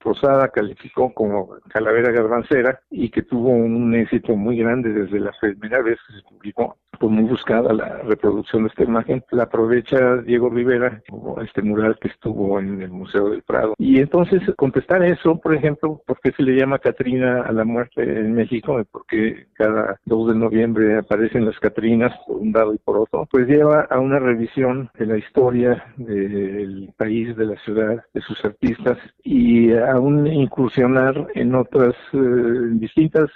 S40: Posada calificó como calavera garbancera y que tuvo un éxito muy grande desde la primera vez que se publicó pues muy buscada la reproducción de esta imagen, la aprovecha Diego Rivera, este mural que estuvo en el Museo del Prado. Y entonces contestar eso, por ejemplo, ¿por qué se le llama Catrina a la muerte en México? ¿Por qué cada 2 de noviembre aparecen las Catrinas por un lado y por otro? Pues lleva a una revisión de la historia del país, de la ciudad, de sus artistas y a un incursionar en otras eh, distintas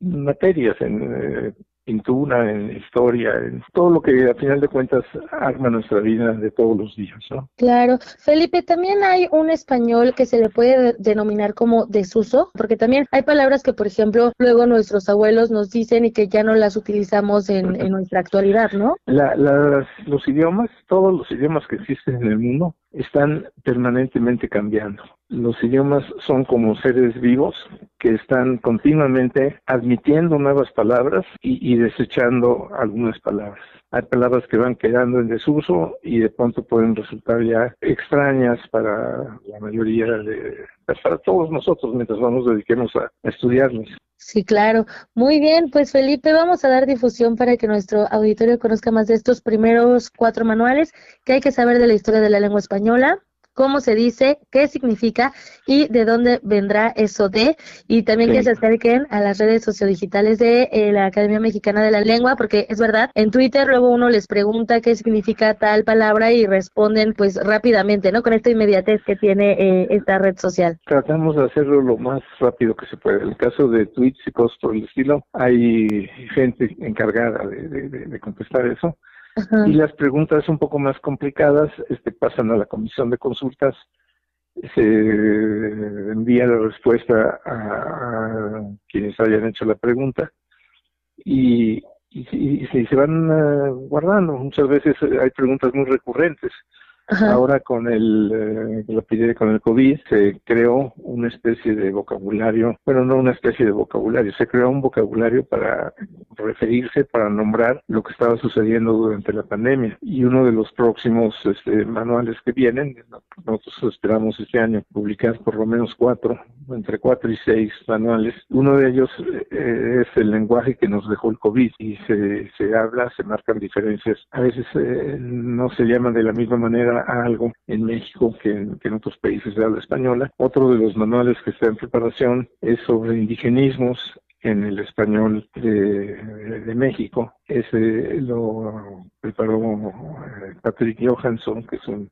S40: materias, en eh, pintura, en historia, en todo lo que a final de cuentas arma nuestra vida de todos los días, ¿no?
S41: Claro. Felipe, también hay un español que se le puede denominar como desuso, porque también hay palabras que, por ejemplo, luego nuestros abuelos nos dicen y que ya no las utilizamos en, en nuestra actualidad, ¿no?
S40: La, las, los idiomas, todos los idiomas que existen en el mundo, están permanentemente cambiando. Los idiomas son como seres vivos que están continuamente admitiendo nuevas palabras y, desechando algunas palabras. Hay palabras que van quedando en desuso y de pronto pueden resultar ya extrañas para la mayoría de, para todos nosotros mientras nos dediquemos a, a estudiarlas.
S41: Sí, claro. Muy bien, pues Felipe, vamos a dar difusión para que nuestro auditorio conozca más de estos primeros cuatro manuales que hay que saber de la historia de la lengua española cómo se dice, qué significa y de dónde vendrá eso de. Y también que se acerquen a las redes sociodigitales de eh, la Academia Mexicana de la Lengua, porque es verdad, en Twitter luego uno les pregunta qué significa tal palabra y responden pues rápidamente, ¿no? Con esta inmediatez que tiene eh, esta red social.
S40: Tratamos de hacerlo lo más rápido que se puede. En el caso de tweets y cosas por el estilo, hay gente encargada de contestar eso y las preguntas un poco más complicadas este, pasan a la comisión de consultas, se envía la respuesta a, quienes hayan hecho la pregunta y, y, se van eh, guardando. Muchas veces hay preguntas muy recurrentes. Ahora con el, eh, con el COVID se creó una especie de vocabulario, bueno, no una especie de vocabulario, se creó un vocabulario para referirse para nombrar lo que estaba sucediendo durante la pandemia. Y uno de los próximos este, manuales que vienen, nosotros esperamos este año publicar por lo menos cuatro, entre cuatro y seis manuales. Uno de ellos eh, es el lenguaje que nos dejó el COVID y se, se habla, se marcan diferencias. A veces eh, no se llama de la misma manera algo en México que en, otros países de habla española. Otro de los manuales que está en preparación es sobre indigenismos en el español de, México. Ese lo preparó eh, Patrick Johansson, que es un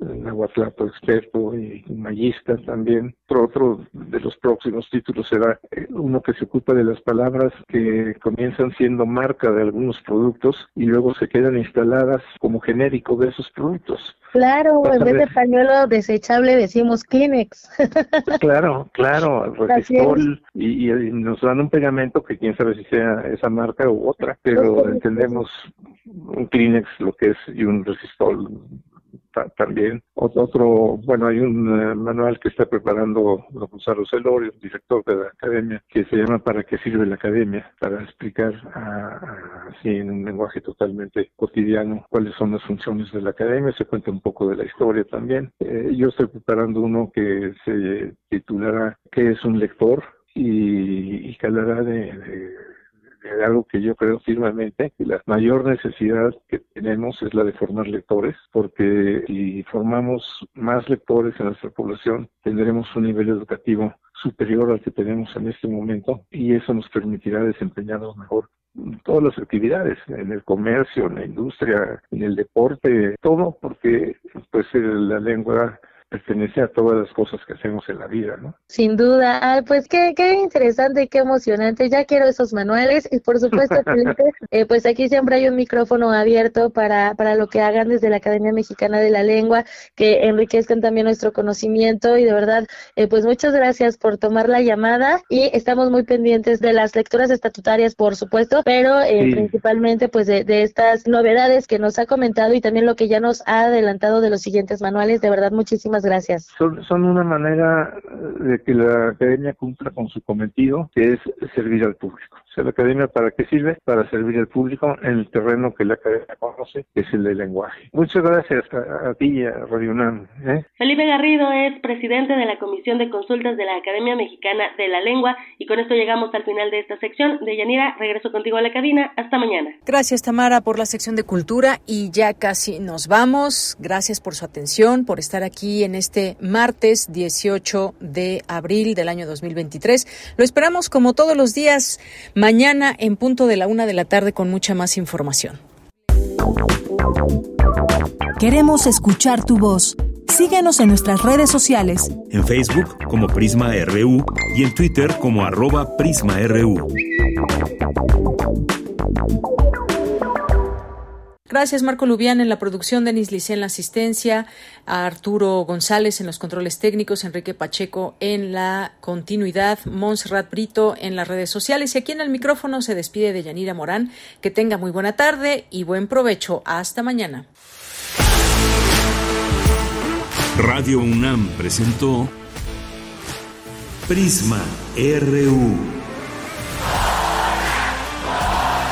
S40: nahuatlato experto y mayista también. Otro de los próximos títulos será eh, uno que se ocupa de las palabras que comienzan siendo marca de algunos productos y luego se quedan instaladas como genérico de esos productos.
S41: Claro, en vez de pañuelo desechable decimos Kleenex.
S40: claro, claro, resistol y, nos dan un pegamento que quién sabe si sea esa marca u otra, pero entendemos un Kleenex lo que es y un resistol también. Otro, bueno, hay un eh, manual que está preparando don Gonzalo Celorio, director de la academia, que se llama ¿Para qué sirve la academia? Para explicar así en un lenguaje totalmente cotidiano cuáles son las funciones de la academia. Se cuenta un poco de la historia también. Eh, yo estoy preparando uno que se titulará ¿Qué es un lector? y, y que hablará de algo que yo creo firmemente, que la mayor necesidad que tenemos es la de formar lectores, porque si formamos más lectores en nuestra población, tendremos un nivel educativo superior al que tenemos en este momento y eso nos permitirá desempeñarnos mejor en todas las actividades, en el comercio, en la industria, en el deporte, todo porque pues la lengua pertenece a todas las cosas que hacemos en la vida, ¿no?
S41: Sin duda, pues qué, qué interesante y qué emocionante, ya quiero esos manuales y por supuesto, eh, pues aquí siempre hay un micrófono abierto para, para lo que hagan desde la Academia Mexicana de la Lengua, que enriquezcan también nuestro conocimiento. Y de verdad, eh, pues muchas gracias por tomar la llamada y estamos muy pendientes de las lecturas estatutarias, por supuesto, pero eh, principalmente pues de, de estas novedades que nos ha comentado y también lo que ya nos ha adelantado de los siguientes manuales, de verdad, muchísimas gracias.
S40: Son, son una manera de que la academia cumpla con su cometido, que es servir al público. O sea, la academia para qué sirve? Para servir al público en el terreno que la academia conoce, que es el del lenguaje. Muchas gracias a, ti y a Radio UNAM. ¿eh?
S39: Felipe Garrido es presidente de la Comisión de Consultas de la Academia Mexicana de la Lengua y con esto llegamos al final de esta sección. De Yanira, regreso contigo a la cabina. Hasta mañana.
S1: Gracias, Tamara, por la sección de cultura y ya casi nos vamos. Gracias por su atención, por estar aquí en este martes 18 de abril del año 2023. Lo esperamos como todos los días mañana en punto de la una de la tarde con mucha más información.
S3: Queremos escuchar tu voz. Síguenos en nuestras redes sociales.
S2: En Facebook como Prisma RU y en Twitter como arroba PrismaRU.
S1: Gracias, Marco Lubián en la producción, Denis Licea en la asistencia, a Arturo González en los controles técnicos, Enrique Pacheco en la continuidad, Montserrat Brito en las redes sociales y aquí en el micrófono se despide de Yanira Morán. Que tenga muy buena tarde y buen provecho. Hasta mañana.
S2: Radio UNAM presentó Prisma RU.